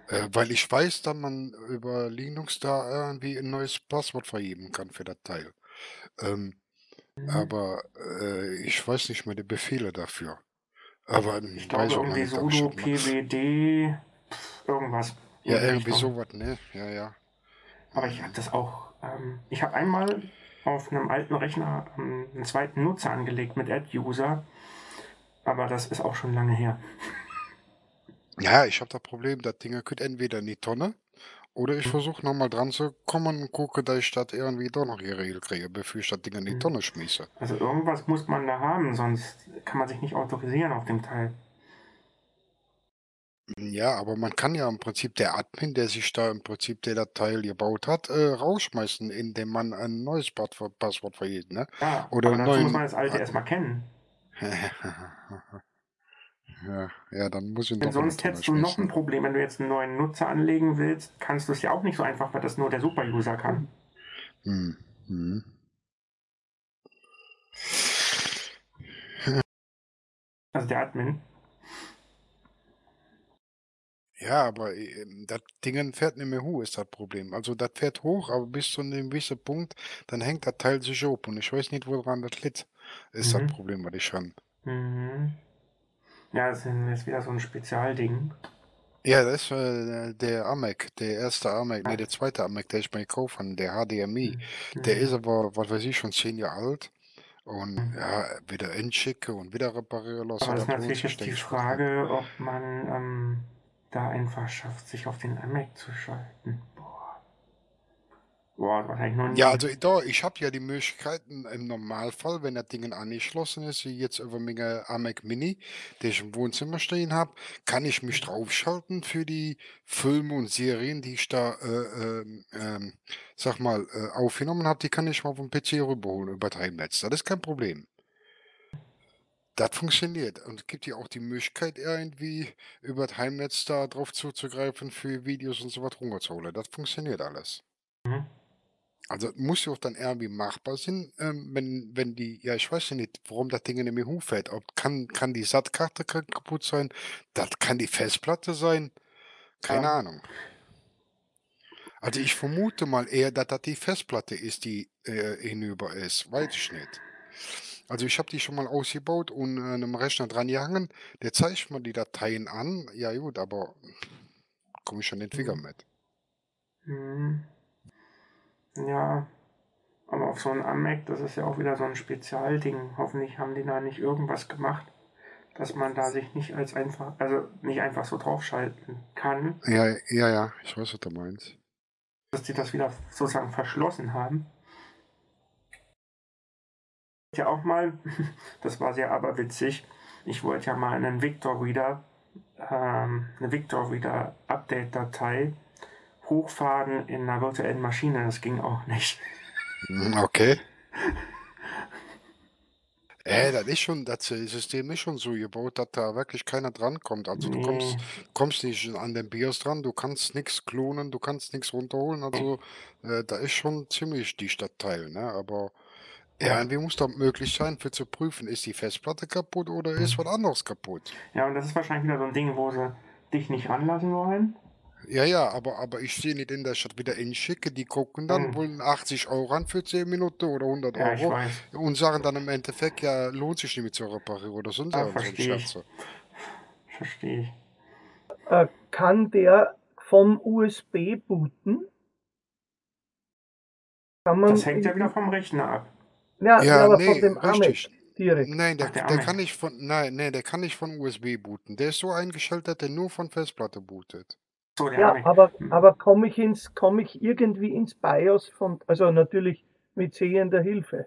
Äh, weil ich weiß, dass man über Linux da irgendwie ein neues Passwort vergeben kann für das Teil. Ähm, Mhm. aber äh, ich weiß nicht mehr die Befehle dafür. Aber Ich glaube irgendwie sudo pwd pf, irgendwas Ja, irgendwie sowas, ne? Ja, ja. Aber ich habe das auch. Ähm, ich habe einmal auf einem alten Rechner ähm, einen zweiten Nutzer angelegt mit Ad-User. Aber das ist auch schon lange her. Ja, ich habe das Problem, das Ding geht entweder in die Tonne oder ich Mhm. versuche nochmal dran zu kommen und gucke, dass ich das irgendwie doch noch geregelt kriege, bevor ich das Ding in die Mhm. Tonne schmeiße. Also irgendwas muss man da haben, sonst kann man sich nicht autorisieren auf dem Teil. Ja, aber man kann ja im Prinzip der Admin, der sich da im Prinzip der Datei gebaut hat, äh, rausschmeißen, indem man ein neues Passwort, Passwort vergibt, ne? Ja, Oder aber einen dazu muss man das alte erstmal kennen. Ja, ja, dann muss ich Denn sonst hättest du noch ein. Problem, wenn du jetzt einen neuen Nutzer anlegen willst, kannst du es ja auch nicht so einfach, weil das nur der Super-User kann. Hm. Hm. Also der Admin. Ja, aber ähm, das Ding fährt nicht mehr hoch, ist das Problem. Also das fährt hoch, aber bis zu einem gewissen Punkt, dann hängt das Teil sich ab und ich weiß nicht, woran das liegt. Ist das Mhm. Problem, was ich habe. Mhm. Ja, das ist wieder so ein Spezialding. Ja, das ist äh, der AMEC, der erste AMEC, nee, der zweite AMEC, der ich mir gekauft habe, der HDMI. Der Mhm. ist aber, was weiß ich, schon zehn Jahre alt. Und Mhm. ja, wieder entschicke und wieder reparieren lassen. Aber das ist natürlich jetzt die. Frage, ob man ähm, da einfach schafft, sich auf den AMAC zu schalten. Boah. Noch nie. Ja, also da, ich habe ja die Möglichkeiten im Normalfall, wenn das Ding angeschlossen ist, wie jetzt über meine AMEC Mini, die ich im Wohnzimmer stehen habe, kann ich mich draufschalten für die Filme und Serien, die ich da, äh, ähm, ähm, sag mal, äh, aufgenommen habe, die kann ich mal vom PC rüberholen über das Heimnetz. Das ist kein Problem. Das funktioniert. Und es gibt ja auch die Möglichkeit, irgendwie über das Heimnetz da drauf zuzugreifen für Videos und so was runterzuholen. Das funktioniert alles. Mhm. Also muss ja auch dann irgendwie machbar sein, ähm, wenn, wenn die, ja, ich weiß ja nicht, warum das Ding in mir hochfällt. Ob kann, kann die SAT-Karte ka- kaputt sein? Das kann die Festplatte sein? Keine Ja. Ahnung. Also ich vermute mal eher, dass das die Festplatte ist, die äh, hinüber ist. Weiß ich nicht. Also ich habe die schon mal ausgebaut und äh, einem Rechner dran gehangen. Der zeigt mir die Dateien an. Ja gut, aber komme ich schon nicht wieder Mhm. mit. Mhm. Ja, aber auf so ein AMAC, das ist ja auch wieder so ein Spezialding. Hoffentlich haben die da nicht irgendwas gemacht, dass man da sich nicht als einfach, also nicht einfach so draufschalten kann, Ja, ja, ja, ich weiß, was du meinst. dass die das wieder sozusagen verschlossen haben. Ja, auch mal, das war sehr aber witzig. Ich wollte ja mal einen Victor Reader, ähm, eine Victor Reader Update-Datei hochfahren in einer virtuellen Maschine. Das ging auch nicht. Mhm, Okay. Äh, das ist schon, das System ist schon so gebaut, dass da wirklich keiner drankommt. Also du kommst, Nee. kommst nicht an den BIOS dran, du kannst nichts klonen, du kannst nichts runterholen. Also äh, da ist schon ziemlich die Stadtteil, ne? Aber Ja. irgendwie muss da möglich sein, für zu prüfen, ist die Festplatte kaputt oder ist was anderes kaputt. Ja, und das ist wahrscheinlich wieder so ein Ding, wo sie dich nicht ranlassen wollen. Ja, ja, aber, aber ich sehe nicht in der Stadt wieder in schicke, die gucken dann, Hm. wollen 80 Euro an für 10 Minuten oder 100 Ja, ich Euro. weiß. Und sagen dann im Endeffekt, ja, lohnt sich nicht mehr zu reparieren oder sonst Ah, irgend so ein verstehe ich. Scherze. Verstehe ich. Äh, kann der vom USB booten? Kann man Das hängt ja wieder vom Rechner ab. Ja, ja, Ja, aber von nee, dem AMEC richtig. direkt. Nein, der, Ach, der der kann nicht von, nein, nee, der kann nicht von USB booten. Der ist so eingestellt, dass der nur von Festplatte bootet. So, Ja, aber, aber komme ich ins, komme ich irgendwie ins BIOS von, also natürlich mit sehender Hilfe.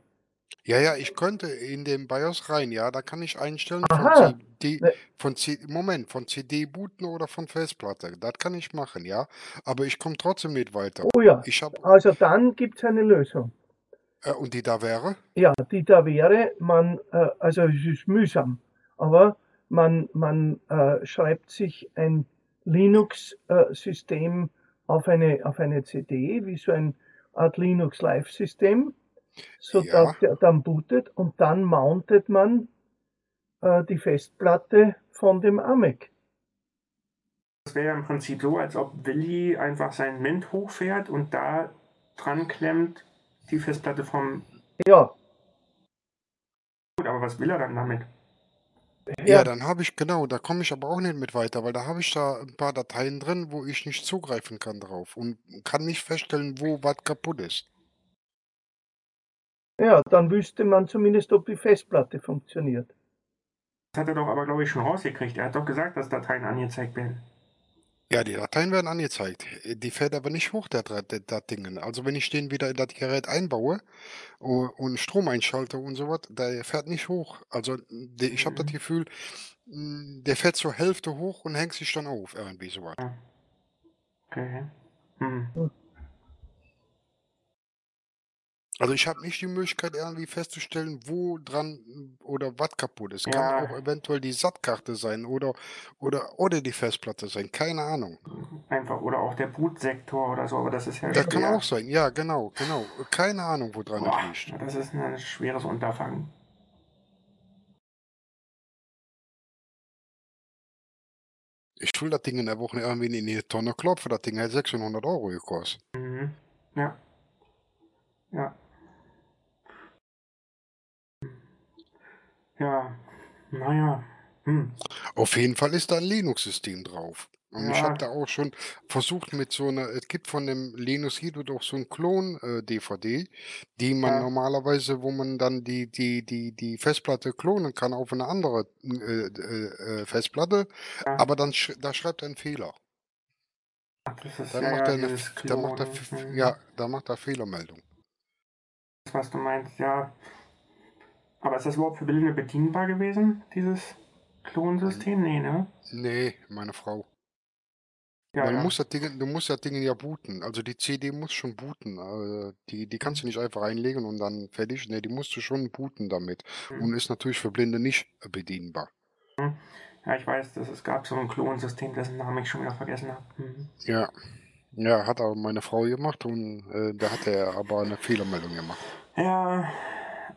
Ja, ja, ich könnte in den BIOS rein, ja, da kann ich einstellen Aha. von CD, Ne. von C, Moment, von CD booten oder von Festplatte. Das kann ich machen, ja, aber ich komme trotzdem nicht weiter. Oh ja, Ich habe, also dann gibt es eine Lösung. äh, und die da wäre? Ja, die da wäre, man, äh, also es ist mühsam, aber man, man äh, schreibt sich ein Linux-System auf, eine, auf eine CD, wie so ein Art Linux-Live-System, sodass Ja. der dann bootet und dann mountet man äh, die Festplatte von dem AMEC. Das wäre ja im Prinzip so, als ob Willi einfach sein Mint hochfährt und da dran klemmt die Festplatte vom. Ja, Gut, aber was will er dann damit? Ja, ja, dann habe ich, genau, da komme ich aber auch nicht mit weiter, weil da habe ich da ein paar Dateien drin, wo ich nicht zugreifen kann drauf und kann nicht feststellen, wo was kaputt ist. ja, dann wüsste man zumindest, ob die Festplatte funktioniert. Das hat er doch aber, glaube ich, schon rausgekriegt. Er hat doch gesagt, dass Dateien angezeigt werden. Ja, die Dateien werden angezeigt. Äh, Die fährt aber nicht hoch, der, der, der, der Dingen. Also wenn ich den wieder in das Gerät einbaue u- und Strom einschalte und sowas, der fährt nicht hoch. Also der, ich habe das Mhm. Gefühl, mh, der fährt zur Hälfte hoch und hängt sich dann auf, irgendwie sowas. Okay. Hm. Also ich habe nicht die Möglichkeit irgendwie festzustellen, wo dran mh, oder was kaputt ist. Kann Ja. auch eventuell die SAT-Karte sein oder, oder, oder die Festplatte sein. Keine Ahnung. Einfach. Oder auch der Bootsektor oder so, aber das ist ja Das kann schwer. auch sein. Ja, genau, genau. Keine Ahnung, wo dran Boah, es liegt. das ist ein schweres Unterfangen. Ich will das Ding in der Woche irgendwie in die Tonne klopfen. Das Ding hat 600 Euro gekostet. Mhm. Ja. Ja. Ja, naja. Hm. Auf jeden Fall ist da ein Linux-System drauf. Und ich Ja. habe da auch schon versucht mit so einer, es gibt von dem Linus Guido doch so ein Klon-DVD, die man Ja. normalerweise, wo man dann die, die, die, die Festplatte klonen kann auf eine andere äh, äh, äh, Festplatte, Ja. aber dann sch da schreibt er einen Fehler. Ach, das ist Dann macht er eine, dieses dann macht er, ja, dann macht er Fehlermeldung. Das, was du meinst, ja. Aber ist das überhaupt für Blinde bedienbar gewesen, dieses Klonsystem? Nee, ne? Nee, meine Frau. Ja, Man ja. muss das Ding, du musst das Ding ja booten. Also die CD muss schon booten. äh, Die, die kannst du nicht einfach einlegen und dann fertig. Nee, die musst du schon booten damit. Mhm. Und ist natürlich für Blinde nicht bedienbar. Ja, ich weiß, dass es gab so ein Klonsystem, dessen Namen ich schon wieder vergessen habe. Mhm. Ja. Ja, hat aber meine Frau gemacht und äh, da hat er aber eine Fehlermeldung gemacht. Ja,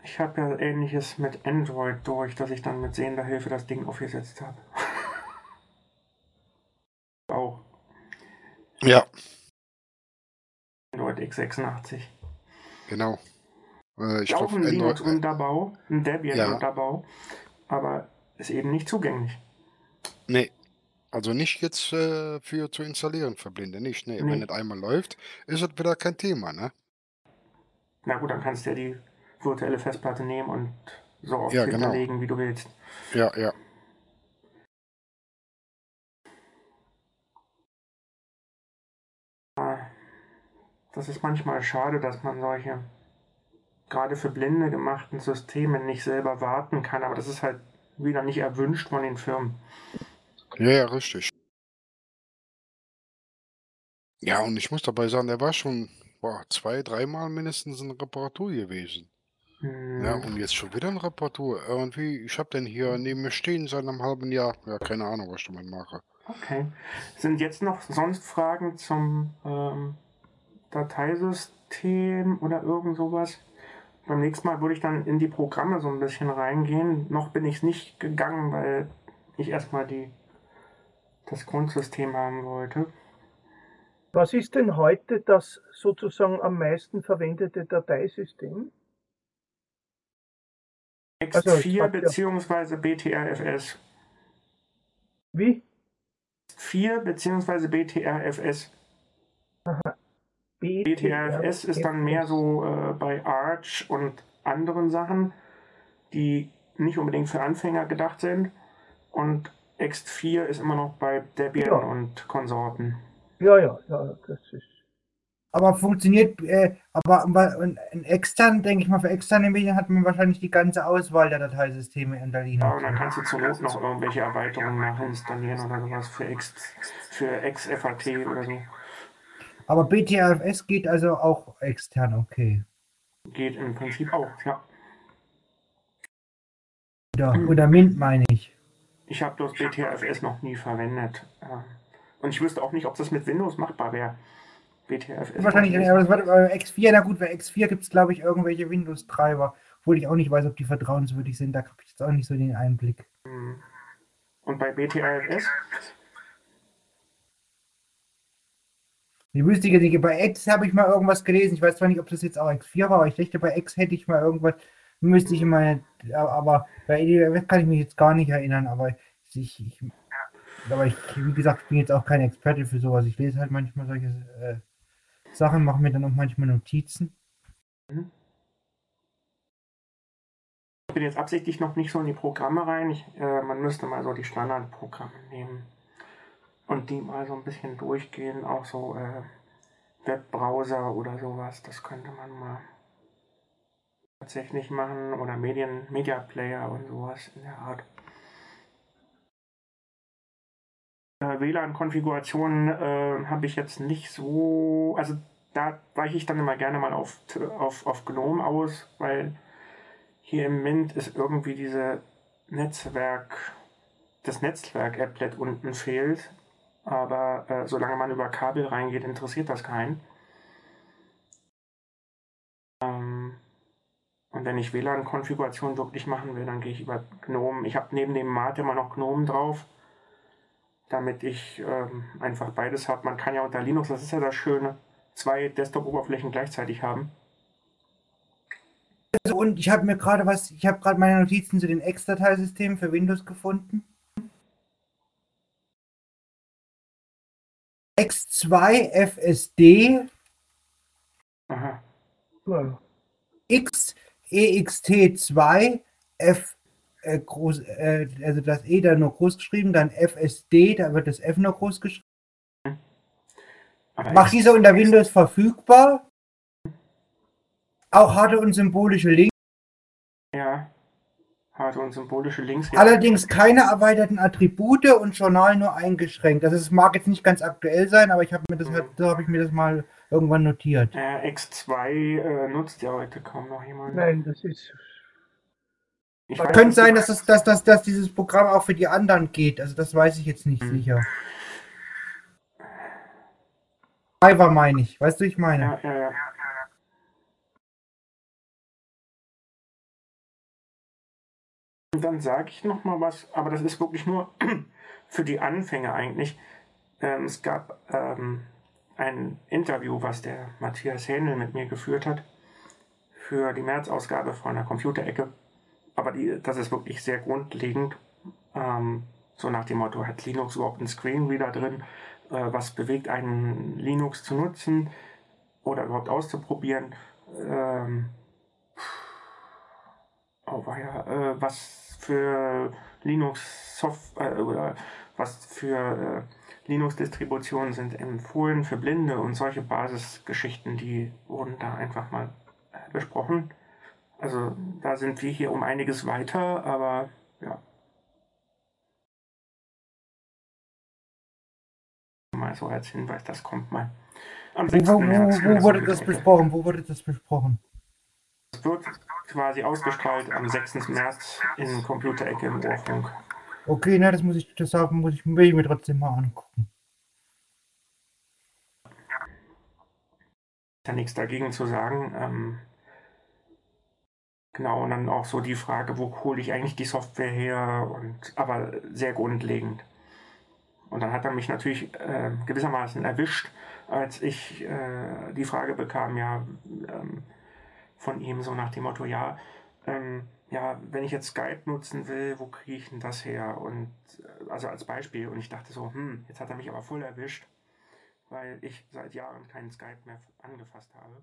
ich habe ja ähnliches mit Android durch, dass ich dann mit sehender Hilfe das Ding aufgesetzt habe. Auch Ja, Android x86. genau. Äh, ich auch glaube, ein Android. Linux-Unterbau, ein Ja. Debian-Unterbau, aber ist eben nicht zugänglich. Nee. Also nicht jetzt äh, für zu installieren für Blinde, nicht. Nee, Nee. wenn es einmal läuft, ist es wieder kein Thema, ne? Na gut, dann kannst du ja die virtuelle Festplatte nehmen und so oft Ja, genau. hinterlegen, wie du willst. Ja, ja. Das ist manchmal schade, dass man solche gerade für Blinde gemachten Systeme nicht selber warten kann, aber das ist halt wieder nicht erwünscht von den Firmen. Ja, ja, richtig. Ja, und ich muss dabei sagen, der war schon boah, zwei, dreimal mindestens in Reparatur gewesen. Ja, Hm, und jetzt schon wieder eine Reparatur. Irgendwie, ich habe den hier neben mir stehen seit einem halben Jahr. Ja, keine Ahnung, was ich damit mache. Okay. Sind jetzt noch sonst Fragen zum ähm, Dateisystem oder irgend sowas? Beim nächsten Mal würde ich dann in die Programme so ein bisschen reingehen. Noch bin ich es nicht gegangen, weil ich erstmal die, das Grundsystem haben wollte. Was ist denn heute das sozusagen am meisten verwendete Dateisystem? Also, ich X4 hab ja- bzw. BTRFS. Wie? 4 bzw. BTRFS. BTRFS ist dann mehr so äh, bei Arch und anderen Sachen, die nicht unbedingt für Anfänger gedacht sind. Und X4 ist immer noch bei Debian Ja. und Konsorten. Ja, ja, ja, das ist. Aber funktioniert, äh, aber in, extern, denke ich mal, für externe Medien hat man wahrscheinlich die ganze Auswahl der Dateisysteme in der Ja, und dann kannst du zur Not noch irgendwelche Erweiterungen nachinstallieren oder sowas für X, für XFAT oder so. Aber BTRFS geht also auch extern, okay. Geht im Prinzip auch, ja. Oder, oder Mint meine ich. Ich habe bloß BTRFS noch nie verwendet. Ähm, Und ich wüsste auch nicht, ob das mit Windows machbar wäre. BTRFS. Wahrscheinlich, aber das war bei X4, na gut, bei X4 gibt es, glaube ich, irgendwelche Windows-Treiber, obwohl ich auch nicht weiß, ob die vertrauenswürdig sind. Da habe ich jetzt auch nicht so den Einblick. Hm. Und bei BTRFS? Die wüsste ich nicht. Bei X habe ich mal irgendwas gelesen. Ich weiß zwar nicht, ob das jetzt auch X4 war, aber ich dachte, bei X hätte ich mal irgendwas, müsste ich mal, aber bei EDF kann ich mich jetzt gar nicht erinnern, aber ich, ich aber ich, wie gesagt, ich bin jetzt auch kein Experte für sowas. Ich lese halt manchmal solche äh, Sachen, mache mir dann auch manchmal Notizen. Ich bin jetzt absichtlich noch nicht so in die Programme rein. Ich, äh, man müsste mal so die Standardprogramme nehmen und die mal so ein bisschen durchgehen. Auch so äh, Webbrowser oder sowas. Das könnte man mal tatsächlich machen. Oder Medien, Media Player und sowas in der Art. Äh, WLAN-Konfigurationen äh, habe ich jetzt nicht so. Also da weiche ich dann immer gerne mal auf, auf, auf GNOME aus, weil hier im Mint ist irgendwie diese Netzwerk, das Netzwerk-Applet unten fehlt. Aber äh, solange man über Kabel reingeht, interessiert das keinen. Ähm, und wenn ich WLAN-Konfiguration wirklich machen will, dann gehe ich über GNOME. Ich habe neben dem Mate immer noch GNOME drauf, damit ich ähm, einfach beides habe. Man kann ja unter Linux, das ist ja das Schöne, zwei Desktop-Oberflächen gleichzeitig haben. Also, und ich habe mir gerade was, ich habe gerade meine Notizen zu den Ex-Dateisystemen für Windows gefunden. X2 FSD Aha. X EXT2 F äh, groß, äh, also das E da nur groß geschrieben, dann FSD, da wird das F noch groß geschrieben. Aber Macht diese unter Windows verfügbar. Auch harte und symbolische Links, Ja. Harte und symbolische Links. allerdings keine erweiterten Attribute und Journal nur eingeschränkt. Also es mag jetzt nicht ganz aktuell sein, aber ich habe mir das halt, so habe ich mir das mal irgendwann notiert. Äh, X2 äh, nutzt ja heute kaum noch jemand. Nein, das ist. Weiß, Könnte sein, dass, es, dass, dass, dass dieses Programm auch für die anderen geht. Also das weiß ich jetzt nicht Hm. sicher. Fiverr meine ich. Weißt du, ich meine. Ja, ja, ja. Und dann sage ich noch mal was, aber das ist wirklich nur für die Anfänger eigentlich. Ähm, es gab ähm, ein Interview, was der Matthias Hähnel mit mir geführt hat für die März-Ausgabe von der Computerecke. Aber die, das ist wirklich sehr grundlegend. Ähm, so nach dem Motto, hat Linux überhaupt einen Screenreader drin? Äh, was bewegt einen, Linux zu nutzen oder überhaupt auszuprobieren? Ähm, oh, war ja, äh, was für Linux Software äh, oder was für äh, Linux-Distributionen sind empfohlen für Blinde und solche Basisgeschichten, die wurden da einfach mal äh, besprochen. Also da sind wir hier um einiges weiter, aber ja. Mal so als Hinweis, das kommt mal. Am Wo, wo, 6. März. wo, wo wurde das besprochen? Wo wurde das besprochen? Das wird quasi ausgestrahlt am 6. März in Computerecke im Ohrfunk. Okay, na, das muss ich, das haben, muss ich, will ich mir trotzdem mal angucken. Ja nichts dagegen zu sagen. Ähm, genau, und dann auch so die Frage, wo hole ich eigentlich die Software her? Und, aber sehr grundlegend. Und dann hat er mich natürlich äh, gewissermaßen erwischt, als ich äh, die Frage bekam, ja, ähm, von ihm so nach dem Motto, ja, ähm, ja, wenn ich jetzt Skype nutzen will, wo kriege ich denn das her? Und äh, also als Beispiel. Und ich dachte so, hm, jetzt hat er mich aber voll erwischt, weil ich seit Jahren keinen Skype mehr angefasst habe.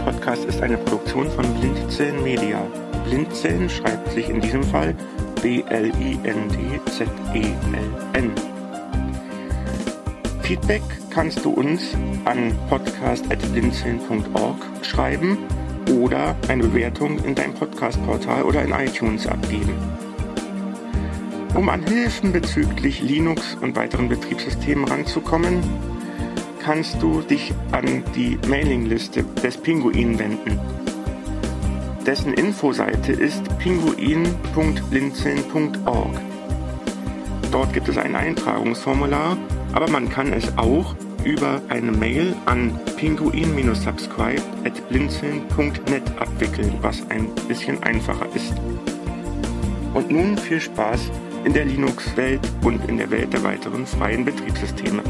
Pinguin-Podcast ist eine Produktion von Blindzellen Media. Blindzellen schreibt sich in diesem Fall B-L-I-N-D-Z-E-L-N. Feedback kannst du uns an podcast.blindzellen.org schreiben oder eine Bewertung in deinem Podcast-Portal oder in iTunes abgeben. Um an Hilfen bezüglich Linux und weiteren Betriebssystemen ranzukommen, kannst du dich an die Mailingliste des Pinguin wenden. Dessen Infoseite ist pinguin.blinzeln.org. Dort gibt es ein Eintragungsformular, aber man kann es auch über eine Mail an pinguin-subscribe abwickeln, was ein bisschen einfacher ist. Und nun viel Spaß in der Linux-Welt und in der Welt der weiteren freien Betriebssysteme.